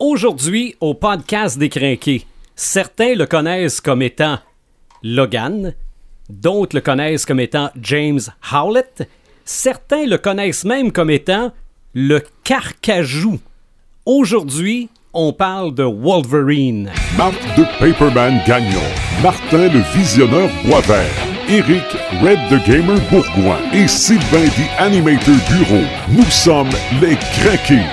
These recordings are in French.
Aujourd'hui, au podcast des Crinqués, certains le connaissent comme étant Logan, d'autres le connaissent comme étant James Howlett, certains le connaissent même comme étant le Carcajou. Aujourd'hui, on parle de Wolverine. Marc de Paperman Gagnon, Martin le Visionneur Boisvert, Eric Red the Gamer Bourgoin et Sylvain the Animator Bureau. Nous sommes les Craqués.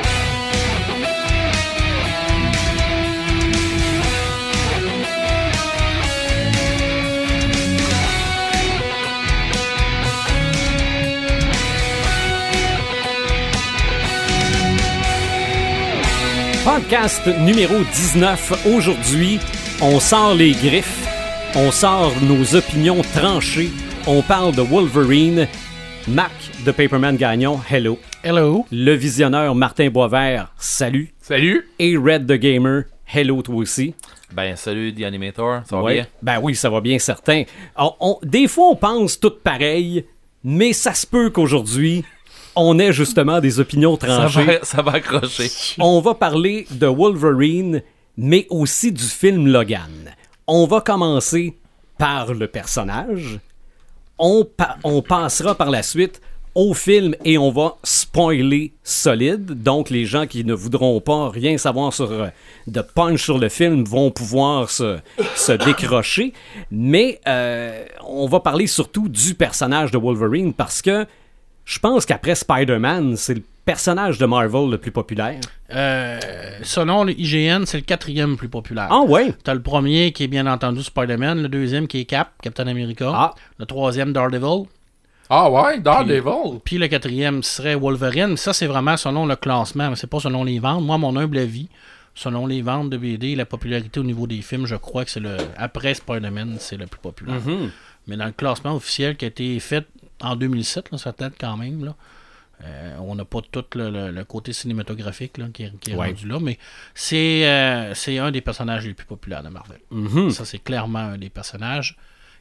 Podcast numéro 19. Aujourd'hui, on sort les griffes, on sort nos opinions tranchées, on parle de Wolverine. Mac de Paperman Gagnon, hello. Hello. Le visionneur Martin Boisvert, salut. Salut! Et Red the Gamer, hello toi aussi. Ben, salut, The Animator, ça va Ouais. bien? Ben oui, ça va bien, certain. On- on- des fois, on pense tout pareil, mais ça se peut qu'aujourd'hui, on ait justement des opinions Ça tranchées. va, ça va accrocher. On va parler de Wolverine, mais aussi du film Logan. On va commencer par le personnage. On, pa- on passera par la suite au film et on va spoiler solide. Donc, les gens qui ne voudront pas rien savoir sur euh, de punch sur le film vont pouvoir se, se décrocher. Mais euh, on va parler surtout du personnage de Wolverine parce que je pense qu'après Spider-Man, c'est le personnage de Marvel le plus populaire. Euh, selon le IGN, c'est le quatrième plus populaire. Ah ouais? T'as le premier qui est bien entendu Spider-Man, le deuxième qui est Cap, Captain America, Ah. le troisième Daredevil, Ah ouais, Daredevil. puis le quatrième serait Wolverine. Ça, c'est vraiment selon le classement, mais c'est pas selon les ventes. Moi, mon humble avis, selon les ventes de BD, la popularité au niveau des films, je crois que c'est le. Après Spider-Man, c'est le plus populaire. Mhm. Mais dans le classement officiel qui a été fait en 2007, là, ça date quand même, là. euh, on n'a pas tout le, le- le côté cinématographique là, qui est, qui est Ouais. rendu là, mais c'est euh, c'est un des personnages les plus populaires de Marvel. Mhm. Ça, c'est clairement un des personnages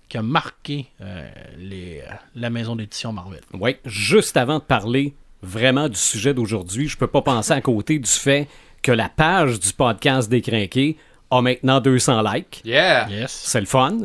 qui a marqué euh, les, la maison d'édition Marvel. Oui, juste avant de parler vraiment du sujet d'aujourd'hui, je peux pas penser à côté du fait que la page du podcast des Crinqués a maintenant 200 likes. Yeah! Yes. C'est le fun.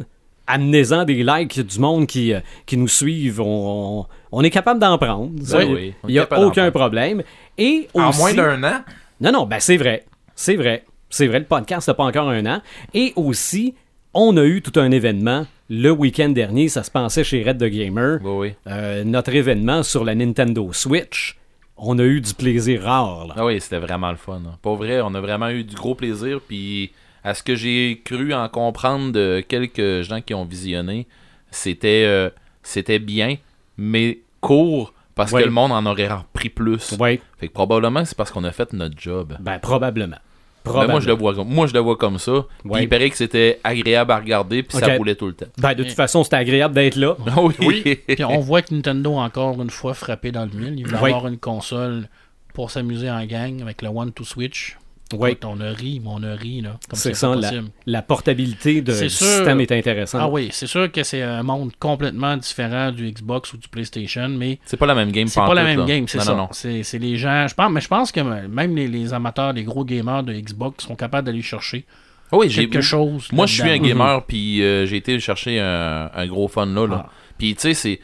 Amenez-en des likes du monde qui, euh, qui nous suivent. On, on- on est capable d'en prendre. Ça, Ben Il oui, on est n'y a aucun problème. Et En aussi- moins d'un an? Non, non, ben c'est vrai. C'est vrai. C'est vrai, le podcast n'a pas encore un an. Et aussi, on a eu tout un événement le week-end dernier. Ça se passait chez Red the Gamer. Oui, oui. Euh, notre événement sur la Nintendo Switch. On a eu du plaisir rare. là. Ah oui, c'était vraiment le fun. hein. Pour vrai, on a vraiment eu du gros plaisir. Puis, à ce que j'ai cru en comprendre de quelques gens qui ont visionné, c'était euh, c'était bien, mais court, parce Ouais. que le monde en aurait repris plus. Oui, Fait que probablement, c'est parce qu'on a fait notre job. ben probablement. Ben, Probablement. moi, je le vois comme, moi, je le vois comme ça. Puis Ouais. il paraît que c'était agréable à regarder, puis ça roulait tout le temps. Ben, de toute façon, c'était agréable d'être là. Ah oui. Puis on voit que Nintendo a encore une fois frappé dans le mille. Il voulait Oui. avoir une console pour s'amuser en gang avec le One to Switch. Oui, Écoute, On a ri, mais on a ri, là. Comme c'est ça. La, la portabilité de, C'est du sûr. système est intéressante. Ah oui, c'est sûr que c'est un monde complètement différent du Xbox ou du PlayStation, mais C'est pas la même game c'est pas la même là. game, c'est non, ça. Non, non. C'est c'est les gens, je pense, mais je pense que même les, les amateurs, les gros gamers de Xbox sont capables d'aller chercher Ah oui, j'ai quelque chose. Moi, je suis un gamer, puis euh, j'ai été chercher un, un gros fun là. là. Ah. Puis, tu sais, c'est.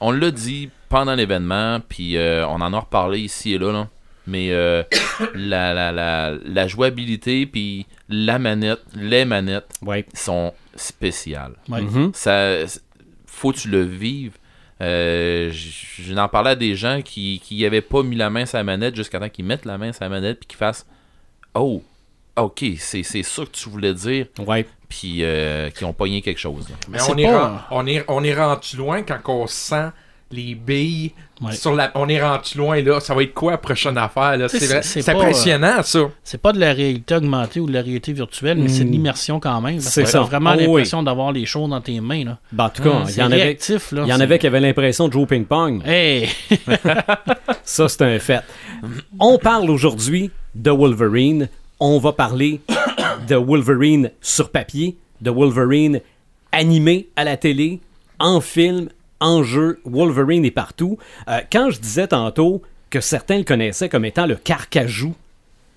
On l'a dit pendant l'événement, puis euh, on en a reparlé ici et là, là. Mais euh, la, la, la, la jouabilité, puis la manette, les manettes sont spéciales. Ouais. Mhm. Ça, faut que tu le vives. Euh, je n'en parlais à des gens qui qui avaient pas mis la main sur la manette jusqu'à temps qu'ils mettent la main sur la manette puis qu'ils fassent Oh, ok, c'est c'est ça que tu voulais dire, Ouais. puis euh, qui ont pogné quelque chose. là. Mais on est, pas- ren- on, est, on est rendu loin quand on sent les billes Ouais. sur la. On est rendu loin là. Ça va être quoi la prochaine affaire là? C'est impressionnant ça. C'est pas de la réalité augmentée ou de la réalité virtuelle, mais c'est de Mm. l'immersion quand même. C'est ça. Vraiment Oh, oui. l'impression d'avoir les choses dans tes mains. Là. Ben, en tout cas, il y C'est en avait, réactif. Là. il y en C'est- avait qui avaient l'impression de jouer au ping-pong. Hey! Ça, c'est un fait. On parle aujourd'hui de Wolverine. On va parler de Wolverine sur papier, de Wolverine animé à la télé, en film, en jeu. Wolverine est partout. Euh, quand je disais tantôt que certains le connaissaient comme étant le carcajou,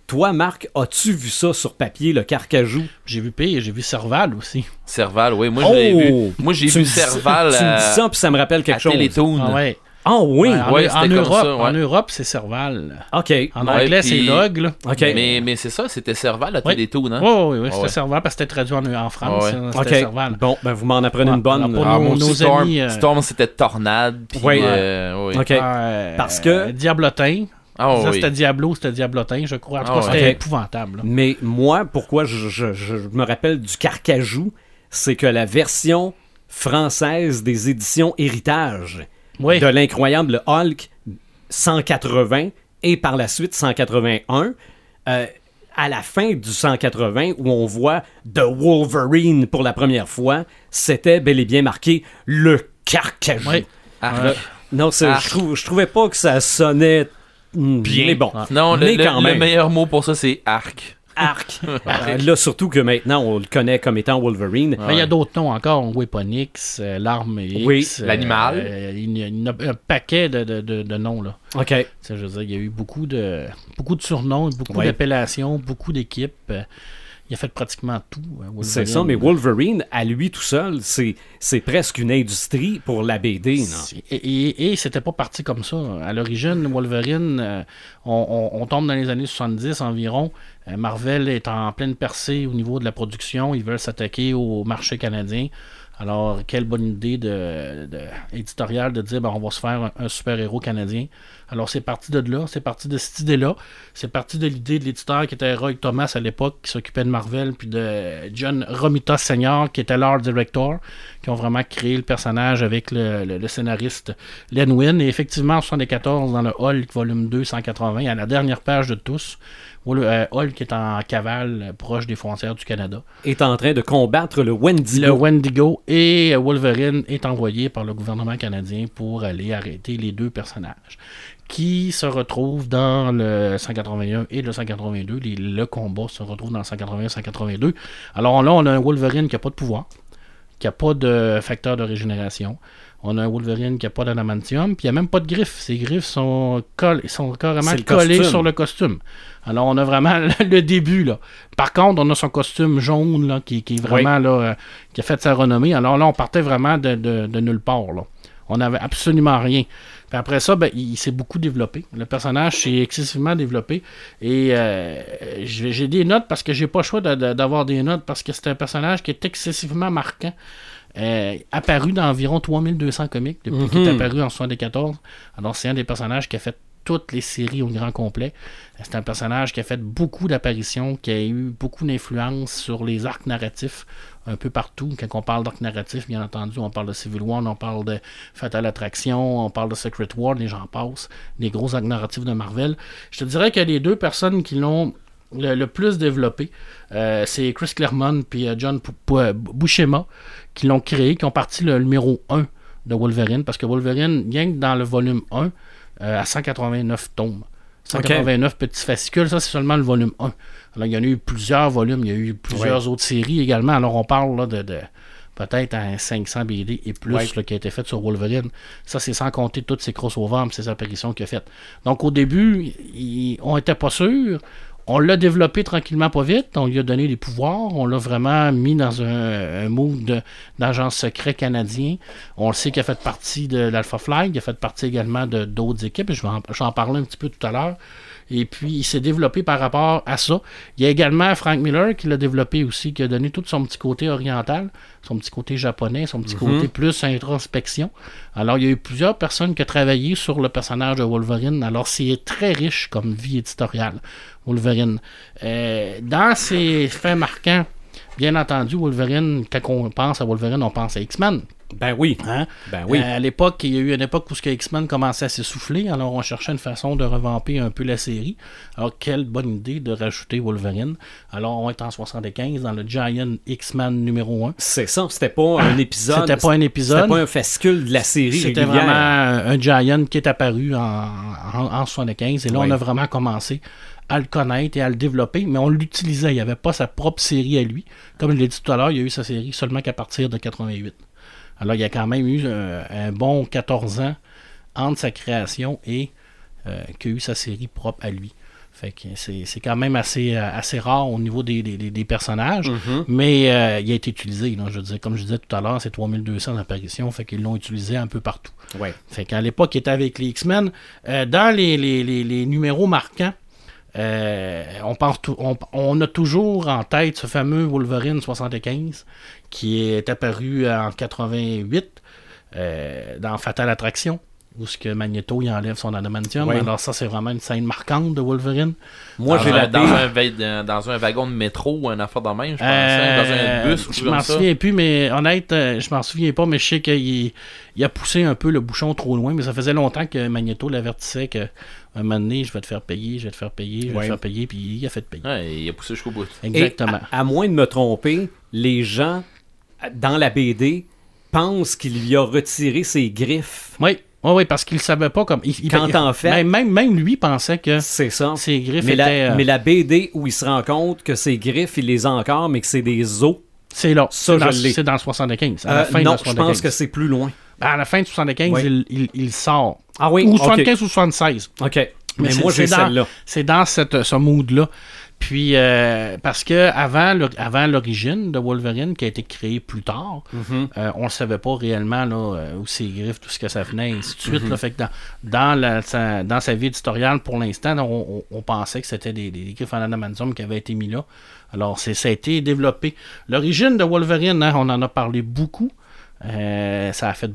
Toi, Marc, as-tu vu ça sur papier, le carcajou? J'ai vu P et j'ai vu Serval aussi. Serval, oui. Moi, je l'ai vu. Moi, j'ai vu Serval Tu me dis ça, puis ça me rappelle à quelque chose. Télétoon. Ah ouais. Ah oui? Ouais, en, Ouais, en Europe, ça, ouais. en Europe, c'est Serval. OK. En Ouais, anglais, puis- c'est Log. Là. OK. Mais, mais c'est ça, c'était Serval à Oui. Télétoon, hein? Oui, oui, oui, c'était. Serval parce que c'était traduit en, en France. Ouais. hein, OK. C'était Serval. Bon, ben vous m'en apprenez Ouais, une bonne. alors pour Ah, nos- Storm, amis, euh, Storm, c'était Tornade. Puis, Ouais. euh, oui. OK. Euh, Parce que- Diablotin. Ah, ça, oui. c'était Diablo, c'était Diablotin, je crois. En tout Ah, cas, c'était épouvantable. là. Mais moi, pourquoi je, je- je me rappelle du carcajou, c'est que la version française des éditions Héritage Oui. de l'incroyable Hulk 180 et par la suite 181, euh, à la fin du 180 où on voit The Wolverine pour la première fois, c'était bel et bien marqué le carcajou. Oui. Ah, Là, non, Ah. je, trouve, je trouvais pas que ça sonnait bien. Mais bon, Non, le, mais le- quand le même. meilleur mot pour ça, c'est arc. Arc. Euh, là, surtout que maintenant, on le connaît comme étant Wolverine. Mais il y a d'autres noms encore, Weaponix, euh, l'arme X, Oui, euh, l'animal. euh, il y a une- un paquet de, de- de- de noms là. OK. Je veux dire, il y a eu beaucoup de beaucoup de surnoms, beaucoup Ouais. d'appellations, beaucoup d'équipes. Il a fait pratiquement tout. euh. C'est ça, mais Wolverine, à lui tout seul, c'est, presque une industrie pour la BD. non? Et, et, et c'était pas parti comme ça. À l'origine, Wolverine, euh, on, on- on tombe dans les années 70 environ. Euh, Marvel est en pleine percée au niveau de la production. Ils veulent s'attaquer au marché canadien. Alors, quelle bonne idée de, de- éditoriale de dire ben, on va se faire un, un super-héros canadien. Alors, c'est parti de là, c'est parti de cette idée-là. C'est parti de l'idée de l'éditeur qui était Roy Thomas à l'époque, qui s'occupait de Marvel, puis de John Romita Senior, qui était l'art director, qui ont vraiment créé le personnage avec le, le- le scénariste Len Wein. Et effectivement, en 74, dans le Hulk, volume 2, 180, à la dernière page de tous, où le euh, Hulk est en cavale proche des frontières du Canada. Est en train de combattre le Wendigo. Le Wendigo et euh, Wolverine est envoyé par le gouvernement canadien pour aller arrêter les deux personnages qui se retrouvent dans le 181 et le 182. Les- le combat se retrouve dans le 181 et 182. Alors là, on a un Wolverine qui n'a pas de pouvoir, qui n'a pas de facteur de régénération. On a un Wolverine qui n'a pas d'adamantium, puis il n'y a même pas de griffes. Ses griffes sont, sont carrément collées costume. sur le costume. Alors on a vraiment le début là. Par contre, on a son costume jaune là, qui, qui est vraiment là, euh, qui a fait sa renommée. Alors là, on partait vraiment de, de- de nulle part. Là. On n'avait absolument rien. Puis après ça, ben, il s'est beaucoup développé. Le personnage s'est excessivement développé. Et euh, j'ai des notes parce que j'ai pas le choix de- de- d'avoir des notes parce que c'est un personnage qui est excessivement marquant. Euh, apparu dans environ 3200 comics depuis qu'il est apparu en 74. Alors, c'est un des personnages qui a fait toutes les séries au grand complet. C'est un personnage qui a fait beaucoup d'apparitions, qui a eu beaucoup d'influence sur les arcs narratifs un peu partout. Quand on parle d'arc narratif, bien entendu, on parle de Civil War, on parle de Fatal Attraction, on parle de Secret War, les gens passent, les gros arcs narratifs de Marvel. Je te dirais que les deux personnes qui l'ont le, plus développé, euh, c'est Chris Claremont puis euh, John P- Buscema qui l'ont créé, qui ont parti le numéro 1 de Wolverine, parce que Wolverine, bien que dans le volume 1, euh, à 189 tomes. 189 petits fascicules, ça c'est seulement le volume 1. Alors il y en a eu plusieurs volumes, il y a eu plusieurs autres séries également. Alors on parle là, de, de peut-être un 500 BD et plus Ouais. là, qui a été fait sur Wolverine. Ça c'est sans compter toutes ces crossovers, et ces apparitions qu'il a faites. Donc au début, on était pas sûr. On l'a développé tranquillement pas vite, on lui a donné des pouvoirs, on l'a vraiment mis dans un, un mood d'agent secret canadien. On le sait qu'il a fait partie de l'Alpha Flight, il a fait partie également de d'autres équipes, je vais en, je vais en parler un petit peu tout à l'heure. Et puis, il s'est développé par rapport à ça. Il y a également Frank Miller qui l'a développé aussi, qui a donné tout son petit côté oriental, son petit côté japonais, son petit côté plus introspection. Alors, il y a eu plusieurs personnes qui ont travaillé sur le personnage de Wolverine. Alors, c'est très riche comme vie éditoriale, Wolverine. Euh, dans ses faits marquants, bien entendu, Wolverine, quand on pense à Wolverine, on pense à X-Men. Ben oui. Hein? Ben oui. Euh, à l'époque, il y a eu une époque où ce que X-Men commençait à s'essouffler, alors on cherchait une façon de revamper un peu la série. Alors, quelle bonne idée de rajouter Wolverine. Alors, on est en 75 dans le Giant X-Men numéro 1. C'est ça. C'était pas un épisode. C'était pas un épisode. C'était pas un fascicule de la série C'était vraiment un Giant qui est apparu en, en, en 75. Et là, Oui. on a vraiment commencé à le connaître et à le développer, mais on l'utilisait. Il n'y avait pas sa propre série à lui. Comme je l'ai dit tout à l'heure, il y a eu sa série seulement qu'à partir de 88. Alors, il y a quand même eu euh, un bon 14 ans entre sa création et euh, qu'il a eu sa série propre à lui. Fait que c'est c'est quand même assez, euh, assez rare au niveau des, des- des- des personnages. Mhm. Mais euh, il a été utilisé. là. je veux dire, comme je disais tout à l'heure, c'est 3200 apparitions. Fait qu'ils l'ont utilisé un peu partout. Ouais. Fait qu'à l'époque, il était avec les X-Men. Euh, dans les, les- les- les numéros marquants, euh, on, pense tou- on, on a toujours en tête ce fameux Wolverine 75 qui est apparu en 88 euh, dans Fatal Attraction où ce que Magneto il enlève son adamantium. Oui. Alors ça, c'est vraiment une scène marquante de Wolverine. Moi, j'ai la dans, un, va- dans un wagon de métro ou un affaire de même, je pense. Euh, dans un bus ou je m'en souviens plus, mais honnête, je m'en souviens pas, mais je sais qu'il il a poussé un peu le bouchon trop loin, mais ça faisait longtemps que Magneto l'avertissait que un moment donné, je vais te faire payer, je vais te faire payer, je vais Ouais. te faire payer, puis il a fait payer. Ouais, il a poussé jusqu'au bout. Et Exactement. à, à moins de me tromper, les gens dans la BD pensent qu'il lui a retiré ses griffes. Oui, oui, oui, parce qu'il savait pas comme. il- Quand il- en fait- Même, même, même lui pensait que C'est ça. ses griffes Mais étaient. la, euh, mais la BD où il se rend compte que ses griffes, il les a encore, mais que c'est des os. C'est là. Ça, C'est dans, je l'ai. c'est dans le 75. À la Euh, fin non, de je 75. pense que c'est plus loin. À la fin de 75, Oui. il, il- il sort. Ah oui, Ou ok. 75 ou 76. OK. Mais, moi, j'ai c'est dans- celle-là. C'est dans cette, ce mood-là. Puis, euh, parce que avant, le- avant l'origine de Wolverine, qui a été créé plus tard, Mhm. euh, on ne savait pas réellement là, euh, où ses griffes, tout ce que ça venait, et ainsi de suite. Mhm. là. fait que dans, dans, la- sa, dans sa vie éditoriale, pour l'instant, on, on- on pensait que c'était des, des griffes en adamantium qui avaient été mis là. Alors, c'est, ça a été développé. L'origine de Wolverine, hein, on en a parlé beaucoup. Euh, ça a fait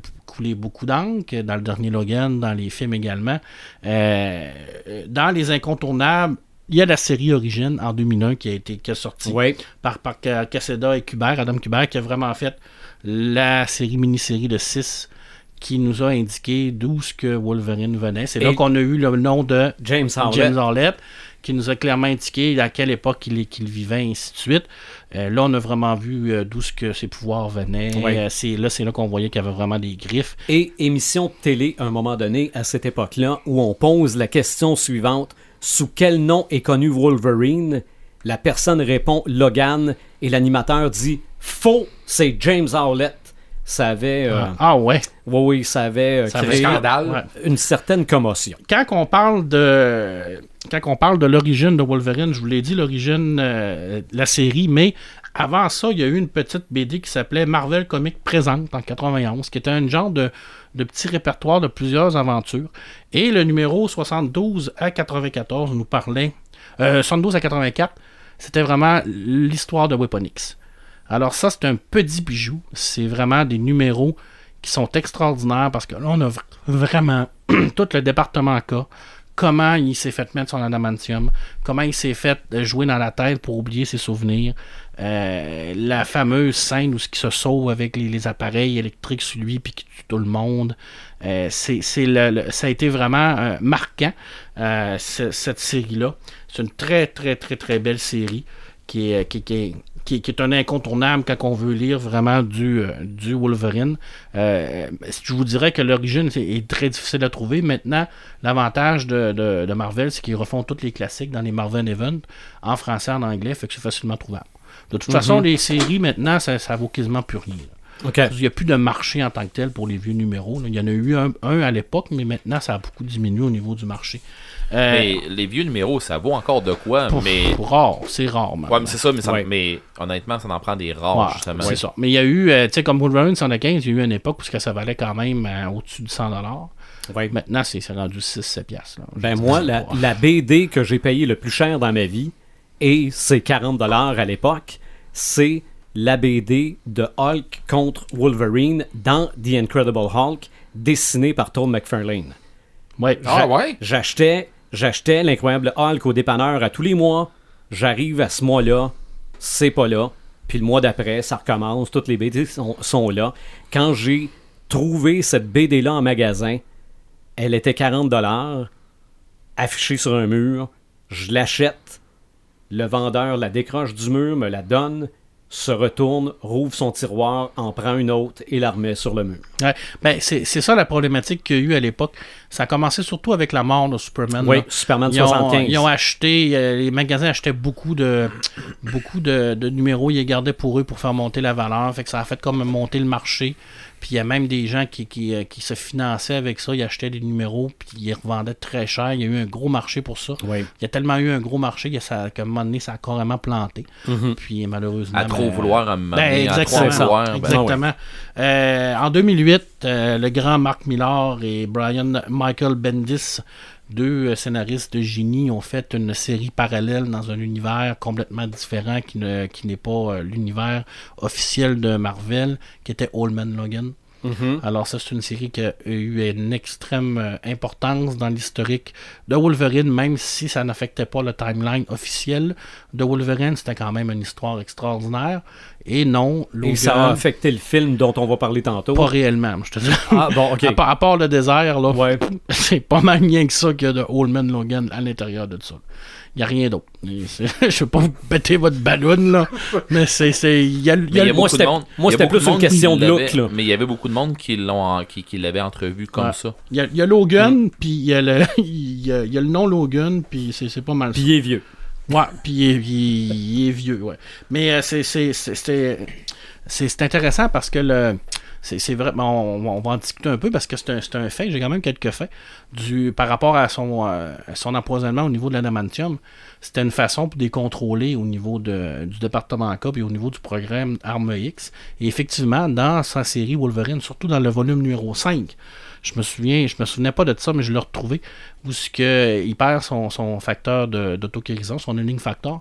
beaucoup d'encre dans le dernier Logan, dans les films également. Euh, dans les incontournables, il y a la série Origine en 2001 qui a été qui sortie Oui. par, par Ca- Casseda et Kubert, Adam Kubert, qui a vraiment fait la série mini-série de 6 qui nous a indiqué d'où ce que Wolverine venait. C'est là qu'on a eu le nom de James Howlett. James qui nous a clairement indiqué à quelle époque il, qu'il vivait, et ainsi de suite. Euh, là, on a vraiment vu euh, d'où ce que ses pouvoirs venaient. Euh, c'est, là, c'est là qu'on voyait qu'il y avait vraiment des griffes. Et émission de télé, à un moment donné, à cette époque-là, où on pose la question suivante sous quel nom est connu Wolverine? La personne répond Logan et l'animateur dit faux, c'est James Howlett. Ça avait, euh, Ah ouais. oui, oui, ça avait euh, Ça créé scandale. Une certaine commotion. quand on parle de quand on parle de l'origine de Wolverine, je vous l'ai dit l'origine euh, la série, mais avant ça, il y a eu une petite BD qui s'appelait Marvel Comics présente en 91, qui était un genre de, de petit répertoire de plusieurs aventures. Et le numéro 72 à 94 nous parlait euh, 72 à 84, c'était vraiment l'histoire de Weaponix. Alors ça, c'est un petit bijou. C'est vraiment des numéros qui sont extraordinaires parce que là, on a vr- vraiment tout le département K. Comment il s'est fait mettre son adamantium, comment il s'est fait euh, jouer dans la tête pour oublier ses souvenirs, euh, la fameuse scène où ce qui se sauve avec les, appareils électriques sur lui puis qui tue tout le monde. Euh, le- ça a été vraiment marquant, ce- cette série-là. C'est une très, très, très, très belle série qui est, qui, qui est un incontournable quand on veut lire vraiment du, euh, du Wolverine. Euh, je vous dirais que l'origine c'est- est très difficile à trouver. Maintenant, l'avantage de, de- de Marvel, c'est qu'ils refont tous les classiques dans les Marvel Events en français, en anglais, fait que c'est facilement trouvable. De toute façon, les séries, maintenant, ça, ça vaut quasiment plus rien. là. Il n'y a plus de marché en tant que tel pour les vieux numéros. là. Il y en a eu un, un à l'époque, mais maintenant, ça a beaucoup diminué au niveau du marché. Euh, Mais les vieux numéros, ça vaut encore de quoi, pour- mais. pour rare, c'est rare. maintenant. Ouais, mais c'est ça, mais, ça- Ouais. mais honnêtement, ça en prend des rares, Ouais, justement. c'est ça. Mais il y a eu, euh, tu sais, comme Wolverine 115, il y a eu une époque où ça valait quand même euh, au-dessus de 100$. Ouais. Maintenant, c'est c'est rendu 6-7$. piastres, là. Je Ben moi, la, la BD que j'ai payé le plus cher dans ma vie, et c'est 40 dollars à l'époque, c'est la BD de Hulk contre Wolverine dans The Incredible Hulk, dessinée par Todd McFarlane. Ouais, Ah ouais? J'achetais, j'achetais l'incroyable Hulk au dépanneur à tous les mois. J'arrive à ce mois-là, c'est pas là. Puis le mois d'après, ça recommence. Toutes les BD sont, sont là. Quand j'ai trouvé cette BD-là en magasin, elle était 40 dollars, affichée sur un mur. Je l'achète. Le vendeur la décroche du mur, me la donne, se retourne, rouvre son tiroir, en prend une autre et la remet sur le mur. Ouais. Ben, c'est ça la problématique qu'il y a eu à l'époque. Ça a commencé surtout avec la mort de Superman. Oui, là. Superman Ils ont, 75. ils ont acheté, euh, les magasins achetaient beaucoup de, beaucoup de, de numéros, ils les gardaient pour eux pour faire monter la valeur. Fait que ça a fait comme monter le marché. Puis il y a même des gens qui, qui, euh, qui se finançaient avec ça. Ils achetaient des numéros, puis ils revendaient très cher. Il y a eu un gros marché pour ça. Oui. Il y a tellement eu un gros marché que ça, qu'à un moment donné, ça a carrément planté. Puis malheureusement. À trop ben, vouloir à me ben, à trop exactement. vouloir. ben, Exactement. Euh, en 2008, euh, le grand Mark Millar et Brian Michael Bendis, deux euh, scénaristes de génie, ont fait une série parallèle dans un univers complètement différent qui ne- qui n'est pas euh, l'univers officiel de Marvel, qui était Old Logan. Mhm. Alors ça, c'est une série qui a eu une extrême euh, importance dans l'historique de Wolverine, même si ça n'affectait pas le timeline officiel de Wolverine. C'était quand même une histoire extraordinaire. Et non, Et ça a affecté le film dont on va parler tantôt. pas réellement, je te dis. Ah, bon, ok. À, part, à part le désert, là, Ouais. c'est pas mal rien que ça qu'il y a de Holman Logan à l'intérieur de ça. Il n'y a rien d'autre. Je veux pas vous péter votre ballon, là, mais c'est. Il y a, il y a y moi, beaucoup c'était- plus une monde question de look, là. Mais il y avait beaucoup de monde qui l'ont qui, qui l'avait entrevu comme Ouais. ça. il y y a Logan, puis il y a le, il y a, il y a le nom Logan, puis c'est pas mal ça. Puis il est vieux. Ouais, puis il, est- il- il est vieux, ouais. Mais euh, c'est- c'est intéressant parce que le. C'est vrai, on, on va en discuter un peu parce que c'est un, un fait, j'ai quand même quelques faits du, par rapport à son, euh, son empoisonnement au niveau de l'adamantium. C'était une façon pour les contrôler au niveau de, du département K et au niveau du programme Arme X. Et effectivement, dans sa série Wolverine, surtout dans le volume numéro 5, je me souviens, je me souvenais pas de ça, mais je l'ai retrouvé, où il perd son, son facteur d'auto-guérison, son healing factor,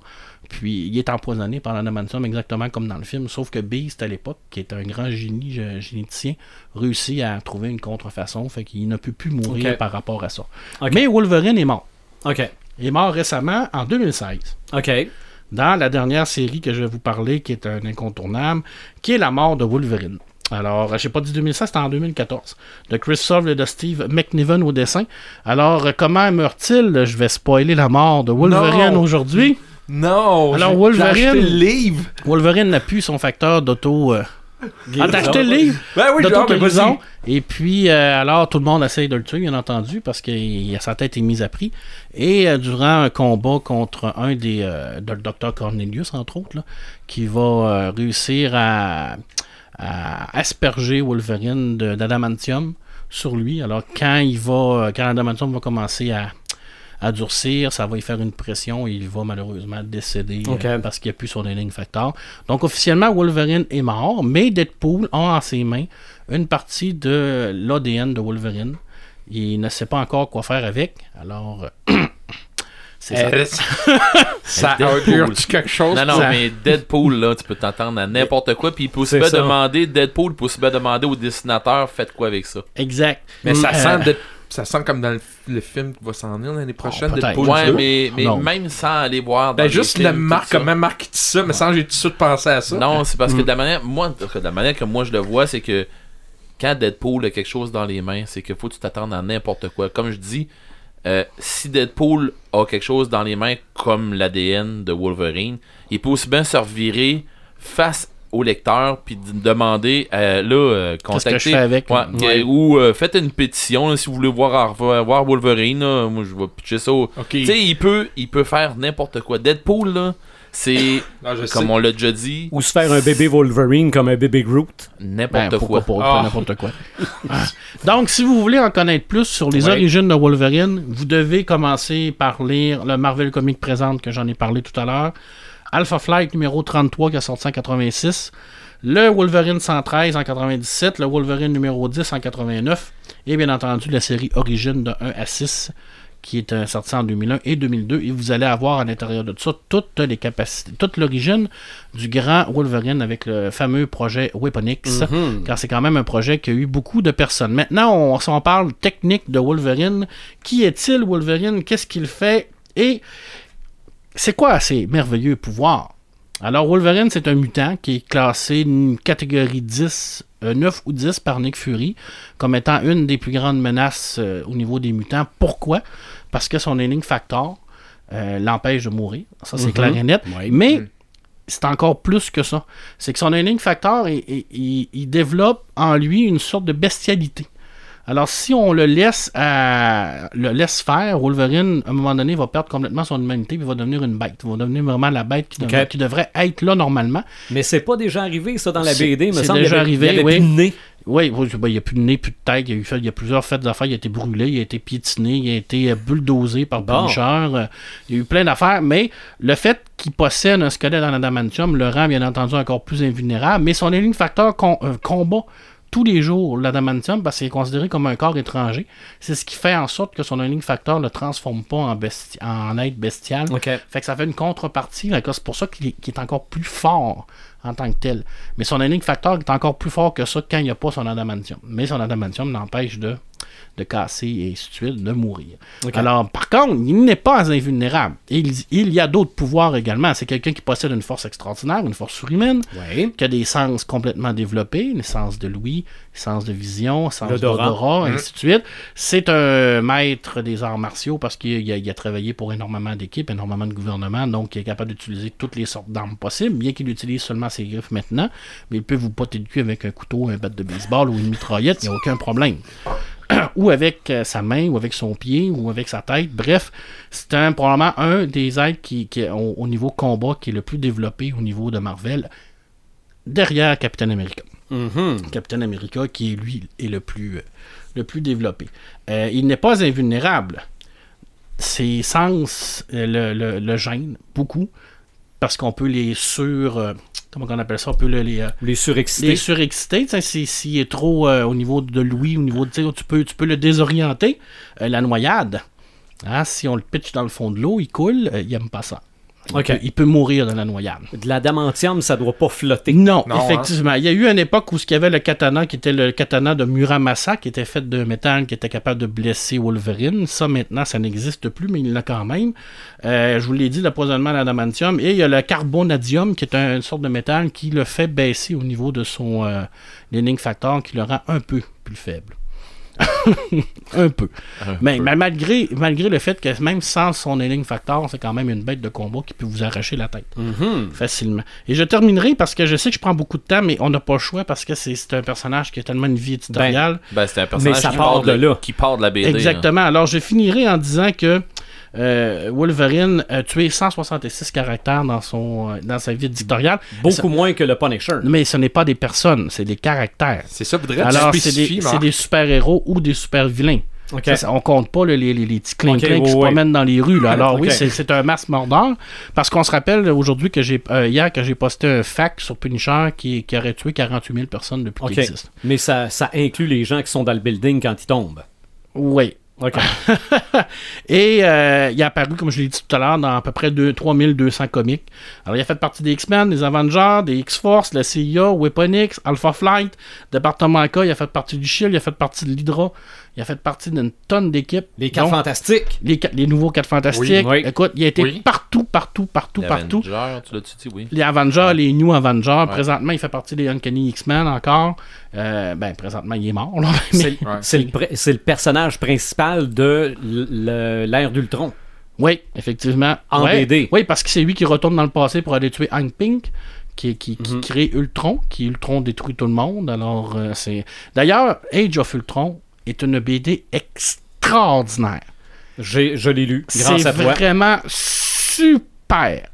puis il est empoisonné par l'adamantium exactement comme dans le film, sauf que Beast à l'époque, qui est un grand génie gé- généticien, réussit à trouver une contrefaçon, fait qu'il ne peut plus mourir par rapport à ça. Mais Wolverine est mort. OK. Il est mort récemment en 2016 OK. dans la dernière série que je vais vous parler, qui est un incontournable, qui est la mort de Wolverine. Alors, euh, j'ai pas dit 2016, c'était en 2014. De Chris Sove et de Steve McNiven au dessin. Alors, comment meurt-il? Je vais spoiler la mort de Wolverine aujourd'hui. Non! Alors, Wolverine- le livre! Wolverine n'a plus son facteur d'auto. euh, Ah, t'as acheté le livre? Ben oui, genre, mais. Et puis, euh, alors, tout le monde essaye de le tuer, bien entendu, parce que sa tête est mise à prix. Et euh, durant un combat contre un des. Euh, de- le docteur Cornelius, entre autres, là, qui va euh, réussir à, à asperger Wolverine d'adamantium sur lui. Alors, quand il va. Quand l'adamantium va commencer à à durcir, ça va y faire une pression et il va malheureusement décéder euh, parce qu'il n'y a plus son healing factor. Donc officiellement, Wolverine est mort, mais Deadpool a en ses mains une partie de l'ADN de Wolverine. Il ne sait pas encore quoi faire avec, alors euh, c'est ça. Euh, Ça Deadpool. augure-tu quelque chose? Non, non, Ça- mais Deadpool, là, tu peux t'entendre à n'importe quoi. Puis il peut ça. demander, Deadpool peut bien demander au dessinateur, faites quoi avec ça. Exact. Mais ça Euh, sent, de- ça sent comme dans le, le film qui va s'en venir l'année prochaine. peut-être. Deadpool Ouais, 2. mais, mais même sans aller voir. dans Ben les juste films, le tout marque, comment Marc dit ça, mais sans j'ai tout de suite pensé à ça. Non, c'est parce que de la manière, moi, de la manière que moi je le vois, c'est que quand Deadpool a quelque chose dans les mains, c'est qu'il faut que tu t'attendes à n'importe quoi. Comme je dis, euh, si Deadpool a quelque chose dans les mains comme l'ADN de Wolverine, il peut aussi bien se revirer face au lecteur puis d- demander euh, là euh, contacter que je fais avec? Ouais, Ouais. euh, ou euh, faites une pétition là, si vous voulez voir voir Wolverine là, moi je vais pitcher ça au- tu sais il peut il peut faire n'importe quoi Deadpool là c'est sais. comme on l'a déjà dit Ou se faire un bébé Wolverine comme un bébé Groot. n'importe Ben, quoi Ah. n'importe quoi. Ah. Donc, si vous voulez en connaître plus sur les Ouais. origines de Wolverine, vous devez commencer par lire le Marvel Comics présente que j'en ai parlé tout à l'heure. Alpha Flight numéro 33 qui a sorti en 86. Le Wolverine 113 en 97. Le Wolverine numéro 10 en 89. Et bien entendu, la série Origine de 1 à 6 qui est euh, sorti en 2001 et 2002. Et vous allez avoir à l'intérieur de ça toutes les capacités, toute l'origine du grand Wolverine avec le fameux projet Weapon X, car c'est quand même un projet qui a eu beaucoup de personnes. Maintenant, on, si on parle technique de Wolverine, qui est-il Wolverine? Qu'est-ce qu'il fait? Et c'est quoi ces merveilleux pouvoirs? Alors, Wolverine, c'est un mutant qui est classé une catégorie 10, euh, 9 ou 10 par Nick Fury, comme étant une des plus grandes menaces euh, au niveau des mutants. Pourquoi? Parce que son healing factor euh, l'empêche de mourir. Ça, c'est clair et net. Ouais. Mais c'est encore plus que ça. C'est que son healing factor, il, il- il- il développe en lui une sorte de bestialité. Alors, si on le laisse, à- le laisse faire, Wolverine, à un moment donné, va perdre complètement son humanité et va devenir une bête. Il va devenir vraiment la bête qui, devrait, qui devrait être là normalement. Mais c'est pas déjà arrivé, ça, dans la C'est- BD. me c'est semble déjà y avait- arrivé, il y avait oui. plus de nez. Oui, ben, il n'y a plus de nez, plus de tête. Il y a, eu fait- il y a plusieurs faits d'affaires. Il a été brûlé, il a été piétiné, il a été euh, bulldozé par Bon. Punisher. euh, Il y a eu plein d'affaires. Mais le fait qu'il possède un squelette en adamantium le rend, bien entendu, encore plus invulnérable. Mais son healing factor con- euh, combat tous les jours l'adamantium parce qu'il est considéré comme un corps étranger. C'est ce qui fait en sorte que son healing factor ne le transforme pas en, besti- en être bestial. Fait que ça fait une contrepartie. C'est pour ça qu'il est, encore plus fort en tant que tel. Mais son healing factor est encore plus fort que ça quand il n'y a pas son adamantium. Mais son adamantium l'empêche de, de casser et ainsi de suite, de mourir. Alors, par contre, il n'est pas invulnérable. Il, il y a d'autres pouvoirs également. C'est quelqu'un qui possède une force extraordinaire, une force surhumaine, qui a des sens complètement développés, les sens de l'ouïe, sens de vision, sens d'odorat, ainsi de suite. C'est un maître des arts martiaux parce qu'il a, il a travaillé pour énormément d'équipes, énormément de gouvernements, donc il est capable d'utiliser toutes les sortes d'armes possibles, bien qu'il utilise seulement ses griffes maintenant, mais il peut vous poter le cul avec un couteau, un bat de baseball ou une mitraillette, il n'y a aucun problème. ou avec euh, sa main, ou avec son pied, ou avec sa tête. Bref, c'est un, probablement un des êtres qui, qui au, au niveau combat qui est le plus développé au niveau de Marvel, derrière Captain America. Mhm. Captain America qui, lui, est le plus, euh, le plus développé. Euh, il n'est pas invulnérable. Ses sens le, le, le gênent beaucoup parce qu'on peut les sur... comment on appelle ça? On peut le- les... euh, Les surexcités. les surexcités, s'il est trop euh, au niveau de l'ouïe, au niveau de, tu peux, tu peux le désorienter. Euh, la noyade, hein, si on le pitch dans le fond de l'eau, il coule, il aime pas ça. Il, Ok. peut, il peut mourir de la noyade. De l'adamantium, ça doit pas flotter. Non, Non, effectivement. Il y a eu une époque où ce qu'il y avait le katana, qui était le katana de Muramasa, qui était fait de métal, qui était capable de blesser Wolverine. Ça, maintenant, ça n'existe plus, mais il l'a quand même. Euh, je vous l'ai dit, l'empoisonnement à l'adamantium. Et il y a le carbonadium, qui est un- une sorte de métal qui le fait baisser au niveau de son euh, factor, qui le rend un peu plus faible. un peu. mais, mais malgré, malgré le fait que même sans son healing factor, c'est quand même une bête de combat qui peut vous arracher la tête Mhm. facilement. Et je terminerai parce que je sais que je prends beaucoup de temps, mais on n'a pas le choix parce que c'est un personnage qui a tellement une vie éditoriale. Ben, c'est un personnage ça qui, part part de de là. qui part de la BD. hein. Exactement. Alors je finirai en disant que euh, Wolverine a tué 166 caractères dans, son, euh, dans sa vie éditoriale. Beaucoup Ça- moins que le Punisher. Mais ce n'est pas des personnes, c'est des caractères. C'est ça, voudrait Alors, c'est des, Marc. c'est des super-héros ou des super-vilains. OK. Ça, ça, on compte pas là, les, les, les petits clin-clin Ok, qui se ouais, promènent dans les rues. Là. Alors oui, c'est, un masse mordeur. Parce qu'on se rappelle aujourd'hui que j'ai euh, hier que j'ai posté un fact sur Punisher qui, qui aurait tué 48 000 personnes depuis qu'il existe. Mais ça, ça inclut les gens qui sont dans le building quand ils tombent. Oui. Et euh, il a apparu, comme je l'ai dit tout à l'heure, dans à peu près deux- 3200 comics. Alors, il a fait partie des X-Men, des Avengers, des X-Force, la CIA, Weapon X, Alpha Flight, Département K, il a fait partie du SHIELD, il a fait partie de l'Hydra, il a fait partie d'une tonne d'équipes. Les quatre fantastiques. les, quatre- les nouveaux 4 Fantastiques. Oui, oui. Écoute, il a été Oui. partout, partout, partout, Les partout. Avengers, tu l'as-tu dit, oui. Les Avengers, les New Avengers. Présentement, il fait partie des Uncanny X-Men encore. Euh, ben, présentement, il est mort. Là, mais- C'est Ouais. le, pr- c'est le personnage principal de l'ère d'Ultron. Oui, effectivement. En Ouais. BD. Oui, parce que c'est lui qui retourne dans le passé pour aller tuer Hank Pink, qui, qui, qui Mhm. crée Ultron, qui Ultron détruit tout le monde. Alors, euh, c'est. D'ailleurs, Age of Ultron est une BD extraordinaire. Je l'ai lu grâce C'est à toi. vraiment super.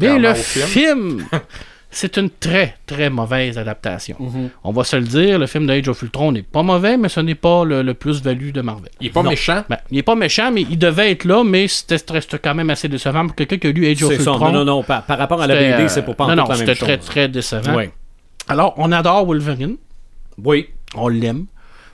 Mais le film. film, c'est une très, très mauvaise adaptation. Mhm. On va se le dire, le film de Age of Ultron n'est pas mauvais, mais ce n'est pas le, le plus-value de Marvel. Il est pas Non. méchant. Ben, il n'est pas méchant, mais il devait être là, mais c'était quand même assez décevant pour quelqu'un qui a lu Age of. Ultron. Non, non, non. Par, par rapport à la BD, euh, c'est pour pas en Non, non, c'était très, très décevant. Alors, on adore Wolverine. Oui. On l'aime.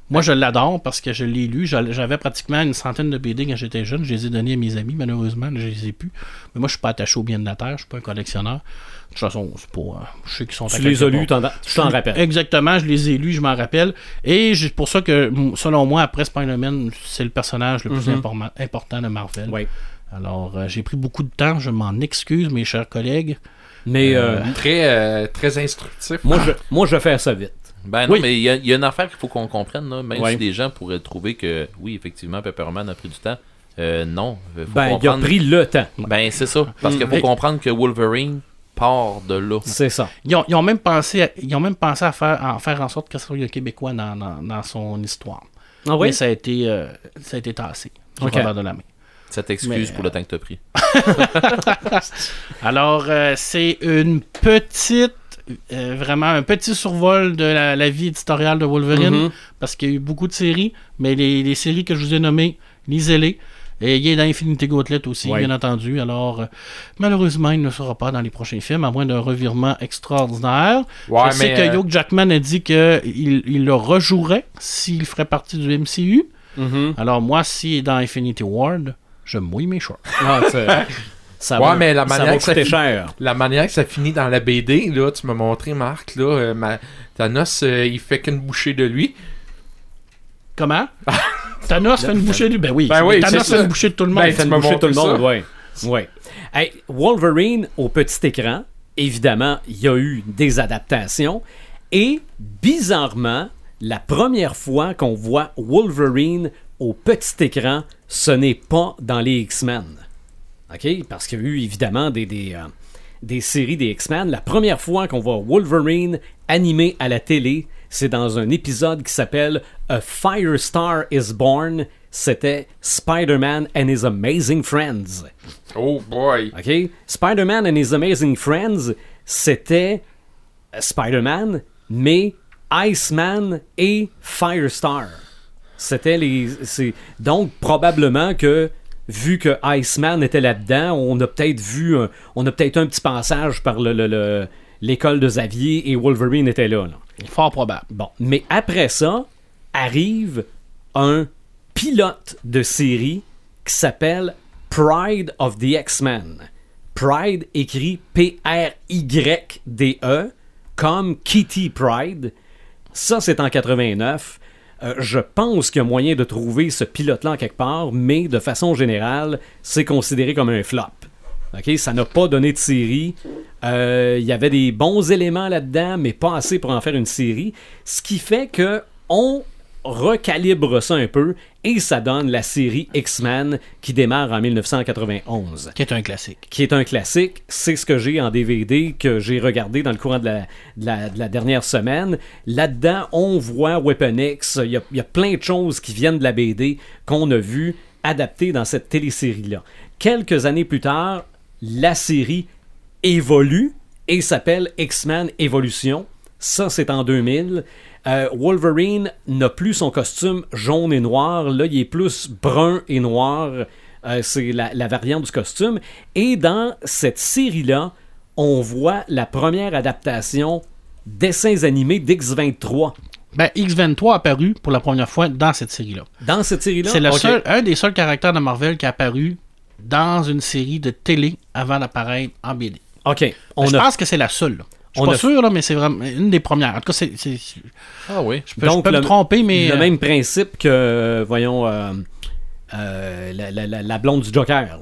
Moi, je l'adore parce que je l'ai lu. J'avais pratiquement une centaine de BD quand j'étais jeune. Je les ai donnés à mes amis. Malheureusement, je les ai plus. Mais moi, je suis pas attaché au bien de la terre. Je suis pas un collectionneur. De toute façon, c'est pas. euh, je sais qu'ils sont à Tu les as lus, tu t'en rappelles. Exactement, je les ai lus, je m'en rappelle. Et c'est pour ça que, selon moi, après Spider-Man, c'est le personnage le plus Mhm. important de Marvel. Oui. Alors, euh, j'ai pris beaucoup de temps. Je m'en excuse, mes chers collègues. Mais euh, Très, euh, très instructif. moi, je, moi, je vais faire ça vite. Ben non, Oui. mais il y, a- il y a une affaire qu'il faut qu'on comprenne, là, même Ouais. si des gens pourraient trouver que, oui, effectivement, Pepperman a pris du temps. Euh, non. Faut Ben, il a pris le temps. Ben, c'est ça. Parce qu'il faut Mais- comprendre que Wolverine part de là. C'est ça. Ils ont, ils ont même pensé à, ils ont même pensé à faire, à faire en sorte que ce soit un Québécois dans, dans, dans son histoire. Ah oui? mais ça a été, euh, ça a été tassé. du Ok. revers de la main. Ça t'excuse Mais, pour le temps que t'as pris. Alors, euh, c'est une petite, euh, vraiment un petit survol de la, la vie éditoriale de Wolverine, Mhm. parce qu'il y a eu beaucoup de séries, mais les, les séries que je vous ai nommées, lisez-les. Et il est dans Infinity Gauntlet aussi, Ouais. bien entendu. Alors, euh, malheureusement, il ne sera pas dans les prochains films, à moins d'un revirement extraordinaire. Ouais, je sais que euh, Hugh Jackman a dit qu'il il le rejouerait s'il ferait partie du MCU. Mhm. Alors, moi, s'il est dans Infinity Ward, je mouille mes shorts. Ah, ça Ouais, va, mais la ça manière que ça coûter fi- cher. La manière que ça finit dans la BD, là, tu m'as montré, Marc, là, euh, ma- Thanos, euh, il fait qu'une bouchée de lui. Comment? Thanos fait une bouchée de Ben oui, Ben oui, Thanos fait ça. une bouchée de tout le monde. Ben, Il fait une bouchée tout le monde, ça. ouais. ouais. Hey, Wolverine au petit écran, évidemment, il y a eu des adaptations. Et bizarrement, la première fois qu'on voit Wolverine au petit écran, ce n'est pas dans les X-Men. OK? Parce qu'il y a eu évidemment des, des, euh, des séries des X-Men. La première fois qu'on voit Wolverine animé à la télé, c'est dans un épisode qui s'appelle A Firestar is Born. C'était Spider-Man and His Amazing Friends. Oh boy. OK? Spider-Man and His Amazing Friends, c'était euh, Spider-Man, mais Iceman et Firestar. C'était les. Donc, probablement que, vu que Iceman était là-dedans, on a peut-être vu. un- on a peut-être un petit passage par le- le- le- l'école de Xavier et Wolverine était là. là. Fort probable. Bon, mais après ça, arrive un pilote de série qui s'appelle Pride of the X-Men. Pride écrit P-R-Y-D-E, comme Kitty Pride. Ça, c'est en 89. Euh, je pense qu'il y a moyen de trouver ce pilote-là quelque part, mais de façon générale, c'est considéré comme un flop. OK? Ça n'a pas donné de série. Euh, Il y avait des bons éléments là-dedans, mais pas assez pour en faire une série. Ce qui fait que on recalibre ça un peu et ça donne la série X-Men qui démarre en 1991 Qui est un classique. qui est un classique. C'est ce que j'ai en DVD que j'ai regardé dans le courant de la, de la- de la dernière semaine. Là-dedans, on voit Weapon X. Il y, a, il y a plein de choses qui viennent de la BD qu'on a vu adaptées dans cette télésérie-là. Quelques années plus tard, la série évolue et s'appelle X-Men Evolution. Ça, c'est en 2000. Euh, Wolverine n'a plus son costume jaune et noir. Là, il est plus brun et noir. Euh, c'est la, la variante du costume. Et dans cette série-là, on voit la première adaptation dessins animés d'X23. Ben, X-23 a apparu pour la première fois dans cette série-là. Dans cette série-là, C'est un des seuls caractères de Marvel qui a apparu dans une série de télé avant d'apparaître en BD. OK. On je a pense que c'est la seule. là. Je on suis a- pas sûr, là, mais c'est vraiment une des premières. En tout cas, c'est, Ah oui. peux, Donc, je peux le- me tromper, mais. le euh, même principe que, euh, voyons, euh, euh, la, la- la- blonde du Joker. là.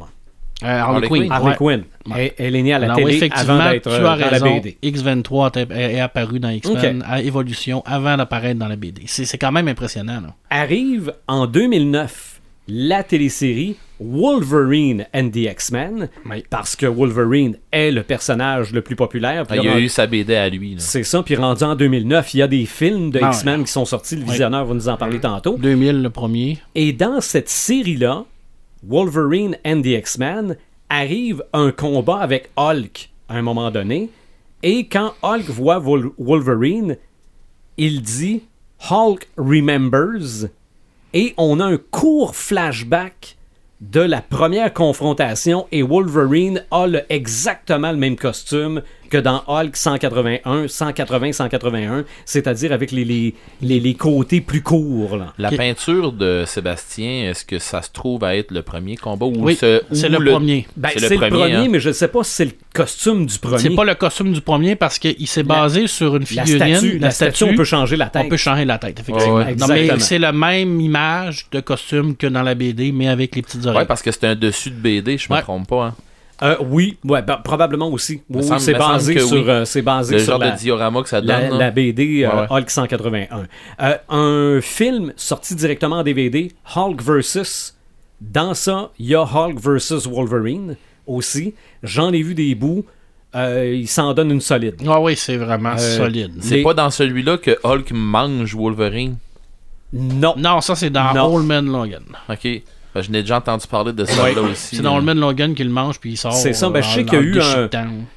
euh, Harley Harley Quinn. Quinn. Harley ouais. Quinn. Elle, elle est née à la oui, télé effectivement, avant d'être euh, dans la. BD. X23 est, est apparu dans X-Men Ok. à Évolution avant d'apparaître dans la BD. C'est, c'est quand même impressionnant. Là. Arrive en 2009 la télésérie Wolverine and the X-Men, Oui. parce que Wolverine est le personnage le plus populaire. puis Ah, il a rendu- eu sa BD à lui. C'est ça, puis rendu en 2009, il y a des films de Ah X-Men ouais. qui sont sortis, le visionneur va nous en parler tantôt. 2000, le premier. Et dans cette série-là, Wolverine and the X-Men, arrive un combat avec Hulk à un moment donné. Et quand Hulk voit Wol- Wolverine, il dit Hulk remembers. Et on a un court flashback de la première confrontation et Wolverine a exactement le même costume que dans Hulk 181, 180, 181, c'est-à-dire avec les, les, les, les côtés plus courts. Là. La peinture de Sébastien, est-ce que ça se trouve à être le premier combat ou Oui, ce- c'est ou le premier. Ben, C'est le le premier, hein? mais je ne sais pas si c'est le costume du premier. C'est pas le costume du premier parce qu'il s'est basé sur une la figurine. statue, la statue, on peut changer la tête. On peut changer la tête, effectivement. Ouais, ouais. Non, mais Exactement. c'est la même image de costume que dans la BD, mais avec les petites oreilles. Ouais, parce que c'est un dessus de BD, je me Ouais. trompe pas. hein. Euh, oui, ouais, ben, probablement aussi. Oui, semble- c'est basé sur, oui. euh, c'est basé Le sur genre la, de diorama que ça donne. la, là. la BD euh, Ouais, ouais. Hulk 181. Euh, un film sorti directement en DVD, Hulk vs. Dans ça, il y a Hulk vs. Wolverine aussi. J'en ai vu des bouts. Euh, il s'en donne une solide. Ah oui, c'est vraiment Euh, solide. C'est Les- pas dans celui-là que Hulk mange Wolverine? Non. Non, ça, c'est dans Non. Old Man Logan. Ok. Ben, je n'ai déjà entendu parler de ça là aussi. C'est dans là. Old Man Logan qui le mange, puis il sort. C'est ça, ben, je en- sais qu'il y a eu un-.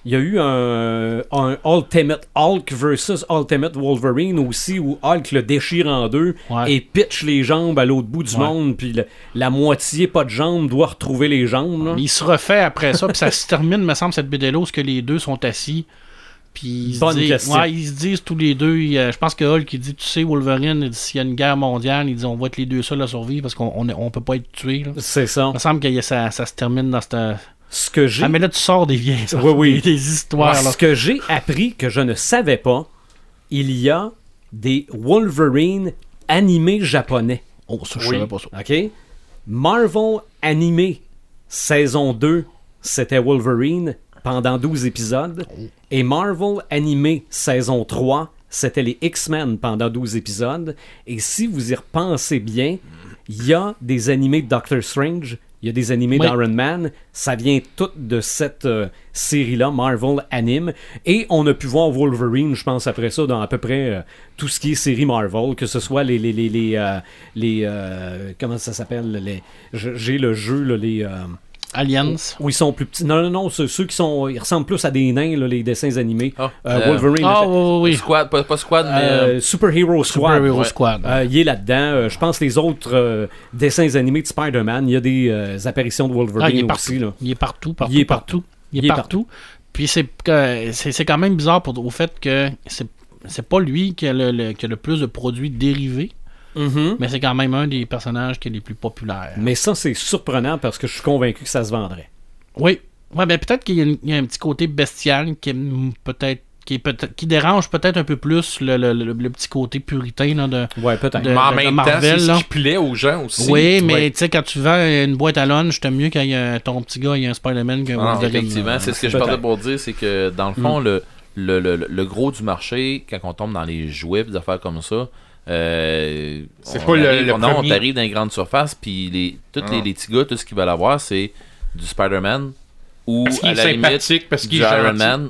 Il y a eu un, un Ultimate Hulk versus Ultimate Wolverine aussi, où Hulk le déchire en deux Ouais. et pitch les jambes à l'autre bout du Ouais. monde, puis le- la moitié pas de jambes doit retrouver les jambes. là. Mais il se refait après ça, puis ça se termine, me semble, cette BD-là, où ce que les deux sont assis. Puis ils Bonne disent, question. ouais, ils se disent tous les deux, euh, je pense que Hulk il dit, tu sais, Wolverine, s'il y a une guerre mondiale, il dit, on va être les deux seuls à survivre parce qu'on on, on peut pas être tués. C'est ça. Il me semble que ça, ça se termine dans cette... Ce que j'ai Ah, mais là, tu sors des vieilles Oui, oui. Des, histoires. là. Ce que j'ai appris que je ne savais pas, il y a des Wolverine animés japonais. Oh, ça, je Oui. savais pas ça. OK? Marvel animé saison 2, c'était Wolverine pendant 12 épisodes. Et Marvel animé saison 3, c'était les X-Men pendant 12 épisodes. Et si vous y repensez bien, il y a des animés de Doctor Strange, il y a des animés Oui. d'Iron Man. Ça vient tout de cette euh, série-là, Marvel Anime. Et on a pu voir Wolverine, je pense, après ça, dans à peu près euh, tout ce qui est série Marvel, que ce soit les. les, les, les, euh, les, comment ça s'appelle les, J'ai le jeu, là, les. Aliens. où ils sont plus petits. Non, non, non, ceux, ceux qui sont. Ils ressemblent plus à des nains, là, les dessins animés. Ah, Euh, Wolverine. Ah, oui, oui, oui. Squad, pas, pas Squad, mais. euh, euh, Super Hero Squad. Super Hero ouais. Squad. Euh, il est là-dedans. Euh, je pense les autres euh, dessins animés de Spider-Man, il y a des euh, apparitions de Wolverine Ah, il est aussi. Là. Il est partout, partout, Il est partout. Il est, Il est partout. Puis c'est c'est c'est quand même bizarre pour, au fait que c'est c'est pas lui qui a le, le- qui a le plus de produits dérivés, Mhm. mais c'est quand même un des personnages qui est les plus populaires. Mais ça, c'est surprenant parce que je suis convaincu que ça se vendrait. Oui. Ouais, ben peut-être qu'il y, a y un petit côté bestial qui est mm, peut-être qui, est peut-être- qui dérange peut-être un peu plus le, le- le- le petit côté puritain là, de. Ouais, peut-être. De- Mais en de même Marvel, temps, c'est ce qui plaît aux gens aussi. oui, mais ouais. tu sais, quand tu vends une boîte à lunch, t'aimes mieux quand il y a ton petit gars, il y a un Spider-Man qu'un Ah, Effectivement, là. c'est ce que je parlais pour dire, c'est que dans le fond, le, le, le, le gros du marché, quand on tombe dans les jouets, des affaires comme ça, euh, C'est on pas le- arrive- le non, on premier. arrive dans les grandes surfaces, puis les, tous les, Ah. les petits gars, tout ce qu'ils veulent avoir, c'est du Spider-Man ou Parce à est la limite parce du Iron gentil. Man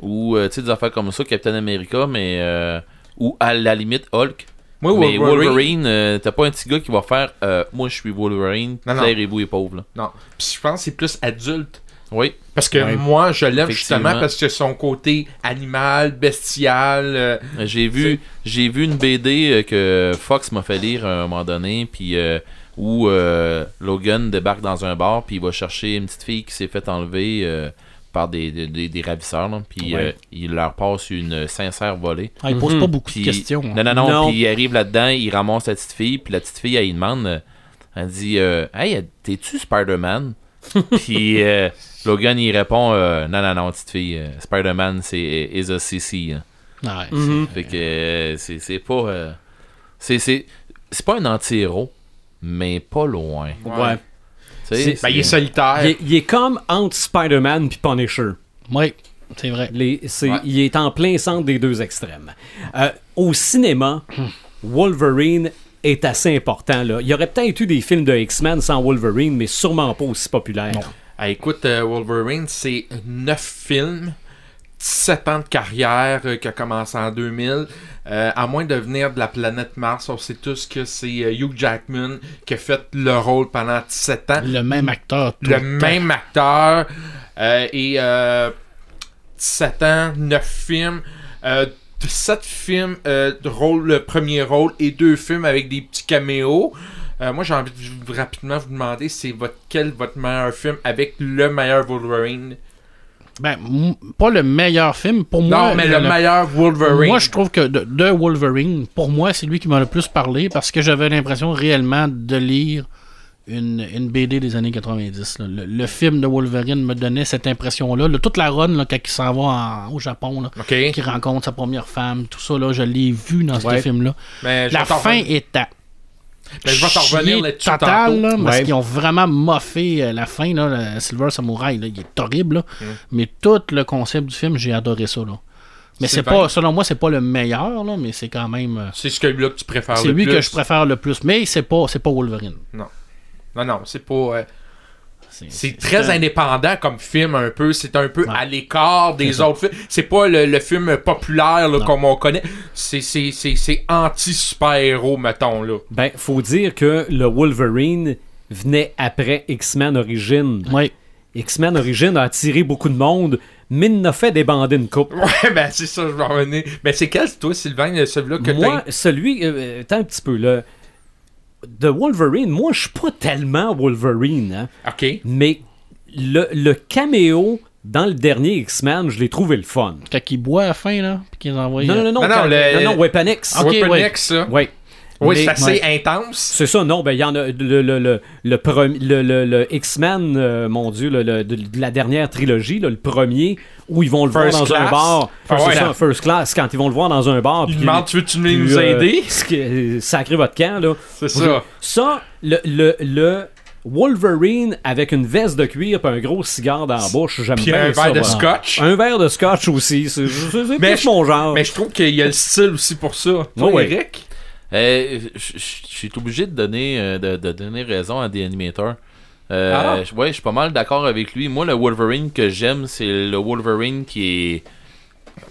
ou euh, tu sais des affaires comme ça, Captain America, mais euh, ou à la limite Hulk. Moi, mais Wolverine, Wolverine, euh, t'as pas un petit gars qui va faire euh, Moi je suis Wolverine. Claire et vous est pauvre. Là. Non. Puis je pense que c'est plus adulte. Oui, Parce que Ouais. moi, je l'aime justement parce que son côté animal, bestial. euh, J'ai vu, j'ai vu une BD euh, que Fox m'a fait lire à un moment donné, puis euh, où euh, Logan débarque dans un bar, puis il va chercher une petite fille qui s'est fait enlever euh, par des, des, des- des ravisseurs, là, puis Ouais. euh, il leur passe une sincère volée. Ah, il pose Mhm. pas beaucoup Puis- de questions. hein. Non, non, non, Non. puis il arrive là-dedans, il ramasse la petite fille, puis la petite fille, elle, lui demande, euh, elle dit euh, Hey, t'es-tu Spider-Man Puis euh, Logan, il répond euh, Non, non, non, petite fille, euh, Spider-Man, c'est is a CC. hein. Ouais, Mhm. Fait que euh, c'est pas. euh, c'est c'est c'est pas un anti-héros, mais pas loin. Ouais. Ben, il est solitaire. Il, est, il est comme entre Spider-Man puis Punisher. Oui, c'est vrai. Les- c'est- Ouais. Il est en plein centre des deux extrêmes. Euh, au cinéma, Wolverine est assez important. Là. Il y aurait peut-être eu des films de X-Men sans Wolverine, mais sûrement pas aussi populaire. Ah, écoute, euh, Wolverine, c'est 9 films, 17 ans de carrière euh, qui a commencé en 2000. Euh, à moins de venir de la planète Mars, on sait tous que c'est euh, Hugh Jackman qui a fait le rôle pendant 17 ans. Le même acteur. tout le même acteur. et euh, 17 ans, 9 films. Euh, 7 films de rôle, le premier rôle et 2 films avec des petits caméos. Euh, moi, j'ai envie de rapidement vous demander c'est votre, quel votre meilleur film avec le meilleur Wolverine? Ben, pas le meilleur film. Pour moi, non, mais le, meilleur Wolverine. Moi, je trouve que de, de Wolverine, pour moi, c'est lui qui m'a le plus parlé parce que j'avais l'impression réellement de lire une, une BD des années 90. là. Le, le film de Wolverine me donnait cette impression-là. Là, toute la run, là, quand il s'en va en- au Japon, là, Ok. qui rencontre sa première femme, tout ça, là, je l'ai vu dans Ouais. ce film-là. Je La fin est à mais je vais t'en revenir là-dessus total, tantôt. là, parce Ouais. qu'ils ont vraiment moffé euh, la fin, là, le Silver Samurai, là, il est horrible, là. Mm. mais tout le concept du film, j'ai adoré ça. Là. Mais c'est pas, selon moi, c'est pas le meilleur, là, mais c'est quand même. euh, C'est celui-là que tu préfères c'est le lui plus. que je préfère le plus, mais c'est pas, c'est pas Wolverine. Non, non, c'est pas. euh, C'est très un- indépendant comme film, un peu. C'est un peu Ouais. à l'écart des autres films. C'est pas le, le film populaire là, comme on connaît. C'est- C'est c'est- c'est anti-super-héros, mettons. là. Ben, faut dire que le Wolverine venait après X-Men Origins. Oui. X-Men Origins a attiré beaucoup de monde, mais il n'a fait des bandés une coupe. Ouais, ben c'est ça, je vais en revenir. Mais c'est quel, toi, Sylvain, celui-là que Moi, celui. Euh, attends un petit peu, là. De Wolverine, moi, je suis pas tellement Wolverine, hein. Ok. mais le, le caméo dans le dernier X-Men, je l'ai trouvé le fun. Quand il boit à la fin, là, puis qu'ils envoient. Non, non, non, Non, non, quand- le- non, non, Weapon X. Ok, Weapon ouais. X, ça. Ouais. Oui, c'est assez intense. C'est ça, non, ben il y en a le, le, le, le, premi- le, le- le X-Men, euh, mon dieu, de, la dernière trilogie, le premier, où ils vont le voir dans un bar. Ah first class, quand ils vont le voir dans un bar. Il puis- demande, tu puis, nous euh, aider? sacrez votre camp, là. C'est ça. Ça, le, le, le Wolverine avec une veste de cuir et un gros cigare dans la bouche, j'aime bien un ça, verre de scotch. Un verre de scotch aussi, c'est mon genre. Mais je trouve qu'il y a le style aussi pour ça. Toi, ouais. Eric? Euh, je suis obligé de donner, euh, de, de donner raison à des animateurs. Euh, Ah. Ouais, je suis pas mal d'accord avec lui. Moi, le Wolverine que j'aime, c'est le Wolverine qui est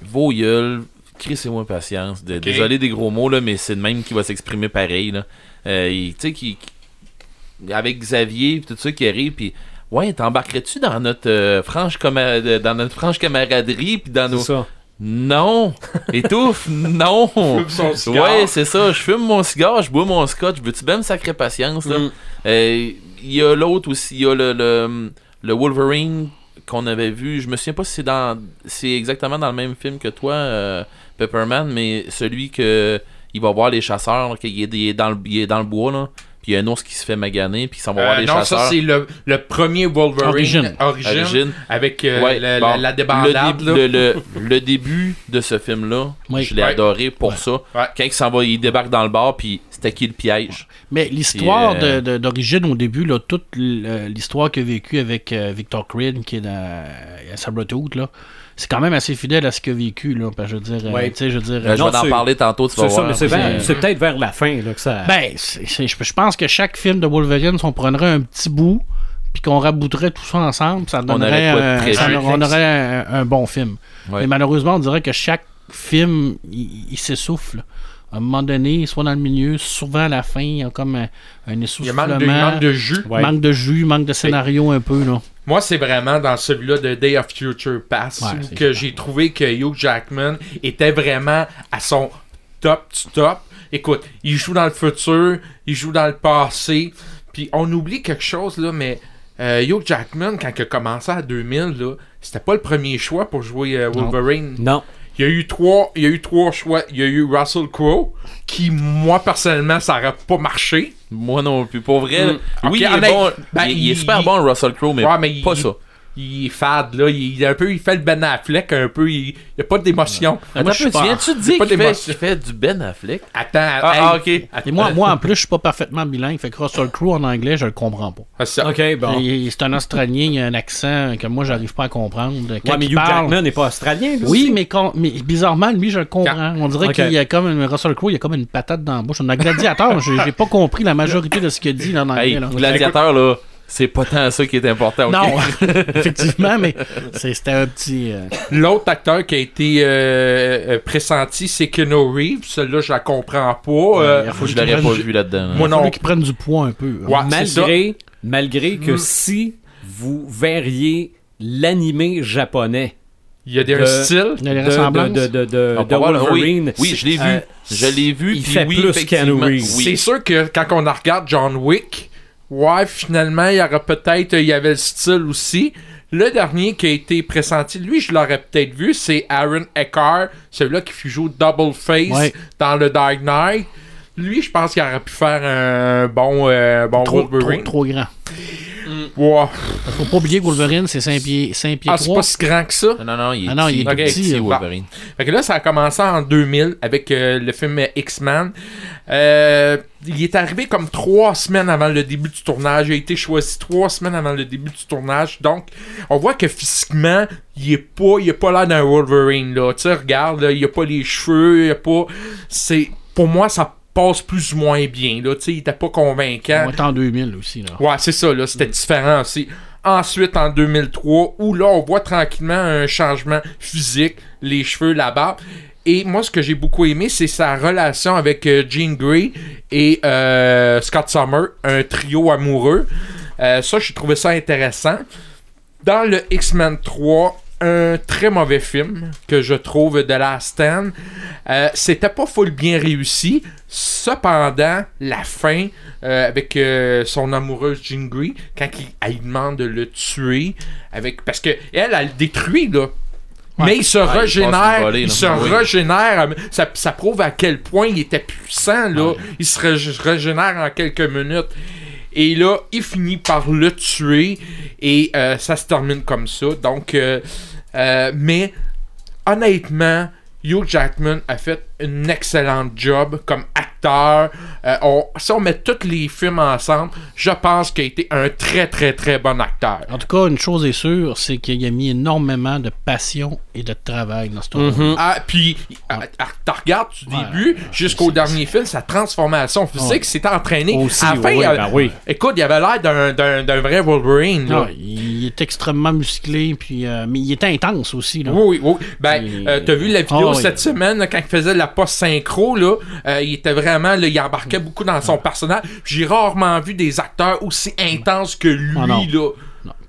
vos gueules, crissez-moi patience. De- Désolé des gros mots, là, mais c'est le même qui va s'exprimer pareil. Là. Euh, il- tu sais, qui, qui- avec Xavier, pis tout ça qui arrive, puis ouais, t'embarquerais-tu dans notre euh, franche cama- dans notre franche camaraderie, puis dans nos ça. Non, étouffe, non. Fume son cigare. Ouais, c'est ça. Je fume mon cigare, je bois mon scotch. Veux-tu bien me sacrer patience là? Mm. Euh, Il y a l'autre aussi, il y a le, le, le Wolverine qu'on avait vu. Je me souviens pas si c'est dans, c'est exactement dans le même film que toi, euh, Pepperman, mais celui que il va voir les chasseurs, qu'il est, dans le, il est dans le bois là. Puis il y a un ours qui se fait maganer, puis il s'en va voir Euh, les non, chasseurs. ça, c'est le, le premier Wolverine. Origine. Origine. Origine. Avec euh, Ouais, la, bon, la, la débandade. le, le, le- le début de ce film-là, Oui. je l'ai Ouais. adoré pour Ouais. ça. Ouais. Quand il s'en va, il débarque dans le bar, puis c'était qui le piège? Mais l'histoire euh, d'origine au début, là, toute l- l'histoire qu'il a vécue avec euh, Victor Creed, qui est dans, à Sabretooth, là, c'est quand même assez fidèle à ce qu'il a vécu. Là, parce que je veux dire, euh, Ouais. tu sais, je veux dire, Euh, Je vais en parler tantôt, tu vas C'est ça, voir. mais c'est peut-être vers la fin là, que ça. Ben, je pense que chaque film de Wolverine, si on prendrait un petit bout, puis qu'on rabouterait tout ça ensemble, ça donnerait, aurait quoi de un, très ça- juste? on aurait un, un bon film. Ouais. Mais malheureusement, on dirait que chaque film, il, il s'essouffle. À un moment donné, soit dans le milieu, souvent à la fin, il y a comme un, un Il y a essoufflement. manque de, il manque de jus. Ouais. manque de jus, manque de scénario un peu. Là. Moi, c'est vraiment dans celui-là de Day of Future Past Ouais, que j'ai trouvé que Hugh Jackman était vraiment à son top du top. Écoute, il joue dans le futur, il joue dans le passé, puis on oublie quelque chose là, mais euh, Hugh Jackman, quand il a commencé à 2000, là, c'était pas le premier choix pour jouer euh, Non. Wolverine. Non. Il y a eu trois, il y a eu trois choix. Il y a eu Russell Crowe, qui moi personnellement, ça aurait pas marché. Moi non plus. Pour vrai, Mm. oui, il, est bon, ben, il, il est super il- bon, Russell Crowe, mais, Ouais, mais pas ça. Il est fade là, il, un peu, il fait le Ben Affleck un peu, il, il y a pas d'émotion. moi, Attends, je suis tu dire qu'il fait, qu'il fait du Ben Affleck? Attends, Ah, hey, ah, ok. Et moi, moi, en plus, je suis pas parfaitement bilingue. Fait que Russell Crowe en anglais, je le comprends pas. Ah, ça. Ok, bon. C'est un Australien, il a un accent que moi, j'arrive pas à comprendre. Quand Ouais, mais Hugh parle- Jackman n'est pas australien. lui Oui, aussi? mais, con- mais bizarrement, lui, je le comprends. On dirait qu'il y a comme une, Russell Crowe, il y a comme une patate dans la bouche. On a gladiateur, j'ai j'ai pas compris la majorité de ce qu'il dit là, en anglais. Hey, là. gladiateur, là, c'est pas tant ça qui est important. ok? Non, effectivement, mais c'est- c'était un petit. euh, L'autre acteur qui a été euh, euh, pressenti, c'est Keanu Reeves. Celui-là, je la comprends pas. euh, il faut Je l'aurais pas vu là-dedans. Moi il faut non. qu'il prenne du poids un peu. hein. Ouais, malgré, malgré que Mm. si vous verriez l'animé japonais Il y a des de- un style. Il y a des de, ressemblances. de, de, de- Ah, Wolverine, Oui, oui, je l'ai vu. euh, je l'ai vu. il fait oui, plus Keanu Reeves. oui. C'est sûr que quand on regarde John Wick, ouais, finalement, il y aura peut-être, il y avait le style aussi. Le dernier qui a été pressenti, lui, je l'aurais peut-être vu, c'est Aaron Eckhart, celui-là qui joue Double Face Ouais. dans le Dark Knight. Lui, je pense qu'il aurait pu faire un bon, euh, bon Trop, trop, Wolverine. trop grand. Ouais. Faut pas oublier que Wolverine, c'est 5 pieds, 5 pieds Ah, c'est 3. pas si grand que ça. Non, non, non, il est Ah non, il est petit. tout Ok. petit, Wolverine. Fait que là, ça a commencé en 2000 avec euh, le film X-Men. Euh, il est arrivé comme trois semaines avant le début du tournage. Il a été choisi trois semaines avant le début du tournage. Donc, on voit que physiquement, il est pas, il est pas là d'un Wolverine, là. Tu sais, regarde, là, il a pas les cheveux, il a pas... C'est... Pour moi, ça passe plus ou moins bien, là. Il était pas convaincant. On est en 2000 aussi. Là. Ouais, c'est ça, là. C'était différent aussi. Ensuite, en 2003, où là, on voit tranquillement un changement physique, les cheveux, la barbe. Et moi, ce que j'ai beaucoup aimé, c'est sa relation avec euh, Jean Grey et euh, Scott Summer, un trio amoureux. Euh, ça, j'ai trouvé ça intéressant. Dans le X-Men 3, un très mauvais film que je trouve de Last Stand. Euh, C'était pas full bien réussi. Cependant, la fin euh, avec euh, son amoureuse Jean Grey, quand il, elle lui demande de le tuer, avec parce que elle, elle le détruit là. Mais il se régénère, il se Oui. régénère. Ça, ça prouve à quel point il était puissant là. Il se rég- régénère en quelques minutes. Et là, il finit par le tuer et euh, ça se termine comme ça. Donc, mais honnêtement, Hugh Jackman a fait un excellent job comme acteur. Euh, on- si on met tous les films ensemble, je pense qu'il a été un très très très bon acteur. En tout cas, une chose est sûre, c'est qu'il a mis énormément de passion et de travail dans ce rôle. Ah, puis, ah, ah, t'as regardes du Ouais. début jusqu'au C'est- dernier film, sa transformation physique, Ouais. s'était entraîné. Aussi, à la fin, oui, il ben oui. Écoute, il avait l'air d'un- d'un d'un vrai Wolverine. là. Ah, il est extrêmement musclé, puis, euh, mais il est intense aussi. Là. Oui, oui, oui. Ben, Et- euh, t'as vu la vidéo Ah cette semaine, quand il faisait la post synchro, là, euh, il était vraiment, là, il embarquait beaucoup dans son personnage. J'ai rarement vu des acteurs aussi intenses que lui, Ah là.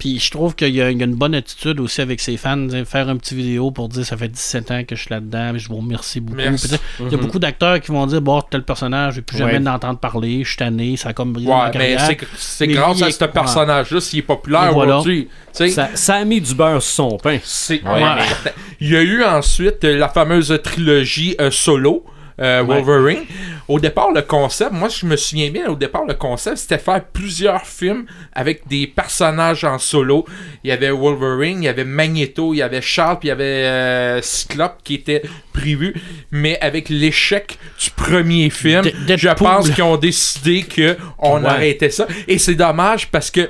Puis je trouve qu'il y, a il y a une bonne attitude aussi avec ses fans. tu sais, Faire un petit vidéo pour dire ça fait 17 ans que je suis là-dedans, mais je vous remercie beaucoup. Il y a beaucoup d'acteurs qui vont dire bon, tel personnage, je vais plus jamais Ouais. d'entendre parler, je suis tanné, ça a comme brisé ma Ouais, mais carrière. c'est, grâce lui, à il- ce personnage-là s'il est populaire voilà. aujourd'hui. Ça, ça a mis du beurre sur son pain. c'est, Ouais, ouais, mais- mais- Il y a eu ensuite la fameuse trilogie euh, solo. Euh, Wolverine. Au départ, le concept, moi je me souviens bien, au départ, le concept, c'était faire plusieurs films avec des personnages en solo. Il y avait Wolverine, il y avait Magneto, il y avait Charles, puis il y avait euh, Cyclope qui était prévu. Mais avec l'échec du premier film, De- je pense qu'ils ont décidé qu'on Ouais. arrêtait ça. Et c'est dommage parce que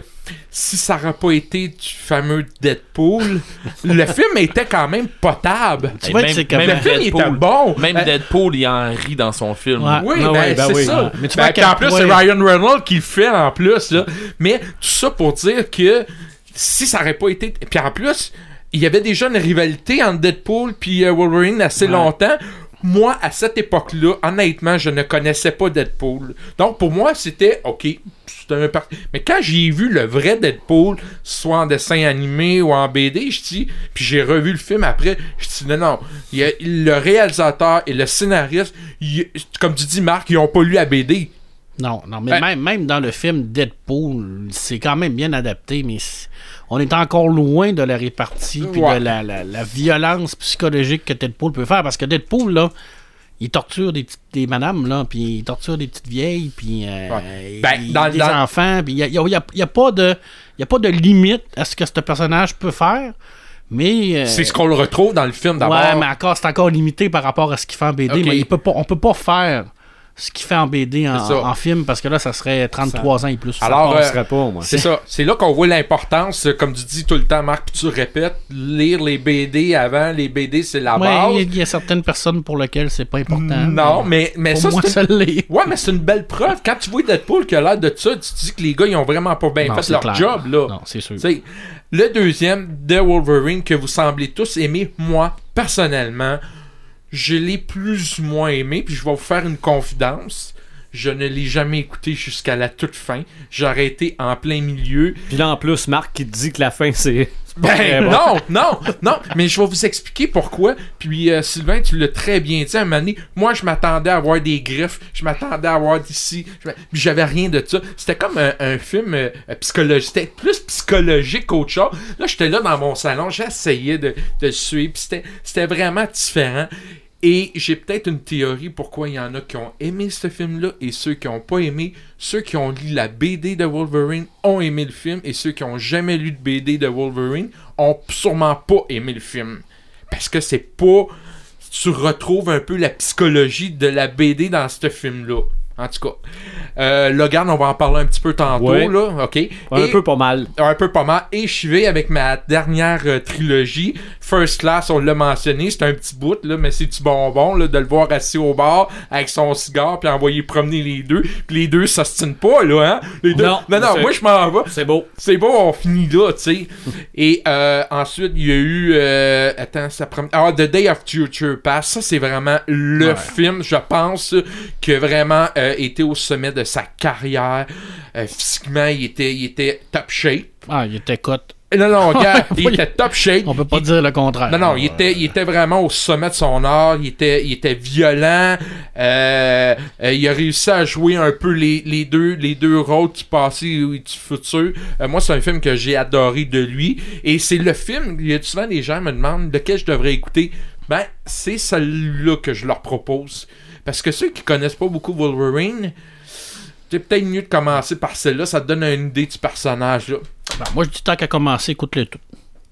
si ça n'aurait pas été du fameux Deadpool, le film était quand même potable. Tu vois que c'est comme- Le film il était Deadpool, bon. Même Ben, Deadpool, il en rit dans son film. Ouais. oui, Ah ben, ouais, ben c'est oui. ça. Mais tu Ben, vois en plus, c'est Ryan Reynolds qui le fait en plus. Là. Mais tout ça pour dire que si ça n'aurait pas été. Puis en plus, il y avait déjà une rivalité entre Deadpool puis euh, Wolverine assez Ouais. longtemps. Moi, à cette époque-là, honnêtement, je ne connaissais pas Deadpool. Donc, pour moi, c'était OK. un par- Mais quand j'ai vu le vrai Deadpool, soit en dessin animé ou en BD, je dis, puis j'ai revu le film après, je dis non, non. il y a- le réalisateur et le scénariste, il- comme tu dis, Marc, ils ont pas lu la BD. Non, non, mais Ben- même, même dans le film Deadpool, c'est quand même bien adapté, mais on est encore loin de la répartie puis Ouais. de la, la- la violence psychologique que Deadpool peut faire. Parce que Deadpool, là, il torture des, petites, des madames, là, puis il torture des petites vieilles, puis euh, Ouais. il- Ben, dans- des dans- enfants, puis il n'y a, y a- y a- y a pas de y a pas de limite à ce que ce personnage peut faire, mais... euh, C'est ce qu'on le retrouve dans le film d'abord. Ouais, mais encore, c'est encore limité par rapport à ce qu'il fait en BD. Mais il peut pas, on peut pas faire ce qu'il fait en BD en, film parce que là, ça serait 33 ans et plus. Alors, Ça euh, passerait pas, moi. C'est ça. C'est là qu'on voit l'importance, euh, comme tu dis tout le temps, Marc, puis tu répètes, lire les BD avant. Les BD, c'est la Ouais, base. il y a certaines personnes pour lesquelles c'est pas important. Non, mais, mais pour ça, c'est l'est. Ouais, mais c'est une belle preuve. Quand tu vois Deadpool qui a l'air de ça, tu te dis que les gars, ils ont vraiment pas bien Non, fait leur clair. job, là. Non, c'est sûr. Tu sais, le deuxième, The Wolverine, que vous semblez tous aimer, moi, personnellement, je l'ai plus ou moins aimé, puis je vais vous faire une confidence. Je ne l'ai jamais écouté jusqu'à la toute fin. J'ai arrêté en plein milieu. Puis là, en plus, Marc qui te dit que la fin, c'est. Ben, bon. non, non, non, mais je vais vous expliquer pourquoi. Puis euh, Sylvain, tu l'as très bien dit à un moment donné, Moi, je m'attendais à avoir des griffes, je m'attendais à avoir d'ici, puis j'avais rien de ça. C'était comme un, un film euh, psychologique, c'était plus psychologique qu'autre chose. Là, j'étais là dans mon salon, j'essayais de, de le suivre, c'était vraiment différent. Et j'ai peut-être une théorie pourquoi il y en a qui ont aimé ce film-là et ceux qui n'ont pas aimé. Ceux qui ont lu la BD de Wolverine ont aimé le film et ceux qui ont jamais lu de BD de Wolverine ont sûrement pas aimé le film. Parce que c'est pas. Tu retrouves un peu la psychologie de la BD dans ce film-là. En tout cas. Euh, Logan, on va en parler un petit peu tantôt, Ouais. là, ok? Un Et- peu pas mal. un peu pas mal. Et je vais avec ma dernière euh, trilogie. First Class, on l'a mentionné, c'est un petit bout, là, mais c'est du bonbon, là, de le voir assis au bar avec son cigare, puis envoyer promener les deux. Puis les deux s'ostinent pas, là, hein? Les deux... Non, non, non, moi, je m'en vais. C'est beau. C'est bon, on finit là, tu sais. Et euh, ensuite, il y a eu. attends, ça prend. Ah, The Day of Future Past. Ça, c'est vraiment le Ouais. film, je pense, qui a vraiment euh, été au sommet de sa carrière. Euh, physiquement, il était, il était top shape. Ah, il était cote. Non, non, regarde, il était top shape. On peut pas Il- dire le contraire. non, non, il était, il était vraiment au sommet de son art. Il était, il était violent. Euh, euh, il a réussi à jouer un peu les, les deux, les deux rôles du passé et du futur. Euh, moi, c'est un film que j'ai adoré de lui. Et c'est le film, il y a souvent les gens me demandent lequel je devrais écouter. Ben, c'est celui-là que je leur propose. Parce que ceux qui connaissent pas beaucoup Wolverine, c'est peut-être mieux de commencer par celle-là. Ça te donne une idée du personnage. Là. Ben, moi, je dis tant qu'à commencer, écoute-le tout.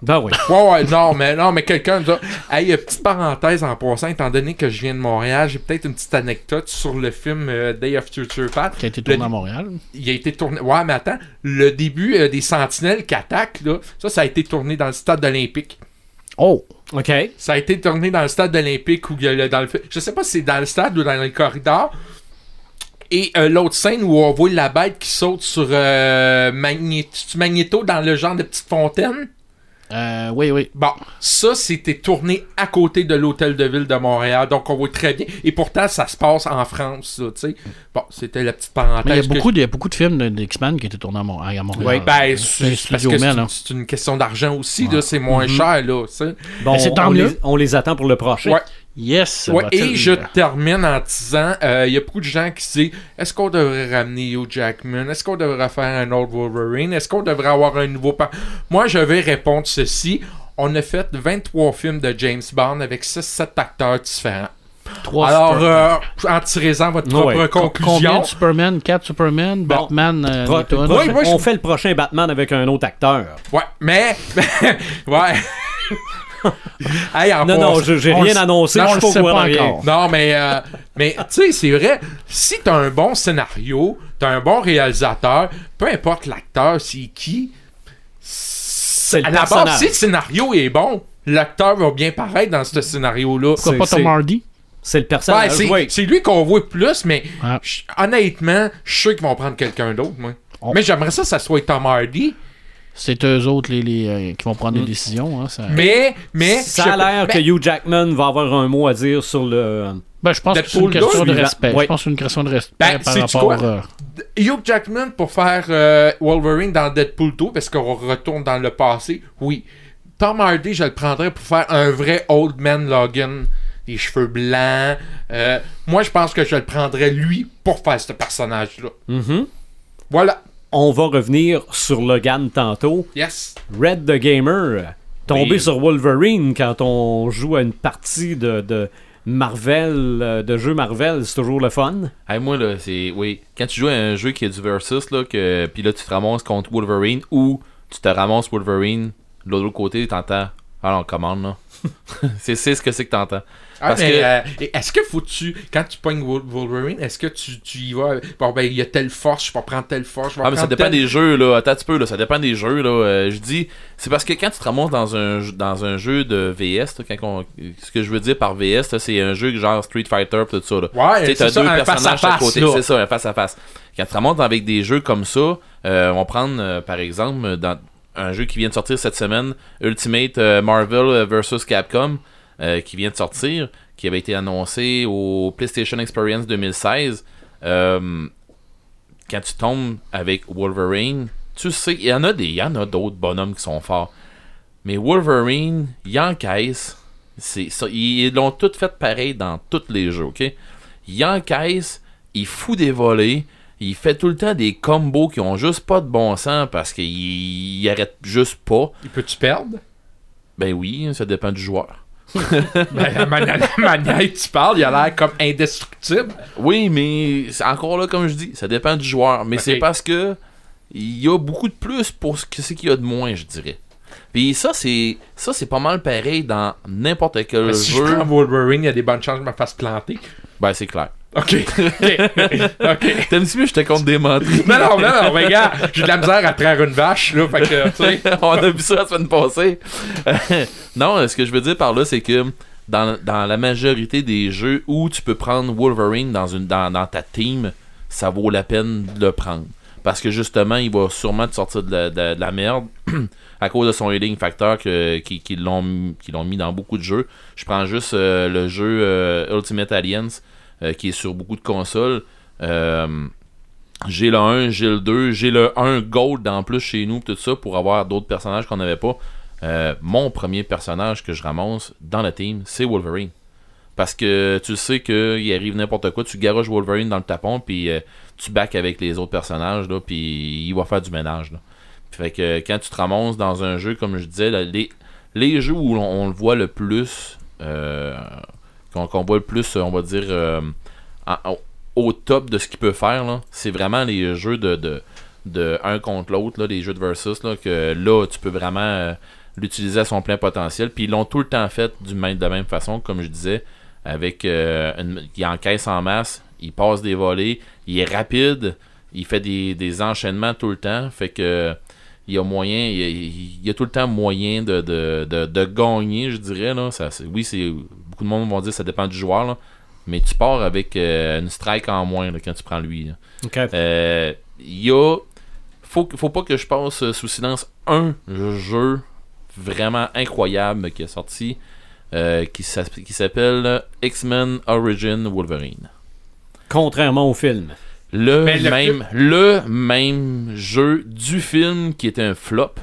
Ben oui. Ouais, ouais, non, mais non, mais quelqu'un dit Hey, petite parenthèse en passant, étant donné que je viens de Montréal, j'ai peut-être une petite anecdote sur le film euh, Day of Future Past. Qui a été tourné Le- à Montréal. Il a été tourné. Ouais, mais attends, le début euh, des sentinelles qui attaquent, là, ça, ça a été tourné dans le stade olympique. Oh! OK. Ça a été tourné dans le stade olympique le- dans le Je sais pas si c'est dans le stade ou dans les corridors. Et euh, l'autre scène où on voit la bête qui saute sur euh, Magnéto, Magnéto dans le genre de petite fontaine? Euh, oui, oui. Bon, ça, c'était tourné à côté de l'hôtel de ville de Montréal, donc on voit très bien. Et pourtant, ça se passe en France, ça, tu sais. Bon, c'était la petite parenthèse. Il y a que beaucoup, de, il y a beaucoup de films d'X-Men qui étaient tournés à, Mon- à Montréal. Je- Ben, C'est c'est une, hein. c'est une question d'argent aussi, là, c'est moins cher, là, tu sais. Bon, Mais c'est tant on, mieux. les, on les attend pour le prochain. Ouais. Yes! Ouais, et je termine en disant, euh, il y a beaucoup de gens qui se disent, est-ce qu'on devrait ramener Hugh Jackman? Est-ce qu'on devrait faire un autre Wolverine? Est-ce qu'on devrait avoir un nouveau... Moi, je vais répondre ceci. On a fait 23 films de James Bond avec 6-7 acteurs différents. Trois Alors, euh, en tirez-en votre propre Co- conclusion. Combien de Superman? 4 Superman? Bon. Batman? euh, Pro- Ouais, je- on fait le prochain Batman avec un autre acteur. Ouais, mais... ouais. Hey, Non, non, j'ai rien annoncé. non, je le pas rien. encore. Non, mais, euh, mais tu sais, c'est vrai. Si t'as un bon scénario, t'as un bon réalisateur, peu importe l'acteur, c'est qui, C'est le à la base, si le scénario est bon, l'acteur va bien paraître dans ce scénario-là. Pourquoi c'est- pas Tom Hardy? C'est le Ouais, personnage. c'est oui. c'est lui qu'on voit plus, mais Ah. honnêtement, je suis sûr qu'ils vont prendre quelqu'un d'autre, moi. Mais j'aimerais ça que ça soit Tom Hardy. C'est eux autres les, les, euh, qui vont prendre des décisions. Hein, ça... Mais, mais. Ça a l'air mais- que Hugh Jackman va avoir un mot à dire sur le. Ben, je pense que c'est une question de 2, respect. ouais. Je pense que c'est une question de respect Ben, par rapport... quoi? euh, Hugh Jackman pour faire euh, Wolverine dans Deadpool 2 parce qu'on retourne dans le passé, oui. Tom Hardy, je le prendrais pour faire un vrai Old Man Logan. Les cheveux blancs. Euh, moi, je pense que je le prendrais lui pour faire ce personnage-là. Mhm. Voilà. On va revenir sur Logan tantôt. Yes. Red the Gamer, tomber Oui. sur Wolverine quand on joue à une partie de, de Marvel, euh, de jeux Marvel, c'est toujours le fun. Hey, moi, là, c'est. Oui. Quand tu joues à un jeu qui a du versus, là, que. Puis là, tu te ramasses contre Wolverine ou tu te ramasses Wolverine, de l'autre côté, t'entends. Alors, on commande, là. c'est ce que c'est que t'entends. Ah, Parce mais, que- euh, est-ce que faut tu quand tu pognes Wol- Wolverine, est-ce que tu, tu y vas bon ben il y a telle force, je vais prendre telle force, je vais Ah, mais ça dépend telle- des jeux, là. Attends un petit peu, là. Ça dépend des jeux, là. Euh, je dis, c'est parce que quand tu te ramasses dans un, jeu- dans un jeu de VS, là, quand on- ce que je veux dire par VS, c'est un jeu genre Street Fighter, pis tout ça, là. Ouais, Tu t'as ça, deux personnages face à côté. C'est ça, un face à face. Quand tu te ramasses avec des jeux comme ça, euh, on va prendre, euh, par exemple, dans un jeu qui vient de sortir cette semaine, Ultimate euh, Marvel vs Capcom, euh, qui vient de sortir, qui avait été annoncé au PlayStation Experience 2016. Euh, quand tu tombes avec Wolverine, tu sais, il y en a des, il y en a d'autres bonhommes qui sont forts. Mais Wolverine, il ils l'ont tout fait pareil dans tous les jeux, ok? Il il fout des volets, il fait tout le temps des combos qui ont juste pas de bon sens parce qu'il il arrête juste pas. Il peut-tu perdre? Ben oui, ça dépend du joueur. Ben, la manière, tu parles, il a l'air comme indestructible. Oui, mais c'est encore là, comme je dis, ça dépend du joueur. Mais c'est parce que il y a beaucoup de plus pour ce que c'est qu'il y a de moins, je dirais. Puis ça, c'est ça c'est pas mal pareil dans n'importe quel Ben, si je jeu. prends Wolverine, il y a des bonnes chances que je me fasse planter. Ben c'est clair. Ok. ok. ok. T'aimes-tu mieux, je te compte des menteries? Non, non, non, non, mais gars, j'ai de la misère à traire une vache, là, fait que, tu sais. On a vu ça la semaine passée. non, ce que je veux dire par là, c'est que dans, dans la majorité des jeux où tu peux prendre Wolverine dans, une, dans, dans ta team, ça vaut la peine de le prendre. Parce que justement, il va sûrement te sortir de la, de- de la merde à cause de son healing factor que, qui, qui l'ont qui l'ont mis dans beaucoup de jeux. Je prends juste euh, le jeu euh, Ultimate Alliance euh, qui est sur beaucoup de consoles. Euh, j'ai le 1, j'ai le 2, j'ai le 1 Gold en plus chez nous, tout ça, pour avoir d'autres personnages qu'on n'avait pas. Euh, mon premier personnage que je ramasse dans la team, c'est Wolverine. Parce que tu sais qu'il arrive n'importe quoi, tu garoches Wolverine dans le tapon, puis tu back avec les autres personnages, là, puis il va faire du ménage. Que quand tu te ramasses dans un jeu, comme je disais, les, les jeux où on, le voit le plus, qu'on voit le plus, on va dire, euh, au- top de ce qu'il peut faire, c'est vraiment les jeux de, de, un contre l'autre, les jeux de versus, là, que là, tu peux vraiment euh, l'utiliser à son plein potentiel. Puis ils l'ont tout le temps fait du de la même façon, comme je disais, avec euh, il encaisse en masse, il passe des volets, il est rapide, il fait des, enchaînements tout le temps, fait que il y a moyen, y a, tout le temps moyen de, gagner, je dirais. Oui, c'est beaucoup de monde vont dire que ça dépend du joueur, là, mais tu pars avec euh, une strike en moins là, quand tu prends lui. Euh, Il y a. Faut, faut pas que je passe sous silence un jeu vraiment incroyable qui est sorti euh, qui s'app- qui s'appelle X-Men Origin Wolverine. Contrairement au film. Le, Mais le même, le même jeu du film qui était un flop.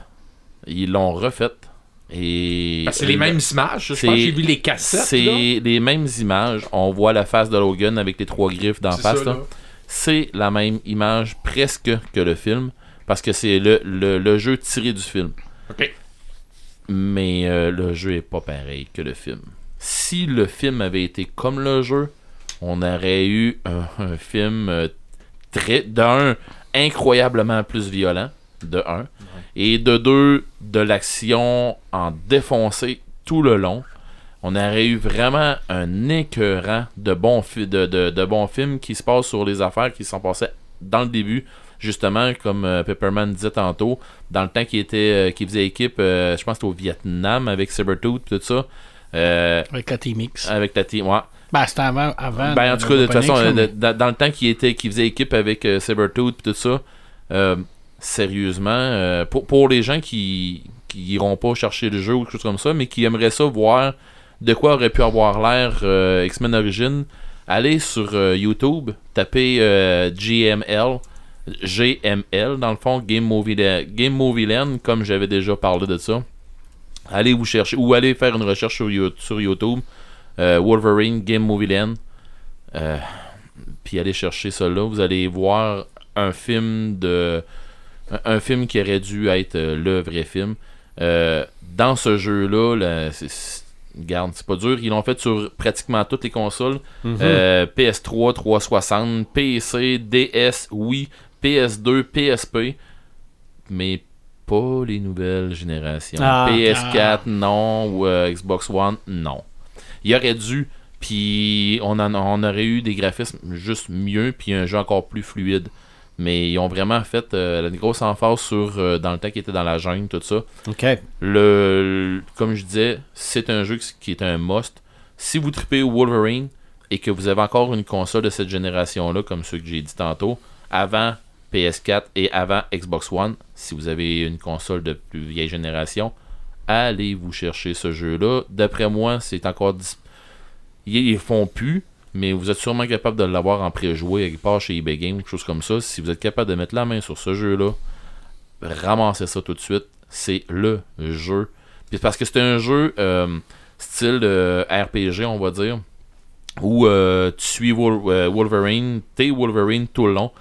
Ils l'ont refait. Et c'est les le- mêmes images, je pense j'ai vu les cassettes. C'est les mêmes images. On voit la face de Logan avec les trois griffes d'en face. C'est la même image presque que le film. Parce que c'est le, le, le jeu tiré du film. Ok. Mais euh, le jeu est pas pareil que le film. Si le film avait été comme le jeu, on aurait eu un, un film euh, très d'un incroyablement plus violent de un et de deux de l'action en défoncé tout le long. On aurait eu vraiment un écœurant de bons, de, de, de bons films qui se passent sur les affaires qui se sont passées dans le début. Justement, comme euh, Pepperman disait tantôt, dans le temps qu'il était, euh, faisait équipe, euh, je pense que c'était au Vietnam avec Sabertooth, tout ça. Avec la T-Mix. avec la team, ouais. Ben, c'était avant. avant Ben, en tout cas, de toute façon, dans, dans le temps qu'il était, faisait équipe avec Sabertooth et tout ça, euh, sérieusement, euh, pour, pour les gens qui qui iront pas chercher le jeu ou quelque chose comme ça, mais qui aimeraient ça voir de quoi aurait pu avoir l'air euh, X-Men Origin, allez sur euh, YouTube, tapez GML, GML dans le fond, Game Movie, Game Movie Land, comme j'avais déjà parlé de ça. Allez vous chercher, ou allez faire une recherche sur, sur YouTube, Wolverine Game Movie Land. Puis allez chercher là. Vous allez voir un film de. Un, un film qui aurait dû être euh, le vrai film. Euh, dans ce jeu-là, là, c'est- pas dur. Ils l'ont fait sur pratiquement toutes les consoles. Euh, PS3, 360, PC, DS, Wii, PS2, PSP. Mais pas les nouvelles générations. Ah. PS4, non. Ou euh, Xbox One, non. Il aurait dû, puis on, en- on aurait eu des graphismes juste mieux, puis un jeu encore plus fluide. Mais ils ont vraiment fait euh, une grosse emphase sur euh, dans le temps qui était dans la jungle, tout ça. OK. Le, le- comme je disais, c'est un jeu qui est un must. Si vous tripez Wolverine et que vous avez encore une console de cette génération-là, comme ceux que j'ai dit tantôt, avant PS4 et avant Xbox One, si vous avez une console de plus vieille génération, allez vous chercher ce jeu-là. D'après moi, c'est encore ils font plus, mais vous êtes sûrement capable de l'avoir en pré-joué quelque part chez eBay Games, quelque chose comme ça. Si vous êtes capable de mettre la main sur ce jeu-là, ramassez ça tout de suite. C'est le jeu. Puis parce que c'est un jeu euh, style de RPG, on va dire, où euh, tu suis Wol- euh, Wolverine, t'es Wolverine tout le long.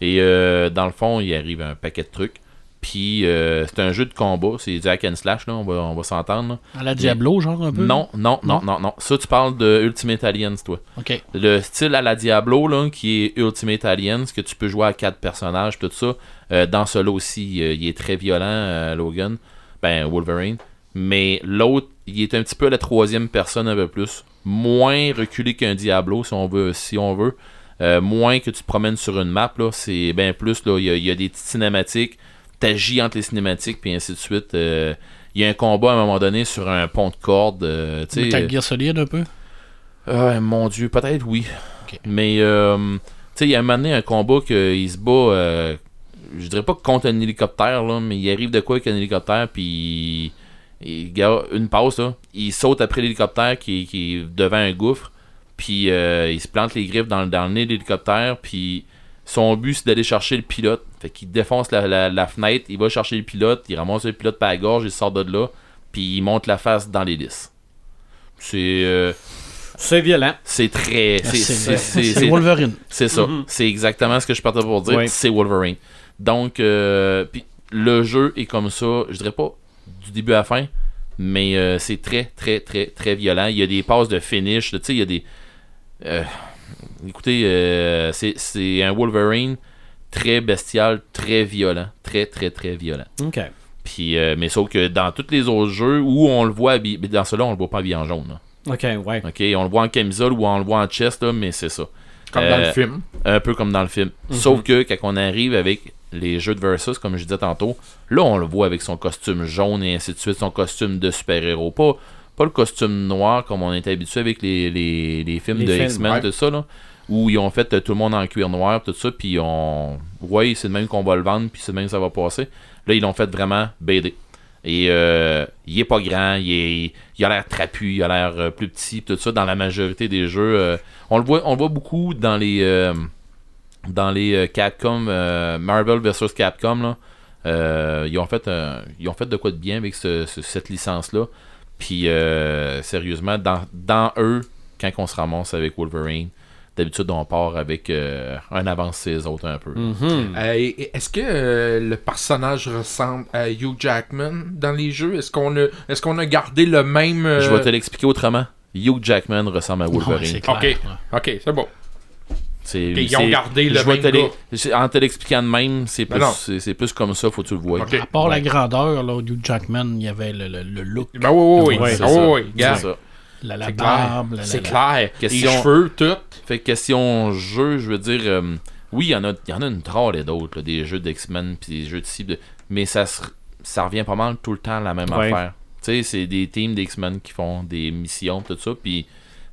Et euh, dans le fond, il arrive un paquet de trucs. Puis euh, c'est un jeu de combat, c'est du hack and slash, là, on va, on va s'entendre. À la Diablo, genre un peu? Non, non, non, non, non. Ça, tu parles de Ultimate Alliance, toi. Ok. Le style à la Diablo, là, qui est Ultimate Alliance, que tu peux jouer à quatre personnages, tout ça. euh, dans ce là aussi, euh, il est très violent, Logan. Ben, Wolverine. Mais l'autre, il est un petit peu à la troisième personne un peu plus. Moins reculé qu'un Diablo, si on veut. Si on veut. Moins que tu te promènes sur une map, là, c'est bien plus, là, il y, y a des petites cinématiques, t'agis entre les cinématiques, puis ainsi de suite. Euh, Il y a un combat à un moment donné sur un pont de corde, euh, tu Metal Gear Solid un peu? ah, mon dieu, peut-être oui. Mais, euh, tu sais, il y a un moment donné un combat qu'il se bat, euh, je dirais pas contre un hélicoptère, là, mais il arrive de quoi avec un hélicoptère, puis il, gars, une passe, là, il saute après l'hélicoptère qui, qui est devant un gouffre, puis euh, il se plante les griffes dans, le- dans le nez de l'hélicoptère, puis son but c'est d'aller chercher le pilote. Fait qu'il défonce la, la- la fenêtre, il va chercher le pilote, il ramasse le pilote par la gorge, il sort de là, puis il monte la face dans l'hélice. C'est. euh, C'est violent. c'est très. Ah, c'est- C'est c'est- c'est- c'est c'est- Wolverine. c'est ça. Mhm. C'est exactement ce que je partais pour dire. C'est Wolverine. Donc, euh, puis le jeu est comme ça, je dirais pas du début à la fin, mais euh, c'est très, très, très, très violent. Il y a des passes de finish. Tu sais, il y a des. euh, écoutez, euh, c'est c'est un Wolverine très bestial, très violent. Très, très, très violent. OK. Puis, euh, mais sauf que dans tous les autres jeux où on le voit habillé, mais dans ceux-là, on le voit pas habillé en jaune. là. OK, ouais. OK, on le voit en camisole ou on le voit en chest, là, mais c'est ça. Comme dans Euh, le film. Un peu comme dans le film. Mhm. Sauf que quand on arrive avec les jeux de Versus, comme je disais tantôt, là on le voit avec son costume jaune et ainsi de suite, son costume de super-héros. Pas, pas le costume noir comme on est habitué avec les, les, les films Les de X-Men, ouais. tout ça, là, où ils ont fait euh, tout le monde en cuir noir, tout ça, puis on. Ouais, c'est de même qu'on va le vendre, puis c'est de même que ça va passer. Là, ils l'ont fait vraiment BD. Et euh, il est pas grand, il, est, il a l'air trapu, il a l'air euh, plus petit, tout ça dans la majorité des jeux. euh, on le voit, on le voit beaucoup dans les dans les Capcom, Marvel vs Capcom là. Ils ont fait ils ont fait de quoi de bien avec ce- ce- cette licence là. Puis euh, sérieusement, dans, dans eux, quand on se ramasse avec Wolverine, d'habitude on part avec euh, un avance sur les autres un peu. Mhm. Euh, Est-ce que euh, le personnage ressemble à Hugh Jackman dans les jeux? Est-ce qu'on a, est-ce qu'on a gardé le même... euh, Je vais te l'expliquer autrement. Hugh Jackman ressemble à Wolverine. Ok. ouais. Ok, c'est bon. Ils ont gardé le même gars. En te l'expliquant de même, c'est Ben plus, plus comme ça, faut que tu le vois. À part Ouais. la grandeur, là, Hugh Jackman, il y avait le, le- le look, Ben oui, oui, oui. Ah ça. oui, regarde. ça. la, la C'est barbe, clair. la- C'est la- clair. Question- Les cheveux, tout. Fait que question jeu, je veux dire, euh, oui, il y en a, il y en a une trolle et d'autres, des jeux d'X-Men puis des jeux de cible, mais ça, se- ça revient pas mal tout le temps à la même Ouais. affaire. Tu sais, c'est des teams d'X-Men qui font des missions, tout ça, puis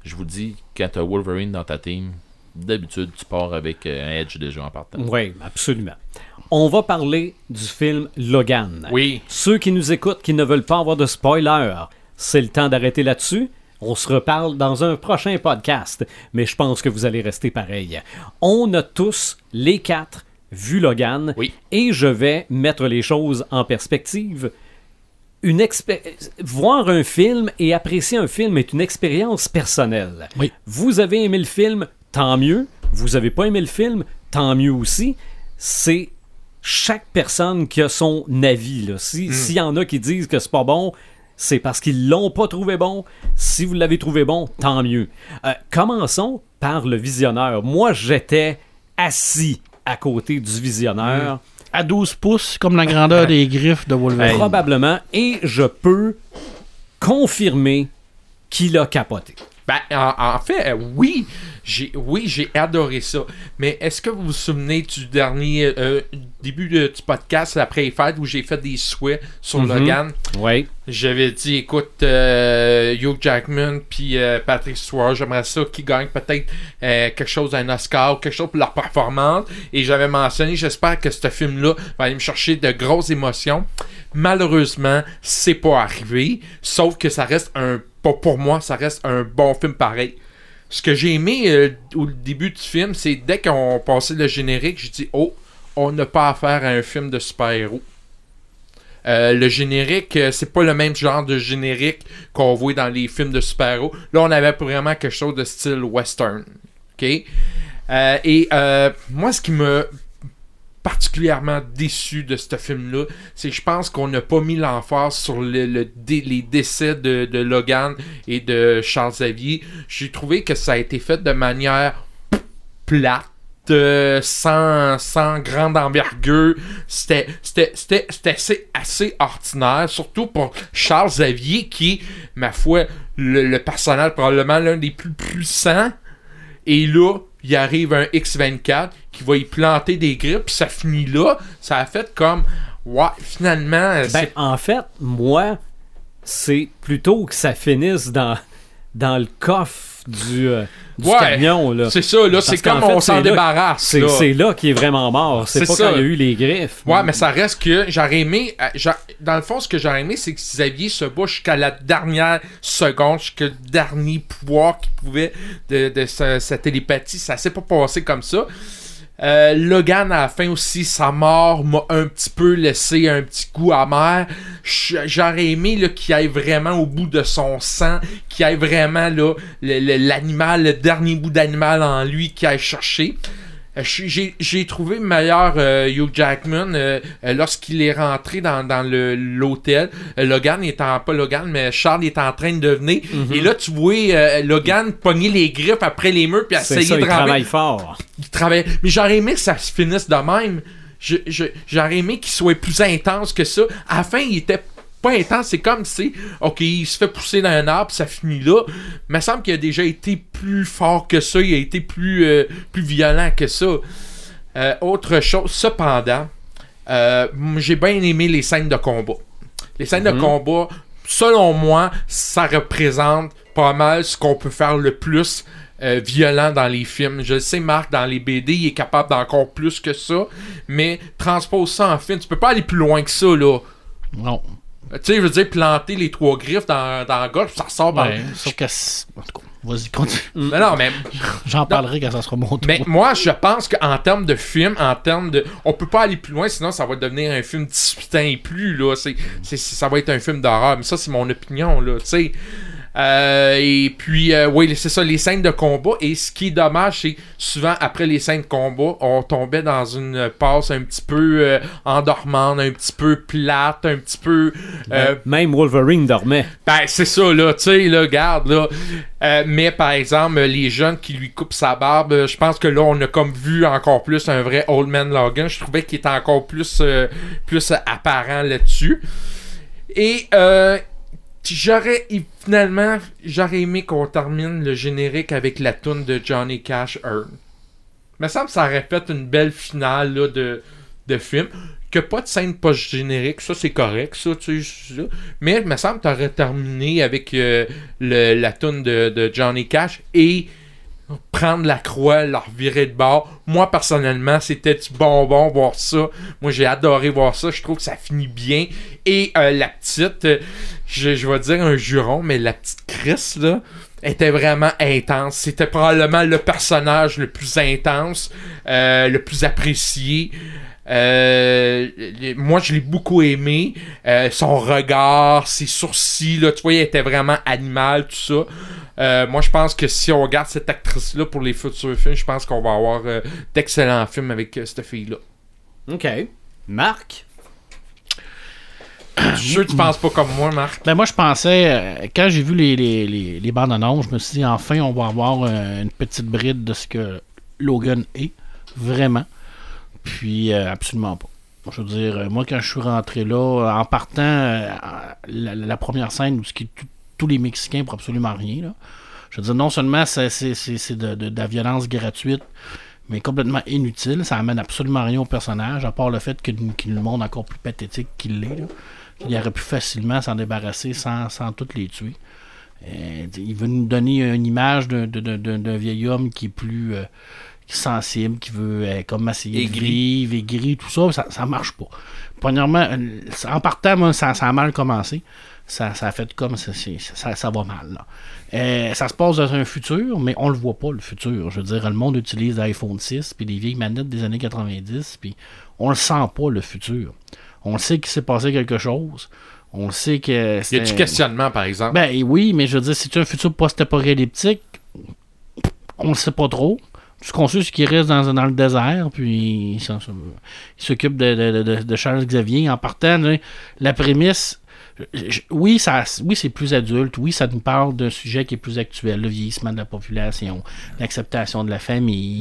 je vous dis, quand t'as Wolverine dans ta team, d'habitude, tu pars avec euh, un Edge déjà en partant. Oui, absolument. On va parler du film Logan. Oui. Ceux qui nous écoutent, qui ne veulent pas avoir de spoiler, c'est le temps d'arrêter là-dessus. On se reparle dans un prochain podcast, mais je pense que vous allez rester pareil. On a tous, les quatre, vu Logan, Oui. et je vais mettre les choses en perspective. Une Voir un film et apprécier un film est une expérience personnelle. Oui. Vous avez aimé le film, tant mieux. Vous avez pas aimé le film, tant mieux aussi. C'est chaque personne qui a son avis. Si- S'il y en a qui disent que c'est pas bon, c'est parce qu'ils l'ont pas trouvé bon. Si vous l'avez trouvé bon, tant mieux. Euh, commençons par le visionneur. Moi, j'étais assis à côté du visionneur. À 12 pouces, comme la grandeur des griffes de Wolverine. Probablement. Et je peux confirmer qu'il a capoté. Ben, en, en fait, euh, oui, j'ai oui, j'ai adoré ça. Mais est-ce que vous vous souvenez du dernier euh, début de- du podcast après les fêtes où j'ai fait des souhaits sur Mhm. Logan? Oui. J'avais dit, écoute, euh, Hugh Jackman puis euh, Patrick Stewart, j'aimerais ça qu'ils gagnent peut-être euh, quelque chose, un Oscar ou quelque chose pour leur performance. Et j'avais mentionné, j'espère que ce film-là va aller me chercher de grosses émotions. Malheureusement, c'est pas arrivé. Sauf que ça reste un, pas pour moi, ça reste un bon film pareil. Ce que j'ai aimé euh, au début du film, c'est dès qu'on passait le générique, j'ai dit, oh, on n'a pas affaire à un film de super-héros. Euh, le générique, euh, c'est pas le même genre de générique qu'on voit dans les films de super-héros. Là, on avait vraiment quelque chose de style western. OK? Et moi, ce qui m'a particulièrement déçu de ce film-là, c'est je pense qu'on n'a pas mis l'emphase sur le, les décès de, Logan et de Charles Xavier. J'ai trouvé que ça a été fait de manière plate. euh, sans, sans grande envergure. C'était assez, assez ordinaire, surtout pour Charles Xavier, qui est, ma foi, le, le personnage probablement l'un des plus puissants. Et là, il arrive un X24 qui va y planter des grippes, puis ça finit là. Ça a fait comme, ouais, finalement, euh, Ben, en fait, moi, c'est plutôt que ça finisse dans, dans le coffre du, euh, du Ouais, camion. Là. c'est ça, là, c'est comme on s'en débarrasse. C'est là. c'est là qu'il est vraiment mort. C'est C'est pas ça. quand il y a eu les griffes. Ouais, mais ça reste que j'aurais aimé. euh, j'a- Dans le fond, ce que j'aurais aimé, c'est que Xavier se bat jusqu'à la dernière seconde, jusqu'au dernier pouvoir qu'il pouvait de, de sa, sa télépathie. Ça s'est pas passé comme ça. Euh, Logan, à la fin aussi, sa mort m'a un petit peu laissé un petit goût amer. J'aurais aimé qu'il aille vraiment au bout de son sang, qu'il aille vraiment là, le- l'animal, le, dernier bout d'animal en lui, qu'il aille chercher. Euh, J'ai trouvé meilleur euh, Hugh Jackman euh, lorsqu'il est rentré dans, dans l'hôtel. Logan est en pas Logan, mais Charles est en train de venir. Mhm. Et là, tu vois euh, Logan pogner les griffes après les murs puis essayer ça, de il ramper travaille fort. il travaille. Mais j'aurais aimé que ça se finisse de même. Je- je- J'aurais aimé qu'il soit plus intense que ça. À la fin, il était pas intense. C'est comme si, ok, il se fait pousser dans un arbre, ça finit là. Il me semble qu'il a déjà été plus fort que ça. Il a été plus, euh, plus violent que ça. Euh, autre chose, cependant, euh, j'ai bien aimé les scènes de combat. Les scènes de combat, selon moi, ça représente pas mal ce qu'on peut faire le plus euh, violent dans les films. Je le sais, Marc, dans les BD, il est capable d'encore plus que ça, mais transpose ça en film. Tu peux pas aller plus loin que ça, là. Non. Tu sais, je veux dire, planter les trois griffes dans, dans la gorge, ça ressort par... Ouais, sauf que. En tout cas, vas-y, continue. Non, non, mais J'en parlerai quand ça sera mon tour. Mais moi, je pense qu'en termes de film, en termes de. On peut pas aller plus loin, sinon ça va devenir un film 18 ans et plus, là. C'est- ça va être un film d'horreur. Mais ça, c'est mon opinion, là. Tu sais. Euh, et puis, euh, oui, c'est ça, les scènes de combat. Et ce qui est dommage, c'est souvent après les scènes de combat, on tombait dans une passe un petit peu euh, endormante, un petit peu plate, un petit peu. euh, Même Wolverine dormait. ben, c'est ça, là, tu sais, là, garde, là. Euh, mais, par exemple, les jeunes qui lui coupent sa barbe, je pense que là, on a comme vu encore plus un vrai Old Man Logan. Je trouvais qu'il était encore plus, plus apparent là-dessus. Et, euh, j'aurais, finalement, j'aurais aimé qu'on termine le générique avec la tune de Johnny Cash Earn. me semble que ça aurait fait une belle finale, là, de, de film. Que pas de scène post-générique, ça c'est correct, ça, tu sais. ça. Mais me semble que t'aurais terminé avec euh, la tune de, Johnny Cash et prendre la croix, la revirer de bord. Moi, personnellement, c'était du bonbon voir ça. Moi, j'ai adoré voir ça. Je trouve que ça finit bien. Et euh, la petite, euh, je, vais dire un juron, mais la petite Chris, là, était vraiment intense. C'était probablement le personnage le plus intense, euh, le plus apprécié. Euh, moi, je l'ai beaucoup aimé. Euh, son regard, ses sourcils, là, tu vois, il était vraiment animal, tout ça. Moi, je pense que si on regarde cette actrice-là pour les futurs films, je pense qu'on va avoir d'excellents films avec cette fille-là. OK. Marc? Je suis sûr que tu penses pas comme moi, Marc. Ben moi, je pensais, euh, quand j'ai vu les, les, les, les bandes annonces, je me suis dit, enfin, on va avoir euh, une petite bride de ce que Logan est, vraiment. Puis, euh, absolument pas. Je veux dire, moi, quand je suis rentré là, en partant, la, première scène où tous les Mexicains pour absolument rien, là. Je veux dire, non seulement c'est, de, de- de la violence gratuite, mais complètement inutile. Ça amène absolument rien au personnage, à part le fait qu'il, le montre encore plus pathétique qu'il l'est. Il aurait pu facilement s'en débarrasser sans, sans toutes les tuer. Euh, il veut nous donner une image d'un, d'un- d'un- vieil homme qui est plus euh, sensible, qui veut euh, comme essayer de Aigri. vivre, aigri, tout ça, ça, ça marche pas. Premièrement, euh, en partant, moi, ça, ça a mal commencé. Ça, ça a fait comme ça, ça, ça va mal. là. Euh, ça se passe dans un futur, mais on le voit pas, le futur. Je veux dire, le monde utilise l'iPhone 6 puis des vieilles manettes des années 90, puis on le sent pas, le futur. On sait qu'il s'est passé quelque chose. On sait que. Il y a du questionnement, par exemple? ben oui, mais je veux dire, c'est un futur post-apocalyptique. On le sait pas trop. Tout ce qu'on sait, c'est qu'il reste dans, dans le désert, puis il s'occupe de, de- de- de Charles Xavier. En partant, la prémisse, oui, ça, oui, c'est plus adulte. Oui, ça nous parle d'un sujet qui est plus actuel, le vieillissement de la population, l'acceptation de la famille.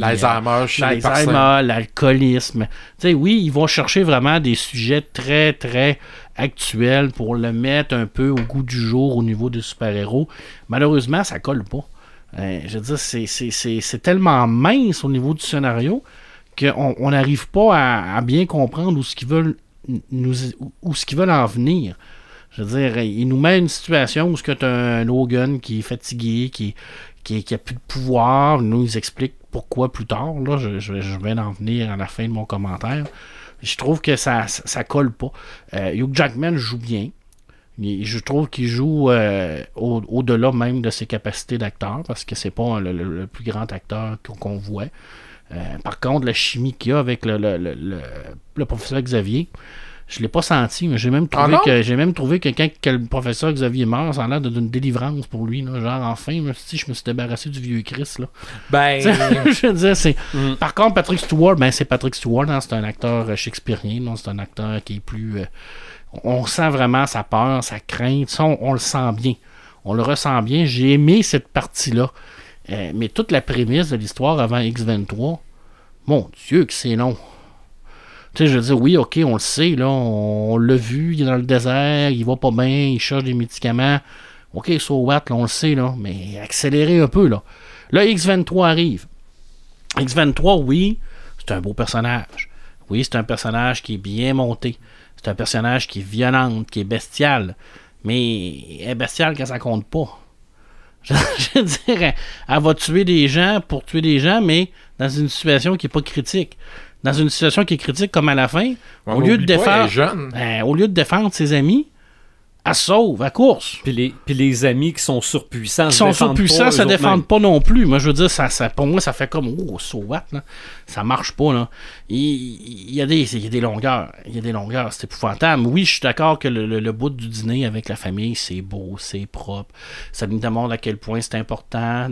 L'Alzheimer personnes. L'Alzheimer, l'alcoolisme. Tu sais, oui, ils vont chercher vraiment des sujets très, très actuels pour le mettre un peu au goût du jour au niveau des super-héros. Malheureusement, ça colle pas. Euh, je veux dire, c'est- c'est- c'est c'est tellement mince au niveau du scénario qu'on on n'arrive pas à, à bien comprendre où ce qu'ils veulent nous où ce qu'ils veulent en venir. Je veux dire, il nous met une situation où tu as un Logan qui est fatigué, qui, qui, a plus de pouvoir. Il nous explique pourquoi plus tard. Là, je, je, je vais en venir à la fin de mon commentaire. Je trouve que ça, ça, colle pas. Euh, Hugh Jackman joue bien. Je trouve qu'il joue euh, au- au-delà même de ses capacités d'acteur, parce que c'est pas le, plus grand acteur qu'on voit. Euh, par contre, la chimie qu'il y a avec le- le professeur Xavier, je l'ai pas senti, mais j'ai même trouvé Ah non? que j'ai même trouvé que quand que le professeur Xavier meurt, ça a l'air d'une délivrance pour lui. là. Genre enfin, je me suis dit, je me suis débarrassé du vieux Chris là. Ben, je veux dire, c'est. Mm. Par contre, Patrick Stewart, ben c'est Patrick Stewart, hein, c'est un acteur euh, shakespearien, non, c'est un acteur qui est plus. euh, on sent vraiment sa peur, sa crainte, ça, on, on le sent bien. On le ressent bien. J'ai aimé cette partie-là. Euh, mais toute la prémisse de l'histoire avant X23, mon Dieu, que c'est long. Tu sais, je veux dire, oui, ok, on le sait, là, on, l'a vu, il est dans le désert, il va pas bien, il cherche des médicaments. Ok, so what, là, on le sait, là, mais accélérez un peu, là. Là, X23 arrive. X23, oui, c'est un beau personnage. Oui, c'est un personnage qui est bien monté. C'est un personnage qui est violent, qui est bestial. Mais elle est bestiale quand ça compte pas. Je, veux dire, elle, va tuer des gens pour tuer des gens, mais dans une situation qui est pas critique. Dans une situation qui est critique comme à la fin, au lieu de défendre, jeune. ben, au lieu de défendre ses amis, elle se sauve, elle course. Puis les, puis les amis qui sont surpuissants Qui se sont défendent surpuissants, pas, ça défendent pas non plus. Moi, je veux dire, ça, ça, pour moi, ça fait comme Oh, so what, là? Ça marche pas, là. Il, y a des, longueurs. Il y a des longueurs, c'est épouvantable. Oui, je suis d'accord que le, le- bout du dîner avec la famille, c'est beau, c'est propre. Ça nous demande à quel point c'est important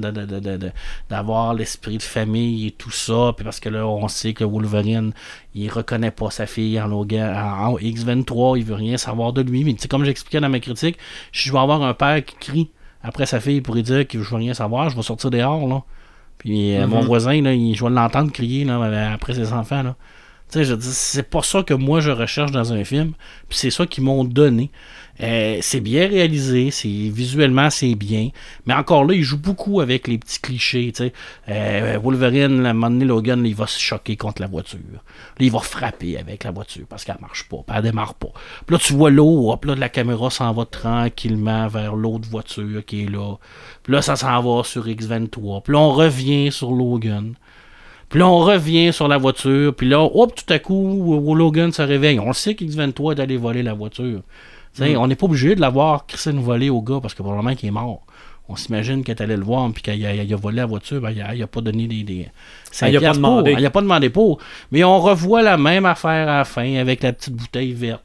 d'avoir l'esprit de famille et tout ça. Puis parce que là, on sait que Wolverine, il reconnaît pas sa fille en, en, en X23, il veut rien savoir de lui. Mais comme j'expliquais dans ma critique, si je vais avoir un père qui crie après sa fille pour lui dire que je veux rien savoir, je vais sortir dehors, là. Puis euh, mon voisin, là, il- je vais l'entendre crier là, après ses enfants, là. Tu sais, je dis, c'est pas ça que moi je recherche dans un film, puis c'est ça qu'ils m'ont donné. Euh, c'est bien réalisé, c'est visuellement c'est bien, mais encore là, il joue beaucoup avec les petits clichés. Euh, Wolverine, à un moment donné, Logan, il va se choquer contre la voiture. Là, il va frapper avec la voiture parce qu'elle marche pas, elle démarre pas. Puis là, tu vois l'eau, hop, là, la caméra s'en va tranquillement vers l'autre voiture qui est là. Puis là, ça s'en va sur X23. Puis là, on revient sur Logan. Puis là, on revient sur la voiture. Puis là, hop, tout à coup, Logan se réveille. On sait qu'X23 est allé voler la voiture. Sais, On n'est pas obligé de l'avoir crissé une volée au gars parce que probablement qu'il est mort. On s'imagine qu'elle est allée le voir puis qu'il a, il a volé la voiture. Ben, il, a, il a pas donné des. des Elle y a pas 5 piastres pour. demandé. Elle y a pas demandé pour. Mais on revoit la même affaire à la fin avec la petite bouteille verte.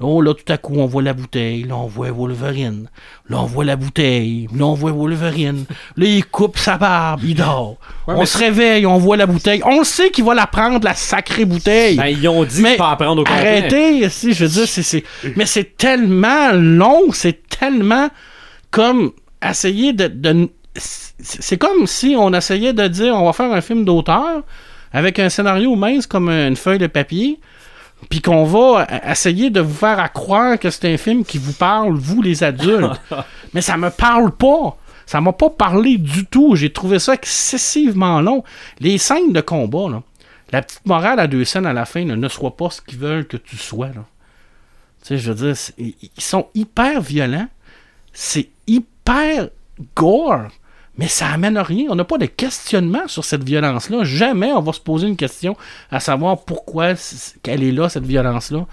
Oh, là, tout à coup, on voit la bouteille. Là, on voit Wolverine. Là, on voit la bouteille. Là, on voit Wolverine. Là, il coupe sa barbe. Il dort. Ouais, on mais se réveille. On voit la bouteille. On le sait qu'il va la prendre, la sacrée bouteille. Ben, ils ont dit Mais pas en prendre au complet. Arrêtez, si, je veux dire, c'est, mais c'est tellement long, c'est tellement comme essayer de, c'est comme si on essayait de dire on va faire un film d'auteur avec un scénario mince comme une feuille de papier, puis qu'on va euh, essayer de vous faire à croire que c'est un film qui vous parle, vous les adultes. mais ça me parle pas. Ça m'a pas parlé du tout. J'ai trouvé ça excessivement long. Les scènes de combat, là, la petite morale à deux scènes à la fin, là, ne sois pas ce qu'ils veulent que tu sois. Là. Tu sais, je veux dire, ils sont hyper violents. C'est hyper gore. Mais ça amène à rien. On n'a pas de questionnement sur cette violence-là. Jamais on va se poser une question à savoir pourquoi qu'elle est là, cette violence-là.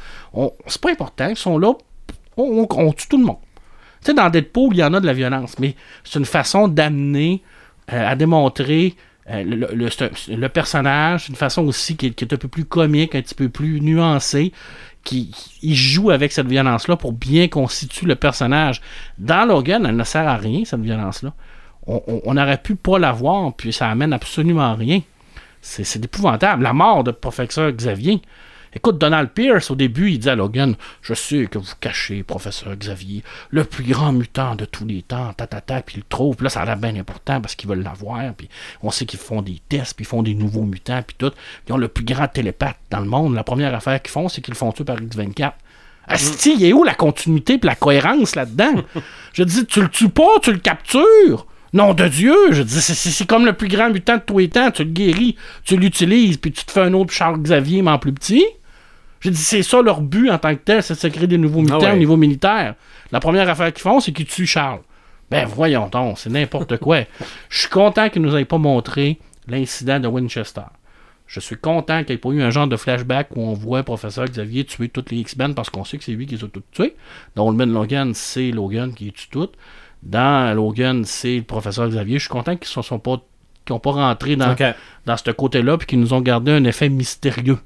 C'est pas important. Ils sont là. On, tue tout le monde. Tu sais, dans Deadpool, il y en a de la violence, mais c'est une façon d'amener euh, à démontrer euh, le, le- le- personnage, c'est une façon aussi qui est, qui un peu plus comique, un petit peu plus nuancée, qui il joue avec cette violence-là pour bien constituer le personnage. Dans Logan, elle ne sert à rien, cette violence-là. On, on- aurait pu pas la voir, puis ça amène absolument rien. C'est c'est épouvantable. La mort de professeur Xavier. Écoute, Donald Pierce, au début, il dit à Logan Je sais que vous cachez, professeur Xavier, le plus grand mutant de tous les temps, ta, ta, ta, puis il le trouve. Puis là, ça a l'air bien important parce qu'ils veulent l'avoir. Puis on sait qu'ils font des tests, puis ils font des nouveaux mutants, puis tout. Puis ils ont le plus grand télépathe dans le monde. La première affaire qu'ils font, c'est qu'ils le font tuer par X24. Asti, il est où la continuité puis la cohérence là-dedans? Je dis, tu le tues pas, tu le captures. Nom de Dieu, je dis, c'est- comme le plus grand mutant de tous les temps. Tu le guéris, tu l'utilises, puis tu te fais un autre Charles Xavier, mais en plus petit. J'ai dit, c'est ça leur but en tant que tel, c'est de se créer des nouveaux mutants ouais. au niveau militaire. La première affaire qu'ils font, c'est qu'ils tuent Charles. Ben voyons donc, c'est n'importe quoi. Je suis content qu'ils nous aient pas montré l'incident de Winchester. Je suis content qu'il n'y ait pas eu un genre de flashback où on voit professeur Xavier tuer toutes les X-Men parce qu'on sait que c'est lui qui les a toutes tuées. Dans Old Man Logan, c'est Logan qui les tue toutes. Dans Logan, c'est le professeur Xavier. Je suis content qu'ils ne sont pas, qu'ils ont pas rentré dans, dans ce côté-là puis qu'ils nous ont gardé un effet mystérieux.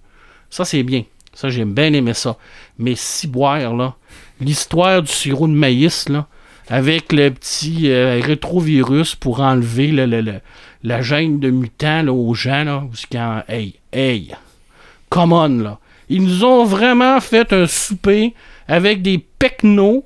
Ça, c'est bien. Ça, j'ai bien aimé ça. Mais si boire, là, l'histoire du sirop de maïs, là, avec le petit euh, rétrovirus pour enlever le- le- le- la gêne de mutant là, aux gens, là, quand, hey, hey, come on, là. Ils nous ont vraiment fait un souper avec des pecnos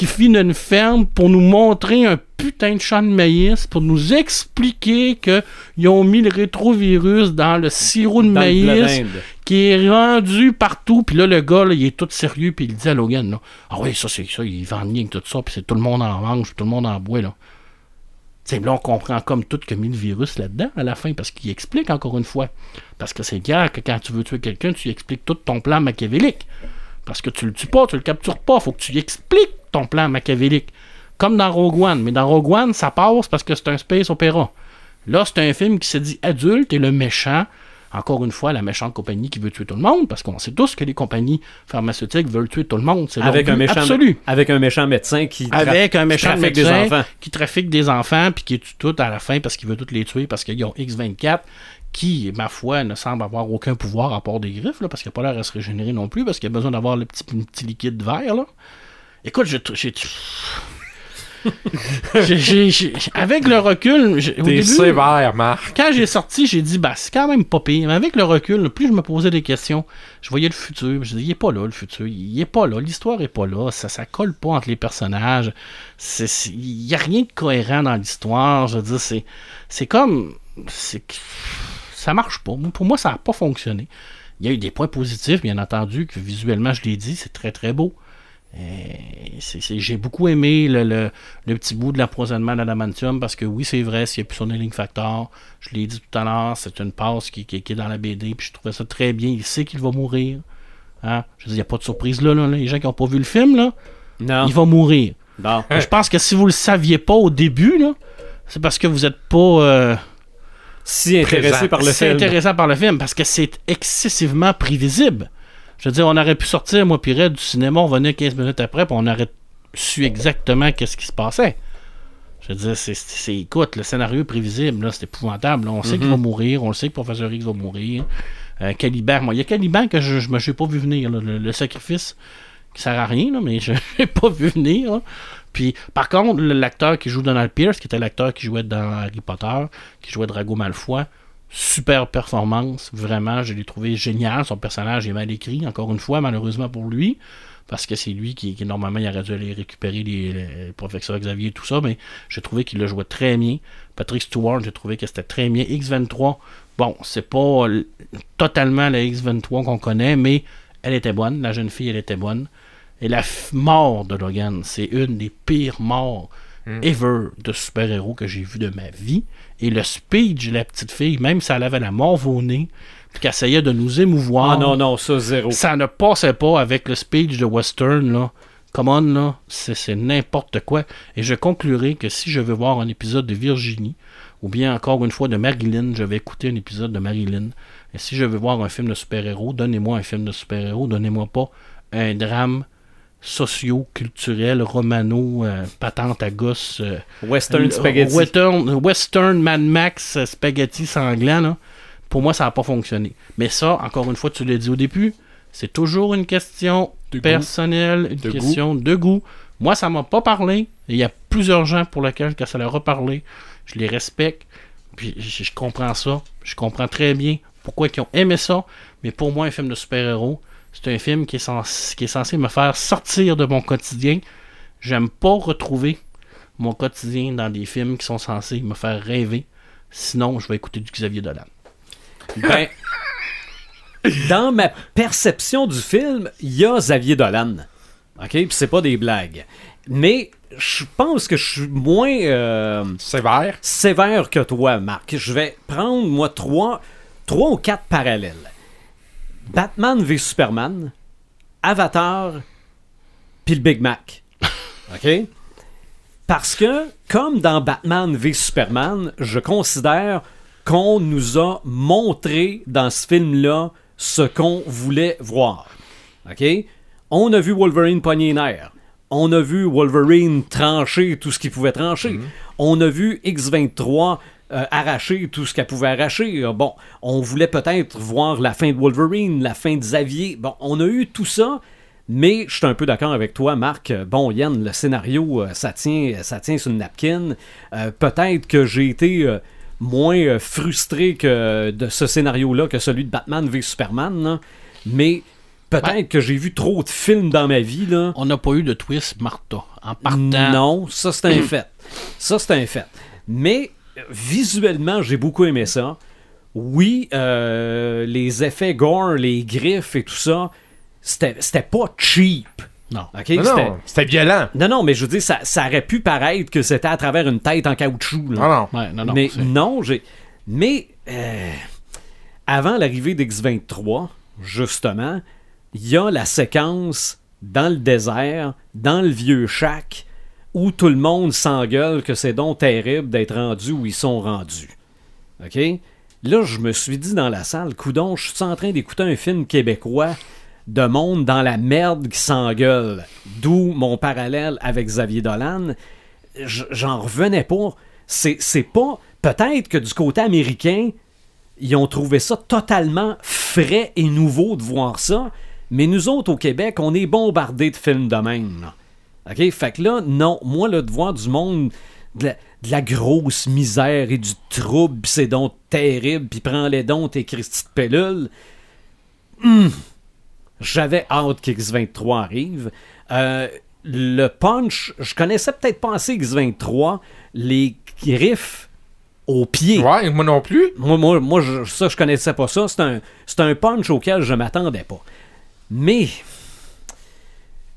qui finissent une ferme pour nous montrer un putain de champ de maïs, pour nous expliquer qu'ils ont mis le rétrovirus dans le sirop de Dans maïs qui est rendu partout. Puis là, le gars, là, il est tout sérieux, puis il dit à Logan, là, ah oui, ça, c'est ça, il vend rien que tout ça, puis c'est tout le monde en mange, tout le monde en boit, là. Tu sais, là, on comprend comme tout a mis le virus là-dedans à la fin, parce qu'il explique encore une fois. Parce que c'est clair que quand tu veux tuer quelqu'un, tu expliques tout ton plan machiavélique. Parce que tu le tues pas, tu le captures pas, faut que tu expliques ton plan machiavélique. Comme dans Rogue One. Mais dans Rogue One, ça passe parce que c'est un space opéra. Là, c'est un film qui se dit adulte et le méchant, encore une fois, la méchante compagnie qui veut tuer tout le monde, parce qu'on sait tous que les compagnies pharmaceutiques veulent tuer tout le monde. C'est Avec un, méchant, absolu. avec un méchant médecin qui, Avec un méchant trafique des enfants. qui trafique des enfants puis qui tue tout à la fin parce qu'il veut tous les tuer parce qu'ils ont X24 qui, ma foi, ne semble avoir aucun pouvoir à part des griffes, là, parce qu'il n'a pas l'air à se régénérer non plus, parce qu'il a besoin d'avoir le petit, le petit liquide vert. Là. Écoute, j'ai- avec le recul, au T'es début, sévère, Marc. quand j'ai sorti, j'ai dit, bah, c'est quand même pas pire. Mais avec le recul, plus je me posais des questions, je voyais le futur. Je disais, il est pas là, le futur. Il est pas là. L'histoire est pas là. Ça, ça colle pas entre les personnages. Il y a rien de cohérent dans l'histoire. Je veux dire, c'est, c'est comme. C'est, ça marche pas. Pour moi, ça n'a pas fonctionné. Il y a eu des points positifs, bien entendu, que visuellement, je l'ai dit, c'est très très beau. C'est- j'ai beaucoup aimé le, le- le petit bout de l'empoisonnement d'adamantium parce que oui, c'est vrai, s'il n'y a plus son healing factor, je l'ai dit tout à l'heure, c'est une passe qui, qui- qui est dans la BD, puis je trouvais ça très bien. Il sait qu'il va mourir. Hein? Je veux dire, il n'y a pas de surprise là. Les gens qui n'ont pas vu le film, là, Non. il va mourir. Bon. Je pense que si vous le saviez pas au début, c'est parce que vous n'êtes pas euh, Si intéressé Présent. par le film. intéressant par le film parce que c'est excessivement prévisible. Je veux dire, on aurait pu sortir, moi, puis Red, du cinéma, on venait 15 minutes après, puis on aurait su exactement qu'est-ce qui se passait. Je veux dire, c'est, c'est- écoute, le scénario est prévisible, là, c'est épouvantable. là. On sait qu'il va mourir, on le sait que Professeur X va mourir. Euh, Caliban, moi, il y a Caliban que je ne me suis pas vu venir, là, le, le sacrifice qui sert à rien, là, mais je l'ai pas vu venir. là. Puis, par contre, l'acteur qui joue Donald Pierce, qui était l'acteur qui jouait dans Harry Potter, qui jouait Drago Malfoy, super performance, vraiment, je l'ai trouvé génial. Son personnage est mal écrit, encore une fois, malheureusement pour lui, parce que c'est lui qui, qui, normalement, il aurait dû aller récupérer les, les professeurs Xavier et tout ça, mais j'ai trouvé qu'il le jouait très bien. Patrick Stewart, j'ai trouvé que c'était très bien. X23, bon, c'est pas totalement la X23 qu'on connaît, mais elle était bonne, la jeune fille, elle était bonne. Et la mort de Logan, c'est une des pires morts ever de super-héros que j'ai vu de ma vie. Et le speech de la petite fille, même si elle avait la morve au nez, puis qu'elle essayait de nous émouvoir, Ah non, non, ça, zéro. ça ne passait pas avec le speech de Western, là. Come on, là, c'est c'est n'importe quoi. Et je conclurai que si je veux voir un épisode de Virginie, ou bien encore une fois de Marilyn, je vais écouter un épisode de Marilyn. Et si je veux voir un film de super-héros, donnez-moi un film de super-héros, donnez-moi pas un drame socio-culturel, romano, euh, patente à gosse. euh, Western le- Spaghetti. Western, Western Mad Max euh, spaghetti sanglant, là. pour moi, ça n'a pas fonctionné. Mais ça, encore une fois, tu l'as dit au début, c'est toujours une question De goût. personnelle, une De question de goût. Moi, ça m'a pas parlé. Il y a plusieurs gens pour lesquels que ça leur a parlé. Je les respecte. Puis je comprends ça. Je comprends très bien pourquoi ils ont aimé ça. Mais pour moi, un film de super-héros, c'est un film qui est, censé, qui est censé me faire sortir de mon quotidien. J'aime pas retrouver mon quotidien dans des films qui sont censés me faire rêver. Sinon, je vais écouter du Xavier Dolan. Ben, dans ma perception du film, il y a Xavier Dolan. OK? Puis c'est pas des blagues. Mais je pense que je suis moins euh, Sévère. sévère que toi, Marc. Je vais prendre, moi, trois, trois ou quatre parallèles. Batman v Superman, Avatar, puis le Big Mac. OK? Parce que, comme dans Batman v Superman, je considère qu'on nous a montré dans ce film-là ce qu'on voulait voir. OK? On a vu Wolverine pogner les nerfs. On a vu Wolverine trancher tout ce qu'il pouvait trancher. On a vu X-23 euh, arracher tout ce qu'elle pouvait arracher. Euh, Bon, on voulait peut-être voir la fin de Wolverine, la fin de Xavier. Bon, on a eu tout ça, mais je suis un peu d'accord avec toi, Marc. Euh, Bon, Yann, le scénario, ça tient, ça tient sur une napkin. Euh, peut-être que j'ai été moins frustré que de ce scénario-là que celui de Batman v Superman, là. mais peut-être Ouais. que j'ai vu trop de films dans ma vie. Là. On n'a pas eu de twist Martha. En partant. Non, ça c'est un fait. Ça c'est un fait. Mais visuellement, j'ai beaucoup aimé ça. Oui, euh, les effets gore, les griffes et tout ça, c'était c'était pas cheap. Non. C'était- violent. non, non, mais je veux dire, ça, ça aurait pu paraître que c'était à travers une tête en caoutchouc. là. Non, non. Ouais, non, non. mais non, j'ai. Mais euh, avant l'arrivée d'X23, justement, il y a la séquence dans le désert, dans le vieux chac, où tout le monde s'engueule que c'est donc terrible d'être rendu où ils sont rendus. OK? Là, je me suis dit dans la salle, coudon, je suis en train d'écouter un film québécois de monde dans la merde qui s'engueule. D'où mon parallèle avec Xavier Dolan. J'en revenais pas. C'est pas. Peut-être que du côté américain, ils ont trouvé ça totalement frais et nouveau de voir ça. Mais nous autres, au Québec, on est bombardés de films de même. OK? Fait que là, non, moi, là, de voir du monde, de la, de la grosse misère et du trouble, pis c'est donc terrible, puis prends-les donc tes Christy de pellules. Hum. J'avais hâte qu'X23 arrive. Euh, le punch, je connaissais peut-être pas assez X23, les griffes au pied. Ouais, moi non plus. Moi, moi, moi je- ça, je connaissais pas ça. C'est un, c'est un punch auquel je m'attendais pas. Mais,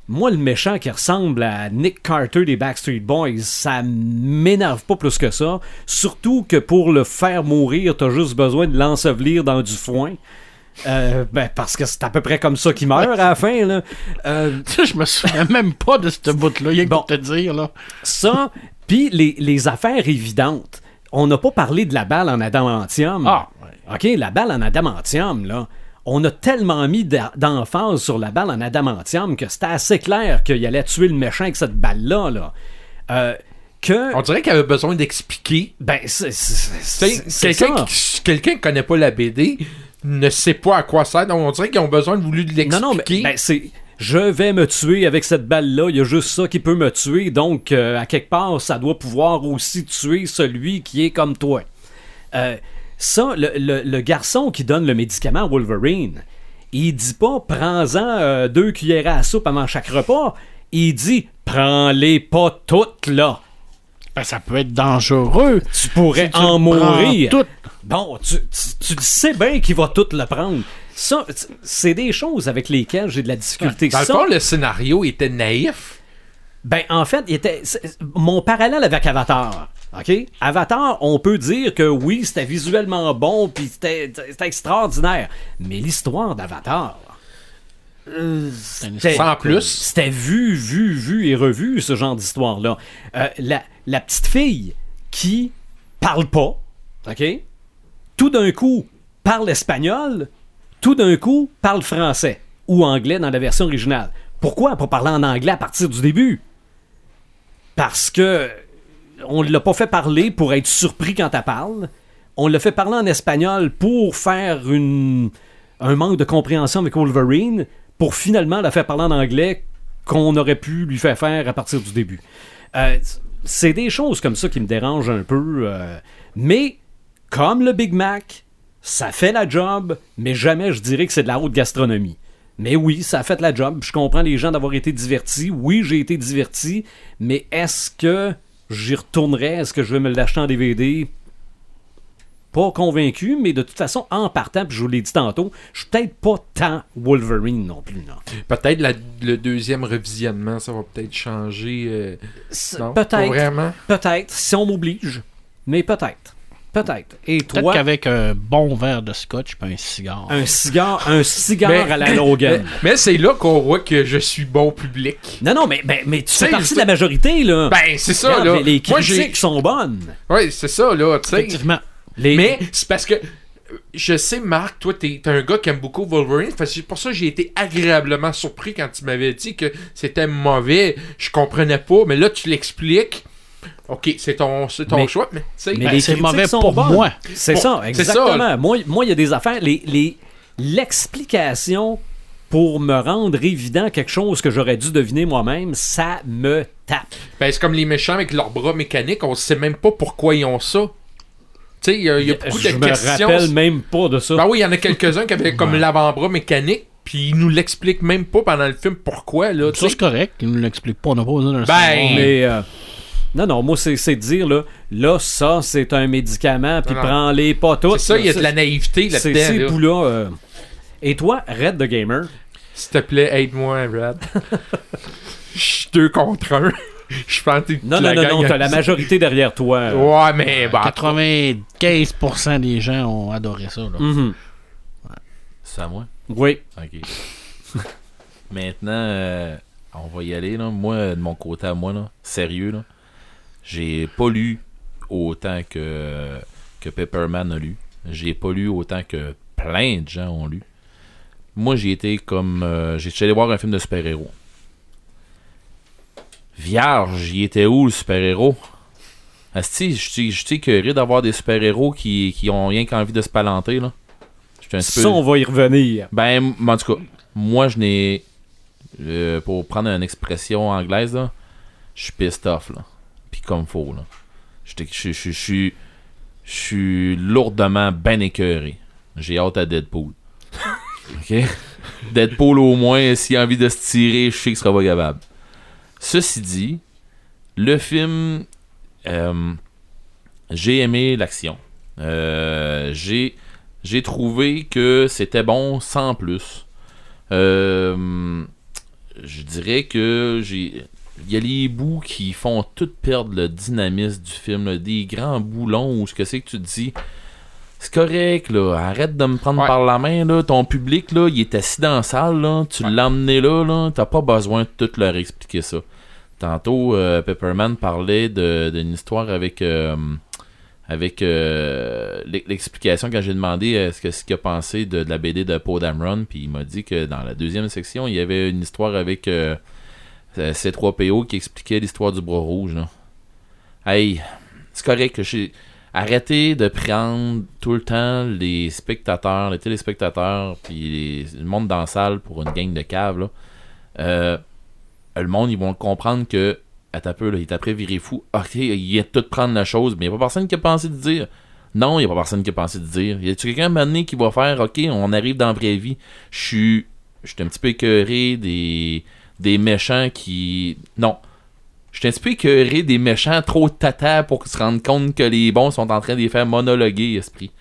moi, le méchant qui ressemble à Nick Carter des Backstreet Boys, ça m'énerve pas plus que ça. Surtout que pour le faire mourir, t'as juste besoin de l'ensevelir dans du foin. Euh, ben, parce que c'est à peu près comme ça qu'il meurt à la fin. Là. Euh, Ça, je me souviens même pas de ce bout-là. Il que Bon. pour te dire, là. ça, puis les, les affaires évidentes. On n'a pas parlé de la balle en adamantium. Ah, ouais. OK, la balle en adamantium, là. On a tellement mis d'emphase sur la balle en adamantium que c'était assez clair qu'il allait tuer le méchant avec cette balle-là, là. Euh, que. On dirait qu'il avait besoin d'expliquer. Ben, c'est. Quelqu'un qui, quelqu'un qui connaît pas la BD ne sait pas à quoi ça sert. Donc on dirait qu'ils ont besoin de voulu l'expliquer. Non, non, mais ben, c'est. Je vais me tuer avec cette balle-là. Il y a juste ça qui peut me tuer. Donc, euh, à quelque part, ça doit pouvoir aussi tuer celui qui est comme toi. Euh, ça, le, le- le garçon qui donne le médicament à Wolverine, il dit pas prends-en euh, deux cuillères à soupe avant chaque repas. Il dit prends-les pas toutes là. Ben, ça peut être dangereux. Tu pourrais Si tu en mourir. tout. Bon, tu, tu, tu le sais bien qu'il va tout le prendre. Ça, c'est des choses avec lesquelles j'ai de la difficulté. Dans le fond, le scénario était naïf. Ben, en fait, il était, mon parallèle avec Avatar. OK? Avatar, on peut dire que oui, c'était visuellement bon, puis c'était extraordinaire. Mais l'histoire d'Avatar. euh, Sans plus. C'était vu, vu, vu et revu, ce genre d'histoire-là. Euh, la, la petite fille qui parle pas, OK? Tout d'un coup, parle espagnol, tout d'un coup, parle français ou anglais dans la version originale. Pourquoi pas parler en anglais à partir du début? Parce que on l'a pas fait parler pour être surpris quand elle parle. On l'a fait parler en espagnol pour faire un manque de compréhension avec Wolverine, pour finalement la faire parler en anglais qu'on aurait pu lui faire faire à partir du début. Euh, c'est des choses comme ça qui me dérangent un peu. euh, mais comme le Big Mac, ça fait la job, mais jamais je dirais que c'est de la haute gastronomie. Mais oui, ça a fait la job. Je comprends les gens d'avoir été divertis. Oui, j'ai été diverti. Mais est-ce que j'y retournerai? Est-ce que je vais me l'acheter en DVD? pas convaincu, mais de toute façon, en partant, puis je vous l'ai dit tantôt, je suis peut-être pas tant Wolverine non plus. Non. Peut-être la- le deuxième revisionnement, ça va peut-être changer. euh, pas Peut-être, vraiment. peut-être, si on m'oblige, mais peut-être. Peut-être. Et Peut-être toi, qu'avec un bon verre de scotch et un cigare. un cigare, un cigare Mais- à la Logan. Mais, mais c'est là qu'on voit que je suis bon public. Non, non, mais, mais, mais tu fais partie de la majorité, là. Ben, c'est ça, Regarde, là. Les, les Moi, j'ai. critiques sont bonnes. Ouais, c'est ça, là, tu sais. Effectivement. Les... Mais c'est parce que. Je sais, Marc, toi, t'es un gars qui aime beaucoup Wolverine. C'est pour ça que j'ai été agréablement surpris quand tu m'avais dit que c'était mauvais. Je comprenais pas, mais là, tu l'expliques. Ok, c'est ton, c'est ton Mais- choix, mais tu sais. mais Ben, les critiques mauvais sont pour bonnes. moi. C'est Bon, ça, c'est ça, exactement. là. moi, moi, il y a des affaires. Les, les, l'explication pour me rendre évident quelque chose que j'aurais dû deviner moi-même, ça me tape. Ben, c'est comme les méchants avec leurs bras mécaniques, on sait même pas pourquoi ils ont ça. Tu sais, il y a, il y a beaucoup je de me questions. rappelle même pas de ça. Ben oui, il y en a quelques-uns qui avaient comme l'avant-bras mécanique, puis ils nous l'expliquent même pas pendant le film pourquoi, là. Ça, c'est correct. Il ne l'explique pas. On n'a pas besoin de le Ben. Mais euh, non, non, moi, c'est c'est de dire, là, là, ça, c'est un médicament, puis prends-les pas toutes. C'est ça, il y a de la C'est- naïveté C'est là-dedans. ces là. bouts-là. euh. Et toi, Red the Gamer, S'il te plaît, aide-moi, Brad. Je suis deux contre un. Je pense que non, non, non, non, t'as la majorité derrière toi. euh. Ouais, mais bah. 95% des gens ont adoré ça. là. Mhm. C'est à moi? Oui. Ok. Maintenant, euh, on va y aller. Là. Moi, de mon côté à moi, là, sérieux, là, j'ai pas lu autant que, que Pepperman a lu. J'ai pas lu autant que plein de gens ont lu. Moi, j'ai été comme. euh, j'ai allé voir un film de super-héros. Vierge, il était où le super-héros? Asti, je suis écœuré d'avoir des super-héros qui, qui ont rien qu'envie de se palanter, là. Un peu- Ça, on va y revenir. ben, en tout cas, moi, je n'ai. euh, pour prendre une expression anglaise, là, je suis pissed off, là. Puis comme faut, suis. Je suis lourdement ben écœuré. J'ai hâte à Deadpool. ok? Deadpool, au moins, s'il a envie de se tirer, je sais qu'il sera pas capable. Ceci dit, le film. euh, j'ai aimé l'action. Euh, j'ai j'ai trouvé que c'était bon sans plus. Euh, je dirais que j'ai il y a les bouts qui font tout perdre le dynamisme du film, là. des grands bouts longs où ce que c'est que tu te dis c'est correct là, arrête de me prendre Ouais. par la main là, ton public là, il est assis dans la salle là, tu Ouais. l'as emmené là là, t'as pas besoin de tout leur expliquer ça. Tantôt euh, Pepperman parlait de- d'une histoire avec euh, avec euh, l'e- l'explication quand j'ai demandé euh, ce que ce qu'il a pensé de, de la BD de Poe Dameron, puis il m'a dit que dans la deuxième section, il y avait une histoire avec euh, C3PO qui expliquait l'histoire du bras rouge. Là. Hey, c'est correct j'ai arrêté de prendre tout le temps les spectateurs, les téléspectateurs, puis les- le monde dans la salle pour une gang de caves. Euh, le monde, ils vont comprendre que Attends un peu, là, il est après viré fou. Ok, il de tout prendre la chose, mais il n'y a pas personne qui a pensé de dire. Non, il n'y a pas personne qui a pensé de dire. Y a-tu quelqu'un maintenant qui va faire Ok, on arrive dans la vraie vie? Je suis. Je suis un petit peu écœuré des. Des méchants qui. Non. Je suis un peu écœuré des méchants trop tata pour se rendre compte que les bons sont en train de les faire monologuer, esprit.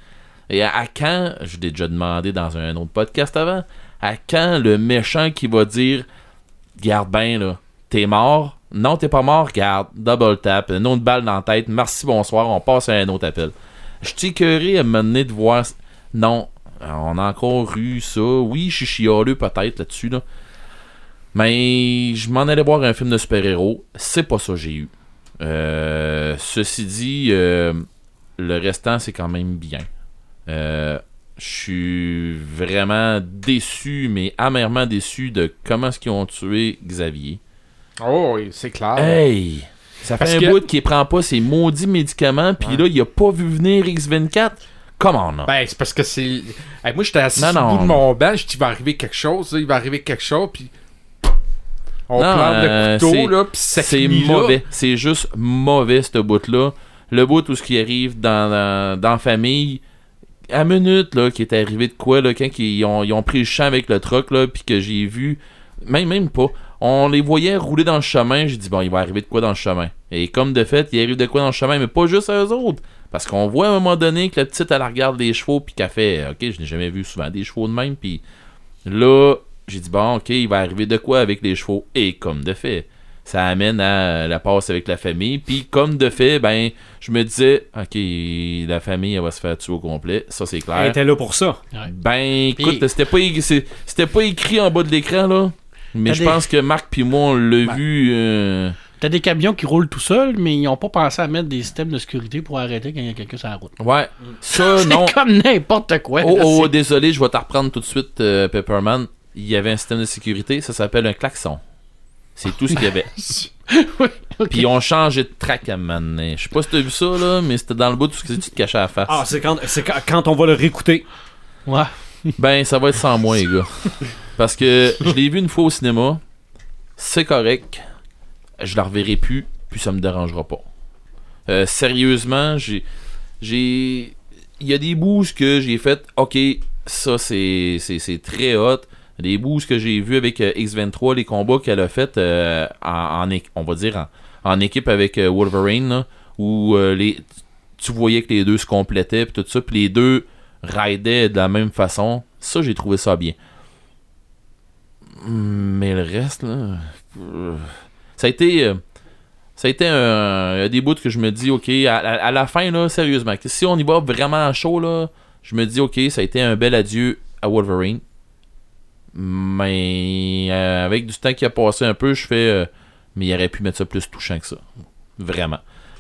Et à, à quand, je l'ai déjà demandé dans un autre podcast avant, à quand le méchant qui va dire Garde bien là, t'es mort, non t'es pas mort, garde, double tap, une autre balle dans la tête, merci, bonsoir, on passe à un autre appel. Je suis écœuré à me donner de voir. Non, on a encore eu ça. Oui, je suis chialeux peut-être là-dessus, là. Mais je m'en allais voir un film de super-héros. C'est pas ça que j'ai eu. Euh, ceci dit, euh, le restant, c'est quand même bien. Euh, je suis vraiment déçu, mais amèrement déçu de comment est-ce qu'ils ont tué Xavier. Oh, c'est clair. Hey! Ça fait Parce un que- bout qu'il prend pas ses maudits médicaments, puis Ouais. là, il a pas vu venir X24. Comment non? Ben, c'est parce que c'est. Hey, moi, j'étais assis Non, non. bout de mon banc, je dis, il va arriver quelque chose, là, il va arriver quelque chose, puis. On Non, plante euh, le couteau, c'est- là, puis ça c'est mauvais. C'est juste mauvais, ce bout-là. Le bout où ce qui arrive dans, dans, famille, à minute, là, qui est arrivé de quoi, là, quand ils ont, ils ont pris le champ avec le truck, là, puis que j'ai vu, même, même pas, on les voyait rouler dans le chemin, j'ai dit, bon, il va arriver de quoi dans le chemin? Et comme de fait, il arrive de quoi dans le chemin, mais pas juste à eux autres. Parce qu'on voit à un moment donné que la petite, elle regarde les chevaux, puis qu'elle fait Ok, je n'ai jamais vu souvent des chevaux de même, puis là, j'ai dit Bon, ok, il va arriver de quoi avec les chevaux? Et comme de fait, ça amène à la passe avec la famille, puis comme de fait, ben, je me disais Ok, la famille, elle va se faire tuer au complet, ça c'est Elle clair. était là pour ça. Ben, écoute, Puis- c'était pas, c'était pas écrit en bas de l'écran, là. Mais je des- pense que Marc puis moi, on l'a Ben. vu. euh, T'as des camions qui roulent tout seuls, mais ils n'ont pas pensé à mettre des systèmes de sécurité pour arrêter quand il y a quelqu'un sur la route. Ouais. Ça, non. C'est comme n'importe quoi. Oh, là, oh, c'est- désolé, je vais te reprendre tout de suite, euh, Pepperman. Il y avait un système de sécurité, ça s'appelle un klaxon. C'est tout ce qu'il y avait. Oui. Puis ils ont changé de track à un moment donné. Je sais pas si t'as vu ça, là, mais c'était dans le bout de ce que tu te cachais à la face. Ah, c'est quand, c'est quand, quand on va le réécouter. Ouais. Ben, ça va être sans moi, les gars. Parce que je l'ai vu une fois au cinéma. C'est correct. Je la reverrai plus, puis ça me dérangera pas. Euh, sérieusement, j'ai. J'ai. Il y a des bouts que j'ai fait. Ok, ça c'est, c'est, c'est très hot. Des bouts que j'ai vu avec euh, X23, les combats qu'elle a fait euh, en, on va dire en, équipe avec euh, Wolverine, où euh, les, tu voyais que les deux se complétaient, puis tout ça, puis les deux ridaient de la même façon. Ça, j'ai trouvé ça bien. Mais le reste, là. Ça a été. Ça a été un, des bouts que je me dis, ok, à, la fin, là, sérieusement, si on y va vraiment chaud, là, je me dis, ok, ça a été un bel adieu à Wolverine. Mais euh, avec du temps qui a passé un peu, je fais. euh, mais il aurait pu mettre ça plus touchant que ça. Vraiment.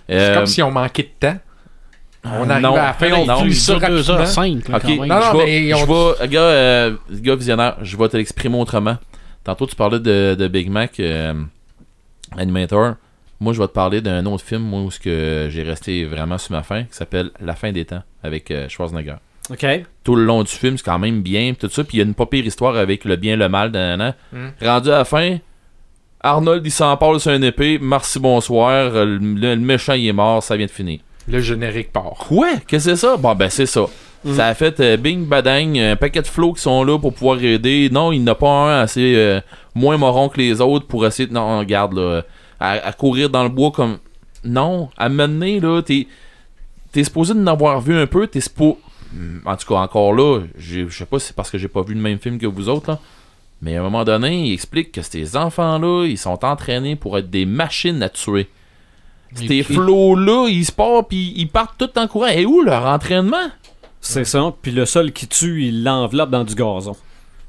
C'est Euh, comme si on manquait de temps. On arrive non. à la fin, on Non, ça là, quand même. Non, non, je vais, mais on- je vais- gars, euh, gars visionnaire, je vais te l'exprimer autrement. Tantôt, tu parlais de, de Big Mac euh, Animator. Moi, je vais te parler d'un autre film, moi, où ce que j'ai resté vraiment sur ma fin, qui s'appelle La fin des temps, avec euh, Schwarzenegger. OK? Tout le long du film, c'est quand même bien, tout ça, puis il y a une pas pire histoire avec le bien, le mal, nanana. Mm. Rendu à la fin, Arnold, il s'empare sur une épée, merci, bonsoir, euh, le, le méchant, il est mort, ça vient de finir. Le générique part. Quoi? Qu'est-ce que c'est ça? Bon, ben, c'est ça. Ça a fait euh, bing badang, un paquet de flots qui sont là pour pouvoir aider. Non, il n'y en a pas un assez euh, moins moron que les autres pour essayer de. Non, regarde, là. À, à courir dans le bois comme. Non, à mener, là, t'es. T'es supposé d'en avoir vu un peu, t'es supposé. En tout cas, encore là, je sais pas si c'est parce que j'ai pas vu le même film que vous autres, là. Mais à un moment donné, il explique que ces enfants-là, ils sont entraînés pour être des machines à tuer. Ces flots-là, ils se partent puis ils partent tout en courant. Et où leur entraînement? C'est ça. Puis le seul qui tue, il l'enveloppe dans du gazon.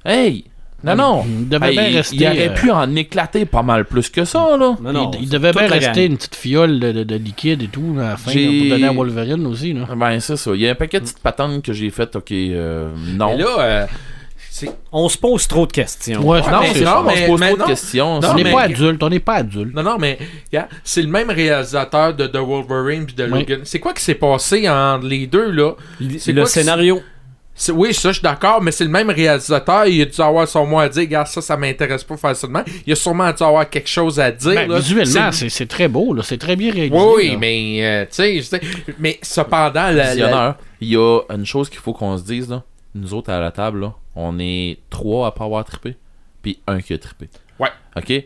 Hey! Non, non! Il devait Hey, bien il- rester. il aurait euh, pu en éclater pas mal plus que ça, là. Non, non. il, il devait bien rester gang. une petite fiole de, de- de liquide et tout là, à la fin là, pour donner à Wolverine aussi. Là. Ben, c'est ça. Il y a un paquet de petites patentes que j'ai faites, ok, euh, non. Mais là, euh. On se pose trop de questions. Ouais, non, mais- c'est non, ça, on se pose mais trop de non. questions. Non, on n'est mais- pas adulte, on n'est pas adulte. Non, non, mais c'est le même réalisateur de The Wolverine puis de Oui. Logan. C'est quoi qui s'est passé entre les deux, là? Le quoi que scénario. C'est- Oui, ça, je suis d'accord, mais c'est le même réalisateur. Il a dû avoir son mot à dire. Regarde, ça, ça m'intéresse pas facilement. Il a sûrement dû avoir quelque chose à dire. Ben, là. visuellement, C'est- c'est c'est très beau, là, c'est très bien réalisé. Oui, là. mais, euh, tu sais, je sais- mais cependant, la, il y a une chose qu'il faut qu'on se dise, là. Nous autres, à la table, là, on est trois à pas avoir trippé, puis un qui a trippé. Ouais. OK?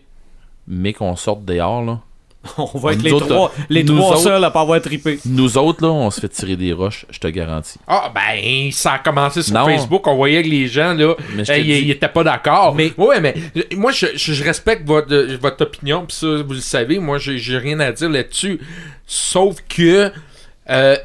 Mais qu'on sorte dehors, là. On va être les autres, trois, les trois autres- seuls à pas avoir trippé. Nous autres, là, on se fait tirer des roches, je te garantis. Ah, ben, ça a commencé sur Non. Facebook. On voyait que les gens, là, ils dis- ils étaient pas d'accord. Mais- Ouais, mais euh, moi, je, respecte votre, euh, votre opinion, pis ça, vous le savez. Moi, j'ai j'ai rien à dire là-dessus. Sauf que. euh,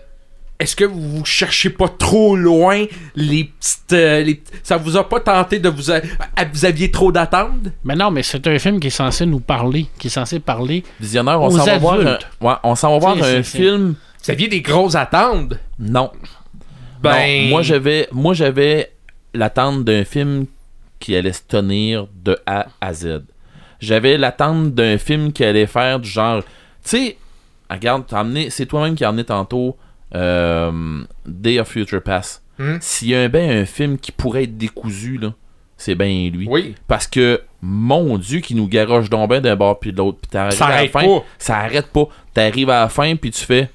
est-ce que vous cherchez pas trop loin les petites. euh, les ça vous a pas tenté de vous. a- à- vous aviez trop d'attentes? Mais non, mais c'est un film qui est censé nous parler, qui est censé parler. Visionnaire, on Aux s'en va voir un, adultes. ouais, on s'en va voir un film. Vous aviez des grosses attentes? Non. Ben- Non, moi j'avais moi j'avais l'attente d'un film qui allait se tenir de A à Z. J'avais l'attente d'un film qui allait faire du genre tu sais regarde c'est toi-même qui as amené tantôt euh, Day of Future Pass. Hmm? S'il y a un ben un film qui pourrait être décousu là, c'est bien lui. Oui. Parce que mon dieu qui nous garoche donc ben d'un bord puis de l'autre puis t'arrives Ça à la fin, pas. ça arrête pas. T'arrives à la fin puis tu fais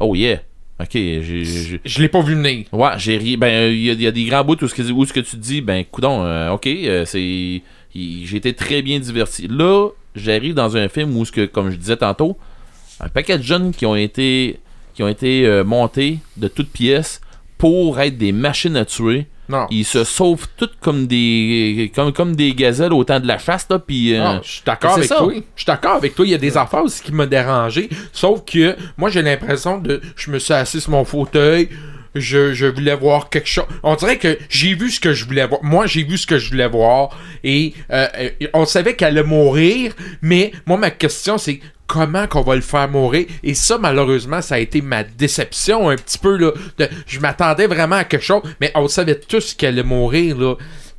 oh yeah. OK, j'ai j'ai- Je l'ai pas vu venir. Ouais, j'ai ri. Ben, il y, a- y a des grands bouts où ce que, où ce que tu dis, ben, coudon, euh, ok, euh, c'est. il- J'ai été très bien diverti. Là, j'arrive dans un film où, ce que, comme je disais tantôt, un paquet de jeunes qui ont été. Qui ont été euh, montées de toutes pièces pour être des machines à tuer. Non. Ils se sauvent toutes comme des comme, comme des gazelles au temps de la chasse là puis euh, je suis d'accord avec ça. toi. Je suis d'accord avec toi. Il y a des affaires aussi qui m'ont dérangé. Sauf que moi, j'ai l'impression de. Je me suis assis sur mon fauteuil. Je, je voulais voir quelque chose. On dirait que j'ai vu ce que je voulais voir. Moi, j'ai vu ce que je voulais voir. Et euh, euh, on savait qu'elle allait mourir. Mais moi, ma question, c'est comment qu'on va le faire mourir. Et ça, malheureusement, ça a été ma déception un petit peu. Là, je m'attendais vraiment à quelque chose. Mais on savait tous qu'elle allait mourir. Là.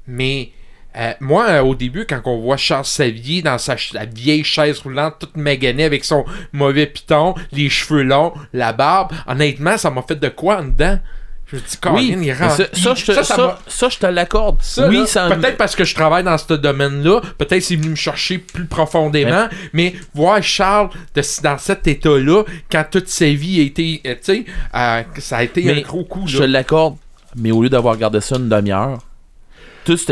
Mais. Euh, moi, euh, au début, quand on voit Charles Savier dans sa vieille chaise roulante, toute maganée avec son mauvais piton, les cheveux longs, la barbe, honnêtement, ça m'a fait de quoi en dedans? Je dis, oui, il rentre. ça, ça, je te, ça, je te l'accorde. oui, là, peut-être parce que je travaille dans ce domaine-là, peut-être c'est venu me chercher plus profondément, mais voir Charles de- dans cet état-là, quand toute sa vie a été, euh, tu sais, euh, ça a été Mais un gros coup. Je là. te l'accorde, mais au lieu d'avoir gardé ça une demi-heure, tous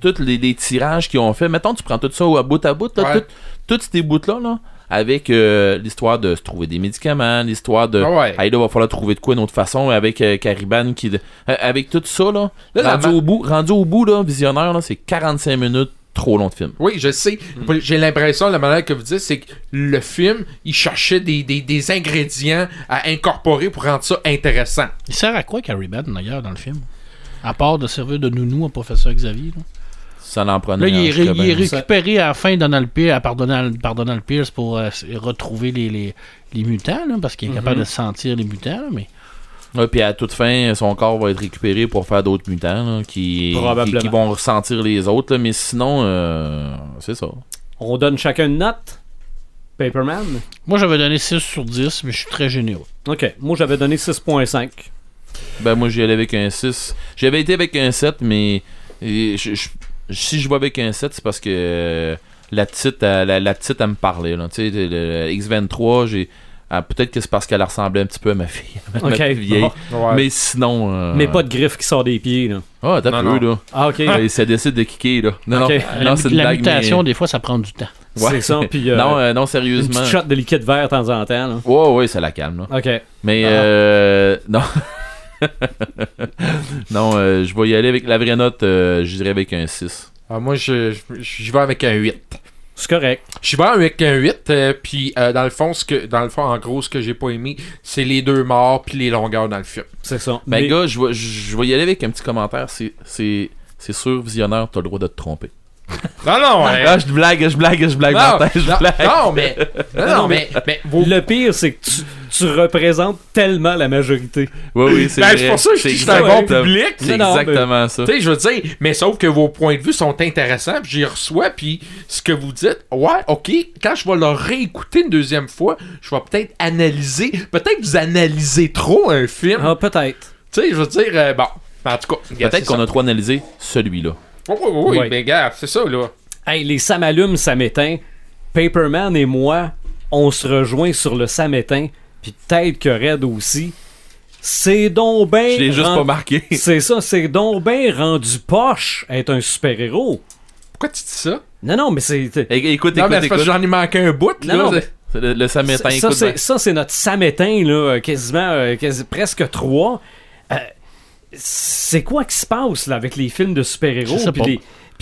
tous les, les tirages qu'ils ont fait, mettons, tu prends tout ça bout à bout, là, Ouais. tout- toutes ces bouts-là, là, avec euh, l'histoire de se trouver des médicaments, l'histoire de. Ah ouais. Hey, là, va falloir trouver de quoi d'une autre façon, avec euh, Cariban qui. euh, avec tout ça, là, Là, rendu, au bout, rendu au bout, là, visionnaire, là, c'est 45 minutes trop long de film. Oui, je sais. J'ai l'impression, la manière que vous dites, c'est que le film, il cherchait des, des, des ingrédients à incorporer pour rendre ça intéressant. Il sert à quoi, Carrie d'ailleurs, dans le film? À part de servir de nounou au professeur Xavier. Là, Ça n'en prenait Là, il, est, un, je ré- dirais il est bien. récupéré à la fin Donald Pierce, par, Donald, par Donald Pierce pour euh, retrouver les, les, les mutants, là, parce qu'il est capable de sentir les mutants. là, mais Ouais, puis à toute fin, son corps va être récupéré pour faire d'autres mutants là, qui, qui, qui vont ressentir les autres, là, mais sinon, euh, c'est ça. On donne chacun une note. Paperman? Moi, j'avais donné 6 sur 10, mais je suis très généreux. Ok. Moi, j'avais donné 6.5. Ben moi j'y allais avec un 6. J'avais été avec un 7, mais je- je- si je vais avec un 7, c'est parce que euh, la petite, elle- la, la petite, elle me parlait. là. Tu sais, le, le X23, j'ai. ah, Peut-être que c'est parce qu'elle ressemblait un petit peu à ma fille. à ma vieille. Ouais. Mais sinon. euh, Mais pas de griffe qui sort des pieds, là. Ah, t'as peu, là. Ah, ok. Et ça décide de kicker, là. Non, non, la non, c'est une la blague, mutation, mais- des fois, ça prend du temps. Ouais. C'est ça, puis, euh, non, euh, non, Une sérieusement. petite shot de liquide vert de temps en temps, là. Ouais, ouais, ça la calme, là. Ok. Mais, Ah. euh, non. non, euh, je vais y aller avec la vraie note, euh, je dirais avec un 6. Ah, moi, je, je, je vais avec un 8. C'est correct. Je vais avec un 8, euh, puis euh, dans le fond, ce que, dans le fond, en gros, ce que j'ai pas aimé, c'est les deux morts puis les longueurs dans le film. C'est ça. Ben, Mais- gars, je vais, je vais y aller avec un petit commentaire. C'est, c'est, c'est sûr, visionnaire, t'as le droit de te tromper. Non, non, ouais. Ah, je blague, je blague, je blague, non, Martin, je non, blague. non, mais, non, non, mais, mais vos- Le pire, c'est que tu, tu représentes tellement la majorité. Oui, oui, c'est Ben, vrai. c'est pour ça que je dis que c'est un bon exactement- public. C'est exactement ça. Tu sais, je veux dire, mais sauf que vos points de vue sont intéressants, puis j'y reçois, puis ce que vous dites, ouais, ok, quand je vais le réécouter une deuxième fois, je vais peut-être analyser, peut-être vous analysez trop un film. Ah, peut-être. Tu sais, je veux dire, euh, bon, en tout cas, Peut-être qu'on a trop analysé celui-là. Oh, oh, oh, oui, oui, mais gars, c'est ça, là. Hey, les Samalumes Samétain, Paperman et moi, on se rejoint sur le Samétain, puis peut-être que Red aussi. C'est donc ben. Je l'ai juste pas marqué. C'est ça, c'est donc ben rendu poche être un super-héros. Pourquoi tu dis ça? Non, non, mais c'est. Écoute, non, écoute. J'en ai manqué un bout, là. Non, non, le, le Samétain, ça. Ben. Ça, c'est notre Samétain, là, quasiment, euh, presque trois c'est quoi qui se passe là, avec les films de super-héros? Puis les-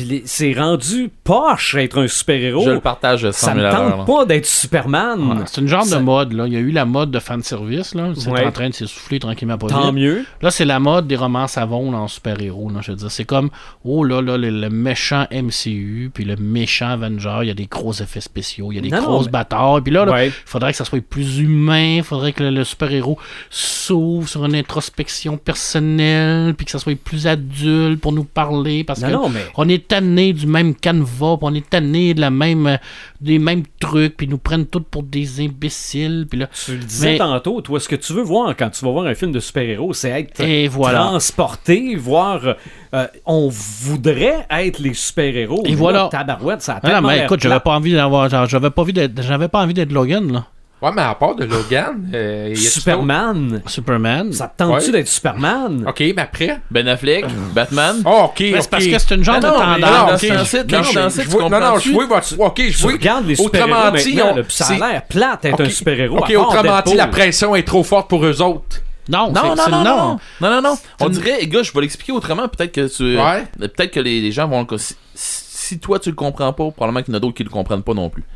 puis c'est rendu poche être un super-héros. Je le partage 100 Ça 000 me à l'heure, tente pas d'être Superman. Ouais, c'est une genre Ça- de mode. Là. Il y a eu la mode de fanservice. Là. C'est Ouais. en train de s'essouffler tranquillement pas Tant vite. mieux. Là, c'est la mode des romans savons en super-héros. là, Je veux dire, c'est comme, oh là là, le, le méchant MCU, puis le méchant Avenger, il y a des gros effets spéciaux, il y a des Non, grosses mais- batailles. Puis là, Ouais. il faudrait que ça soit plus humain, il faudrait que le, le super-héros s'ouvre sur une introspection personnelle, puis que ça soit plus adulte pour nous parler, parce Non, que non, mais. on est tanné du même canevas, puis on est tanné de la même, euh, des mêmes trucs, puis ils nous prennent tous pour des imbéciles, puis là, Tu le disais Mais- tantôt, toi, ce que tu veux voir quand tu vas voir un film de super-héros, c'est être et voilà. transporté, voir. euh, on voudrait être les super-héros. Et voilà. là, Tabarouette, ça a Ah non, tellement mais écoute, j'avais pas envie d'avoir, genre, j'avais pas envie d'être, j'avais pas envie d'être Logan, là. Ouais, mais à part de Logan, euh, Superman. Superman. Ça te tente-tu Ouais. d'être Superman? Ok, mais après? Ben Affleck, Batman. Oh, ok, Mais ok. c'est parce que c'est une genre Ah de mais tendance. non, ok, non, je tu vois- non, non, comprends-tu? je vois votre. Ok, je Tu vois. regardes les super-héros Autrement dit, maintenant, on- là, puis ça a c'est- l'air plate d'être Ok, un super-héros. Ok, à part autrement dit, Deadpool. la pression est trop forte pour eux autres. Non, Non, c'est- non, c'est- non, non, non, non, non, non. On dirait, gars, je vais l'expliquer autrement. Peut-être que tu, Ouais. euh, peut-être que les, les gens vont le, si, si toi tu le comprends pas, probablement qu'il y en a d'autres qui le comprennent pas non plus. Tu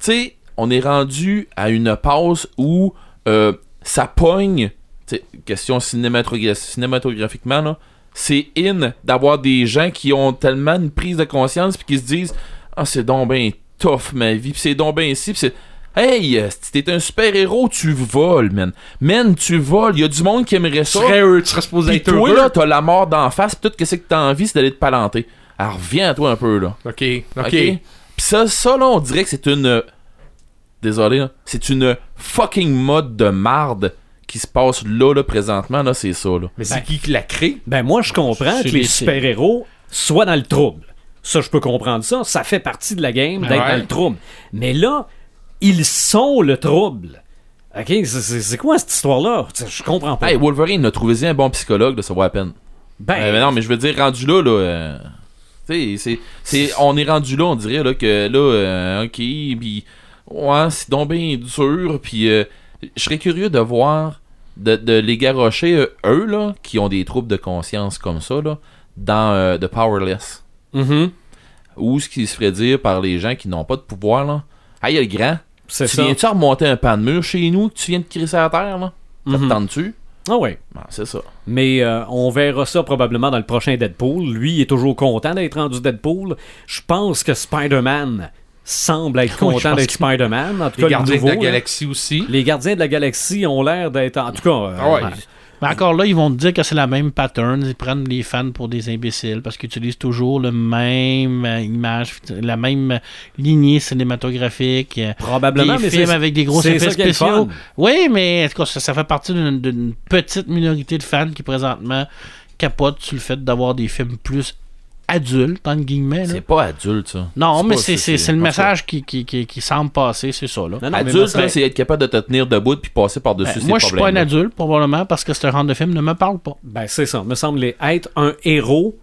sais, on est rendu à une passe où euh, ça pogne. question cinématogra- cinématographiquement là, c'est in d'avoir des gens qui ont tellement une prise de conscience puis qui se disent, ah c'est donc ben tough ma vie, puis c'est donc ben ici, puis c'est Hey, si t'es un super-héros, tu voles, man. Man, tu voles. Il y a du monde qui aimerait ça. tu serais supposé Pis être toi, heureux. là, t'as la mort d'en face, pis tout ce que t'as envie, c'est d'aller te palanter. Alors, reviens à toi un peu, là. Ok, ok. OK? Pis ça, ça, là, on dirait que c'est une... Désolé, là. C'est une fucking mode de marde qui se passe là, là, présentement, là, c'est ça, là. Mais c'est qui qui l'a créé? Ben moi, je comprends que les super-héros soient dans le trouble. Ça, je peux comprendre ça. Ça fait partie de la game d'être Ouais. dans le trouble. Mais là, ils sont le trouble. OK? C'est- quoi cette histoire-là? Je comprends pas. Hey, Wolverine a trouvé un bon psychologue, là, ça vaut la peine. ben, Euh, mais non, mais je veux dire, rendu là, là... euh, tu sais, c'est- c'est... On est rendu là, on dirait, là, que là, euh, OK, pis... Ouais, c'est donc bien dur, puis euh, je serais curieux de voir, de, de les garrocher, euh, eux, là, qui ont des troubles de conscience comme ça, là, dans euh, The Powerless. mhm, Ou ce qui se ferait dire par les gens qui n'ont pas de pouvoir, là. Hey, le grand, tu viens-tu remonter un pan de mur chez nous que tu viens de crisser à terre, là? Ça te Mhm. tente-tu? Ah oui. Ben, c'est ça. Mais euh, on verra ça probablement dans le prochain Deadpool. Lui, il est toujours content d'être rendu Deadpool. Je pense que Spider-Man semble être content d'être Spider-Man. En tout Les cas, le gardiens nouveau, de la là. galaxie aussi. Les gardiens de la galaxie ont l'air d'être. En tout cas. euh, Ah ouais. ouais. Mais encore là, ils vont te dire que c'est la même pattern. Ils prennent les fans pour des imbéciles parce qu'ils utilisent toujours le même euh, image, la même lignée cinématographique. Probablement, des mais films avec des gros effets spéciaux. Oui, mais en tout cas, ça, ça fait partie d'une petite minorité de fans qui présentement capotent sur le fait d'avoir des films plus adultes, entre guillemets. là. C'est pas adulte, ça. Non, mais c'est le message qui, qui, qui, qui semble passer, c'est ça. Là. Non, non, Adulte, c'est être capable de te tenir debout puis passer par-dessus Ben, ces moi, je suis pas un adulte, probablement, parce que ce genre de film ne me parle pas. Ben, c'est ça. Me semble être un héros,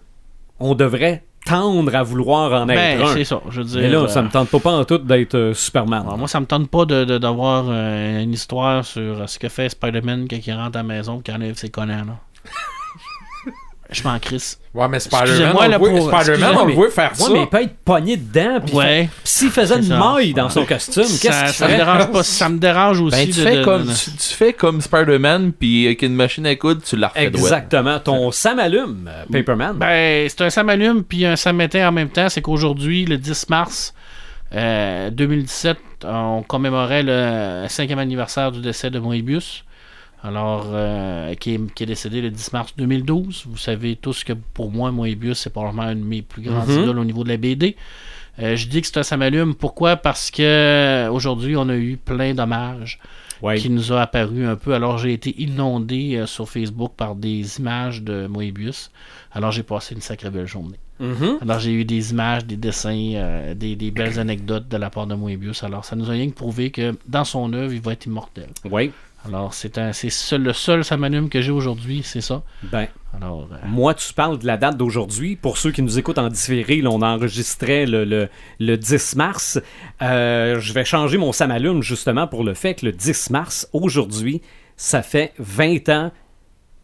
on devrait tendre à vouloir en Ben, être un. c'est ça. Je veux dire, Mais là, euh, ça me tente pas, pas en tout d'être euh, Superman. alors, moi, ça me tente pas de- de- d'avoir euh, une histoire sur euh, ce que fait Spider-Man quand il rentre à la maison et qu'il enlève ses connards. Là. je m'en crisse. Ouais, mais Spider-Man, on, là, pour- excusez-moi, on le mais- voit faire Ouais, ça. mais il peut être pogné dedans. Puis Ouais. s'il faisait une ça. maille dans son costume, Ça, qu'est-ce qu'il ça me ferait? dérange pas. Ça me dérange aussi Ben, tu, de- fais de- comme, de- tu, tu fais comme Spider-Man, puis avec une machine à coudre, tu la refais droite. Exactement. Ton Sam allume, euh, Paperman. Ben, c'est un Sam allume puis un Sam éteint en même temps. C'est qu'aujourd'hui, le 10 mars euh, 2017, on commémorait le cinquième anniversaire du décès de Moebius. Alors, euh, qui, est, qui est décédé le 10 mars 2012. Vous savez tous que pour moi, Moebius, c'est probablement un de mes plus grands Mhm. idoles au niveau de la BD. Euh, je dis que c'est un. Pourquoi? Parce que euh, aujourd'hui, on a eu plein d'hommages Ouais. qui nous a apparu un peu. Alors j'ai été inondé euh, sur Facebook par des images de Moebius. Alors j'ai passé une sacrée belle journée. Mhm. Alors j'ai eu des images, des dessins, euh, des, des belles anecdotes de la part de Moebius. Alors ça nous a rien que prouvé que dans son œuvre, il va être immortel. Ouais. Alors c'est le seul Samanum que j'ai aujourd'hui, c'est ça. Ben, Alors euh, moi, tu parles de la date d'aujourd'hui. Pour ceux qui nous écoutent en différé, là, on enregistrait le, le, le 10 mars. Euh, je vais changer mon Samalume justement pour le fait que le 10 mars, aujourd'hui, ça fait 20 ans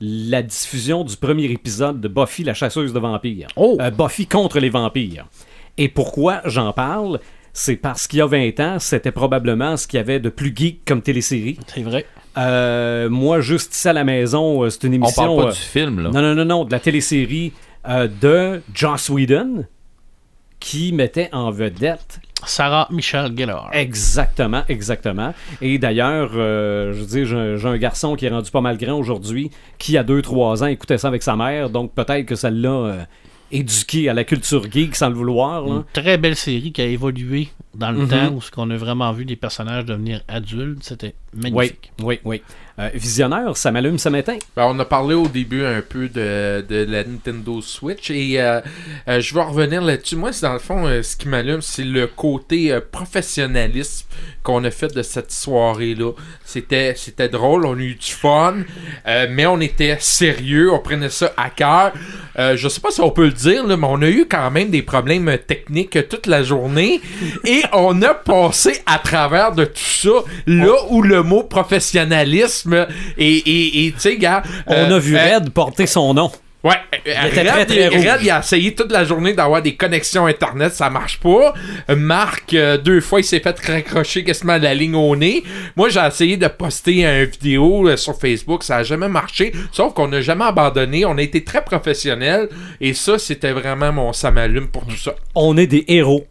la diffusion du premier épisode de Buffy, la chasseuse de vampires. Oh! Euh, Buffy contre les vampires. Et pourquoi j'en parle? C'est parce qu'il y a 20 ans, c'était probablement ce qu'il y avait de plus geek comme télésérie. c'est vrai. Euh, moi, juste ici à la maison, euh, c'est une On émission. parle pas euh, du film, là. non, non, non, non, de la télésérie euh, de Joss Whedon qui mettait en vedette Sarah Michelle Gellar. exactement, exactement. Et d'ailleurs, euh, je veux dire, j'ai j'ai un garçon qui est rendu pas mal grand aujourd'hui, qui a 2-3 ans écoutait ça avec sa mère, donc peut-être que ça l'a euh, éduqué à la culture geek sans le vouloir. là. Une très belle série qui a évolué dans le Mhm. temps où ce qu'on a vraiment vu des personnages devenir adultes. C'était Oui, magnifique. oui, oui. Euh, visionneur, ça m'allume, ça m'éteint. Ben, on a parlé au début un peu de, de la Nintendo Switch et euh, euh, je vais revenir là-dessus. Moi, dans le fond, euh, ce qui m'allume, c'est le côté professionnalisme qu'on a fait de cette soirée-là. C'était, c'était drôle, on a eu du fun, mais on était sérieux, on prenait ça à cœur. Je sais pas si on peut le dire, là, mais on a eu quand même des problèmes techniques toute la journée et on a passé à travers de tout ça là où le mot professionnalisme et, tu sais, gars. On euh, a vu euh, Red porter son nom. Ouais, euh, Red, très, très Red, il a essayé toute la journée d'avoir des connexions internet, ça marche pas. Euh, Marc, euh, deux fois, il s'est fait raccrocher quasiment la ligne au nez. Moi, j'ai essayé de poster une vidéo euh, sur Facebook, ça a jamais marché. Sauf qu'on n'a jamais abandonné, on a été très professionnels et ça, c'était vraiment mon ça m'allume pour tout ça. On est des héros.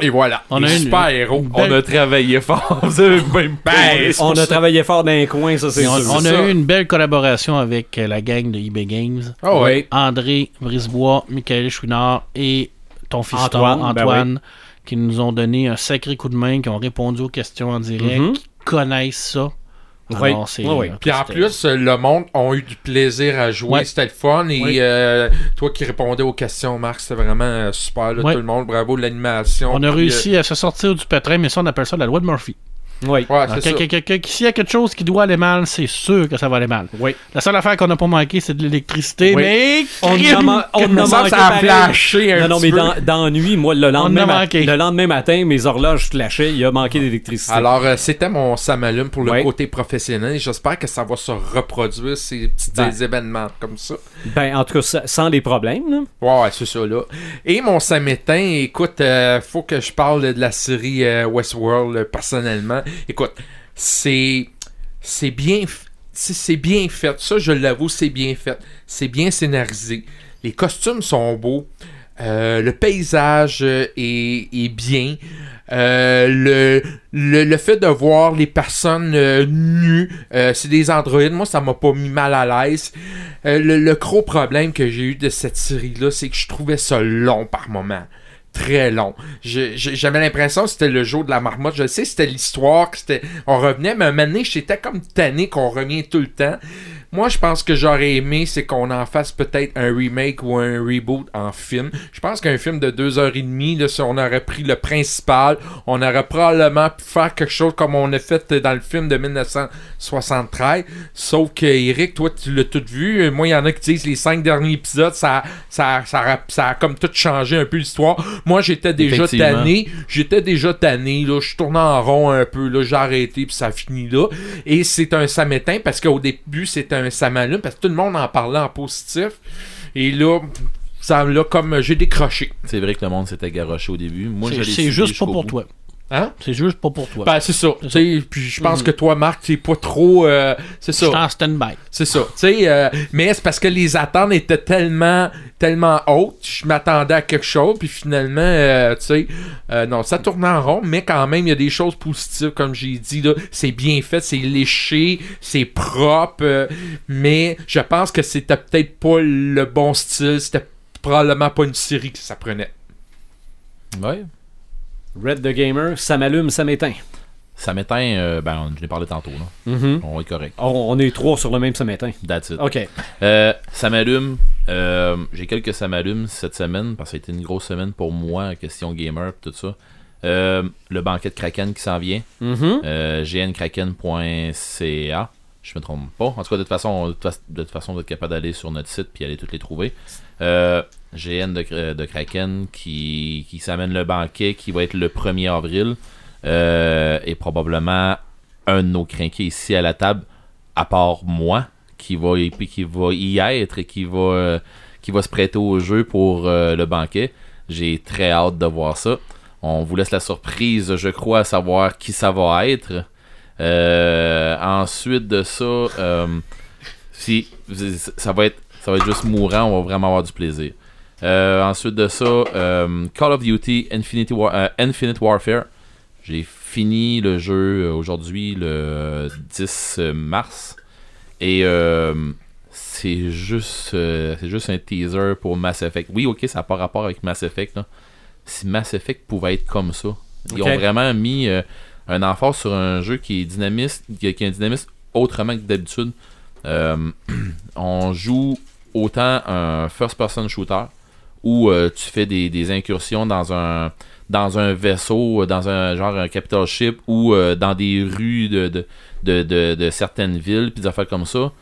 Et voilà, On a une- super héros. une On a travaillé fort. Vous avez même pas. Ben, On a travaillé fort dans les coins, ça c'est on, sûr. on a ça. eu une belle collaboration avec euh, la gang de eBay Games. Ah ouais. André Brisebois, Michael Chouinard et ton fils Antoine, Antoine, ben Antoine qui nous ont donné un sacré coup de main, qui ont répondu aux questions en direct, Mhm. qui connaissent ça. Oui, Alors, c'est- oui, oui. euh, Puis en plus, euh, le monde a eu du plaisir à jouer, c'était le fun. Et Oui. euh, toi qui répondais aux questions, Marc, c'était vraiment euh, super. Là. Tout le monde, bravo de l'animation. On a réussi à se sortir du pétrin, mais ça, on appelle ça la loi de Murphy. Oui. ouais, Alors, c'est que- ça. que- que- que- S'il y a quelque chose qui doit aller mal, c'est sûr que ça va aller mal. Oui. La seule affaire qu'on n'a pas manqué, c'est de l'électricité, Oui. mais... On a, man- on a semble manqué que ça a pareil. flashé un Non, non, mais peu. dans, dans la nuit, moi, le lendemain, a ma- manqué. le lendemain matin, mes horloges flashaient, il a manqué d'électricité. Alors, euh, c'était mon Samalume pour le côté professionnel. J'espère que ça va se reproduire, ces petits Ben. événements comme ça. Ben, en tout cas, ça- sans les problèmes. là. Ouais, ouais, c'est ça, là. Et mon Samétain, écoute, euh, faut que je parle de la série euh, Westworld euh, personnellement. Écoute, c'est. Bien. C'est bien fait. Ça, je l'avoue, c'est bien fait. C'est bien scénarisé. Les costumes sont beaux. Euh, le paysage euh, est, est bien. Euh, le, le, le fait de voir les personnes nues, c'est des androïdes, moi ça m'a pas mis mal à l'aise. Le, le gros problème que j'ai eu de cette série-là, c'est que je trouvais ça long par moment. Très long. J'avais l'impression que c'était le jour de la marmotte. Je sais, c'était l'histoire, que c'était. On revenait, mais un moment j'étais comme tanné qu'on revient tout le temps. Moi, je pense que j'aurais aimé, c'est qu'on en fasse peut-être un remake ou un reboot en film. Je pense qu'un film de deux heures et demie, là, si on aurait pris le principal, on aurait probablement pu faire quelque chose comme on a fait dans le film de 1973. Sauf que, Eric, toi, tu l'as tout vu. Moi, il y en a qui disent les cinq derniers épisodes, ça, ça, ça, a- ça a comme tout changé un peu l'histoire. Moi, j'étais déjà tanné. J'étais déjà tanné. Là, je tournais en rond un peu. Là, j'ai arrêté, puis ça finit là. Et c'est un samétain parce qu'au début, c'était un samalume parce que tout le monde en parlait en positif. Et là, ça là comme j'ai décroché. C'est vrai que le monde s'était garoché au début. Moi, C'est juste pas pour bout. toi. Hein? C'est juste pas pour toi. Ben, c'est ça. Puis je pense Mhm. que toi, Marc, t'es pas trop. euh, c'est Je suis ça. en stand-by. C'est ça. Euh, mais c'est parce que les attentes étaient tellement, tellement hautes. Je m'attendais à quelque chose, puis finalement, euh, tu sais, euh, non, ça tourne en rond, mais quand même, il y a des choses positives, comme j'ai dit. C'est bien fait, c'est léché, c'est propre, mais je pense que c'était peut-être pas le bon style. C'était probablement pas une série que ça prenait. Ouais. Red the Gamer, ça m'allume, ça m'éteint. Ça m'éteint, euh, ben, je l'ai parlé tantôt. Là. Mhm. On être correct. on, on est trois sur le même ça m'éteint. That's it. OK. Euh, ça m'allume. Euh, J'ai quelques ça m'allume cette semaine parce que ça a été une grosse semaine pour moi, question gamer tout ça. Le banquet de Kraken qui s'en vient. Mhm. Euh, gnkraken.ca. Je me trompe pas. En tout cas, de toute façon, de toute, fa- de toute façon, vous êtes capable d'aller sur notre site puis aller toutes les trouver. Euh, GN de, Kra- de Kraken qui, s'amène le banquet qui va être le 1er avril. Euh, et probablement un de nos crinqués ici à la table, à part moi, qui va qui va y être et qui va, euh, se prêter au jeu pour euh, le banquet. J'ai très hâte de voir ça. On vous laisse la surprise, je crois, à savoir qui ça va être. Euh, ensuite de ça, euh, si ça va être ça va être juste mourant, on va vraiment avoir du plaisir. Euh, ensuite de ça, euh, Call of Duty Infinity War- euh, Infinite Warfare. J'ai fini le jeu aujourd'hui le 10 mars et c'est juste, c'est juste un teaser pour Mass Effect. Oui, ok, ça n'a pas rapport avec Mass Effect. Là. Si Mass Effect pouvait être comme ça, ils ont vraiment mis un emphase sur un jeu qui est dynamiste, qui a, un dynamisme autrement que d'habitude. On joue autant un first-person shooter où euh, tu fais des, incursions dans un dans un vaisseau, euh, dans un genre un capital ship ou euh, dans des rues de, de, de, certaines villes, puis des affaires comme ça.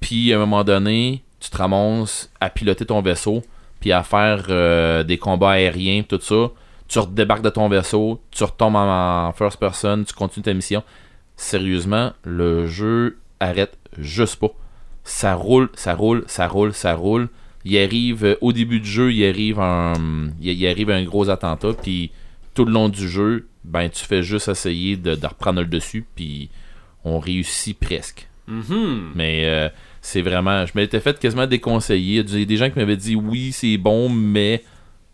Puis à un moment donné, tu te ramasses à piloter ton vaisseau, puis à faire des combats aériens, tout ça. Tu redébarques de ton vaisseau, tu retombes en, en first person, tu continues ta mission. Sérieusement, le jeu arrête juste pas. Ça roule, ça roule, ça roule, ça roule. Il arrive euh, au début du jeu, il arrive un, il, arrive un gros attentat, puis tout le long du jeu, ben tu fais juste essayer de, de reprendre le dessus, puis on réussit presque. Mhm. Mais euh, c'est vraiment. Je m'étais fait quasiment déconseiller. Il y a des gens qui m'avaient dit oui, c'est bon, mais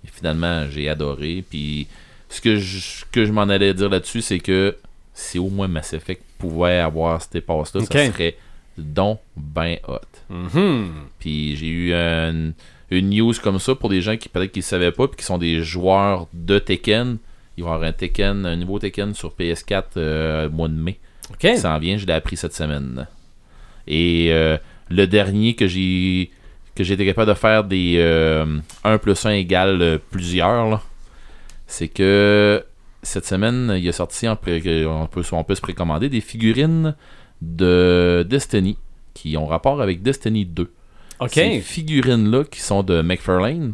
Et finalement, j'ai adoré. Puis ce que je, ce que je m'en allais dire là-dessus, c'est que si au moins Mass Effect pouvait avoir cette passe-là, Ok. ça serait donc ben hot. Mhm. Puis j'ai eu un- une news comme ça pour des gens qui peut-être qu'ils ne savaient pas puis qui sont des joueurs de Tekken. Il va y avoir un Tekken, un nouveau Tekken sur PS4 euh, au mois de mai. OK. qui s'en vient, je l'ai appris cette semaine. Et euh, le dernier que j'ai que j'ai été capable de faire des euh, 1 plus 1 égale euh, plusieurs, c'est que cette semaine, il est sorti, en pré- on, peut, on peut se précommander des figurines de Destiny qui ont rapport avec Destiny 2. OK. Ces figurines-là, qui sont de McFarlane,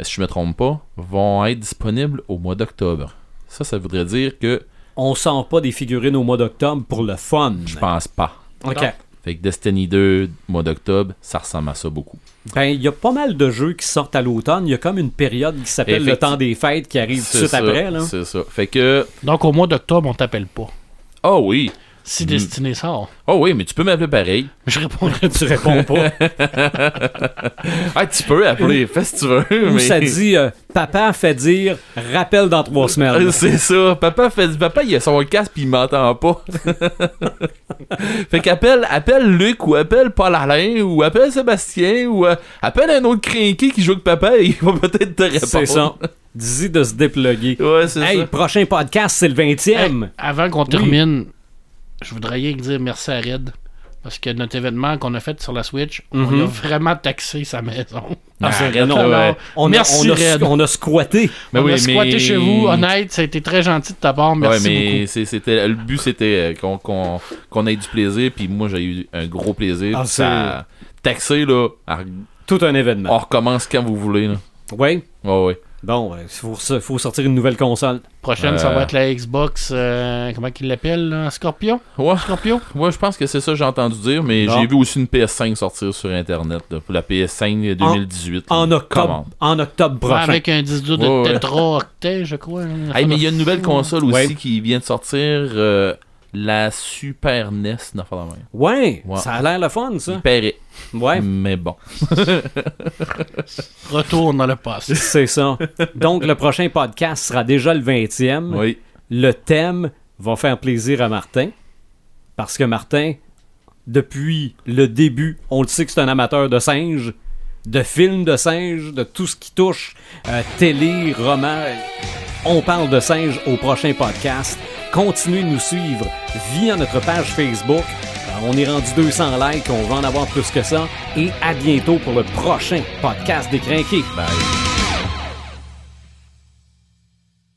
si je me trompe pas, vont être disponibles au mois d'octobre. Ça, ça voudrait dire que On sent pas des figurines au mois d'octobre pour le fun. je pense pas. OK. Fait que Destiny 2, mois d'octobre, ça ressemble à ça beaucoup. Ben, il y a pas mal de jeux qui sortent à l'automne. Il y a comme une période qui s'appelle le temps des fêtes qui arrive tout de suite ça, après. Là. C'est ça. Fait que. Donc, au mois d'octobre, on t'appelle pas. Oh oui. Si Mm. Destiné sort, Oh oui, mais tu peux m'appeler pareil. je répondrai Tu réponds pas. Ah, tu peux appeler, fais que tu veux. Ou mais... ça dit euh, Papa fait dire rappel dans trois semaines. C'est ça. Papa fait Papa, il a son casque puis il m'entend pas. fait qu'appelle appelle Luc ou appelle Paul Alain ou appelle Sébastien ou euh, appelle un autre crinqué qui joue avec papa et il va peut-être te répondre. C'est ça. Dis de se déploguer. Ouais, c'est Hey, ça. prochain podcast, c'est le 20e. Hey, avant qu'on termine, je voudrais rien que dire merci à Red. Parce que notre événement qu'on a fait sur la Switch, on Mhm. a vraiment taxé sa maison. Ah, c'est- non, ouais. on, a, Merci, on, a, Red. on a squatté. On oui, a squatté mais- chez vous, honnête, ça a été très gentil de ta part, merci ouais, mais c'était le but c'était euh, qu'on ait du plaisir puis moi j'ai eu un gros plaisir Ah, ça taxé là à- Tout un événement. on recommence quand vous voulez là. Oui. Ouais ouais. Bon, il faut, so- faut sortir une nouvelle console. Prochaine, ça Euh. va être la Xbox, euh, comment qu'il l'appelle? Scorpion? Ouais, Scorpio? ouais, je pense que c'est ça que j'ai entendu dire mais j'ai vu aussi une PS5 sortir sur internet là, pour la PS5 2018. En octobre, en octobre Ouais, prochain. avec un disque dur de Ouais, ouais. tétra-octet, je crois. hein. Hey, mais il y a une nouvelle console aussi Ouais. qui vient de sortir euh, la Super NES n'a pas la main. Ouais, Ouais. ça a l'air le fun, ça. paraît. Ouais, Mais bon. Retourne dans le passé. c'est ça. Donc, le prochain podcast sera déjà le 20e. Oui. Le thème va faire plaisir à Martin. Parce que Martin, depuis le début, on le sait que c'est un amateur de singes, de films de singes, de tout ce qui touche euh, télé, roman. On parle de singes au prochain podcast. Continuez de nous suivre via notre page Facebook. Euh, on est rendu 200 likes, on va en avoir plus que ça. Et à bientôt pour le prochain podcast des Crinqués. Bye.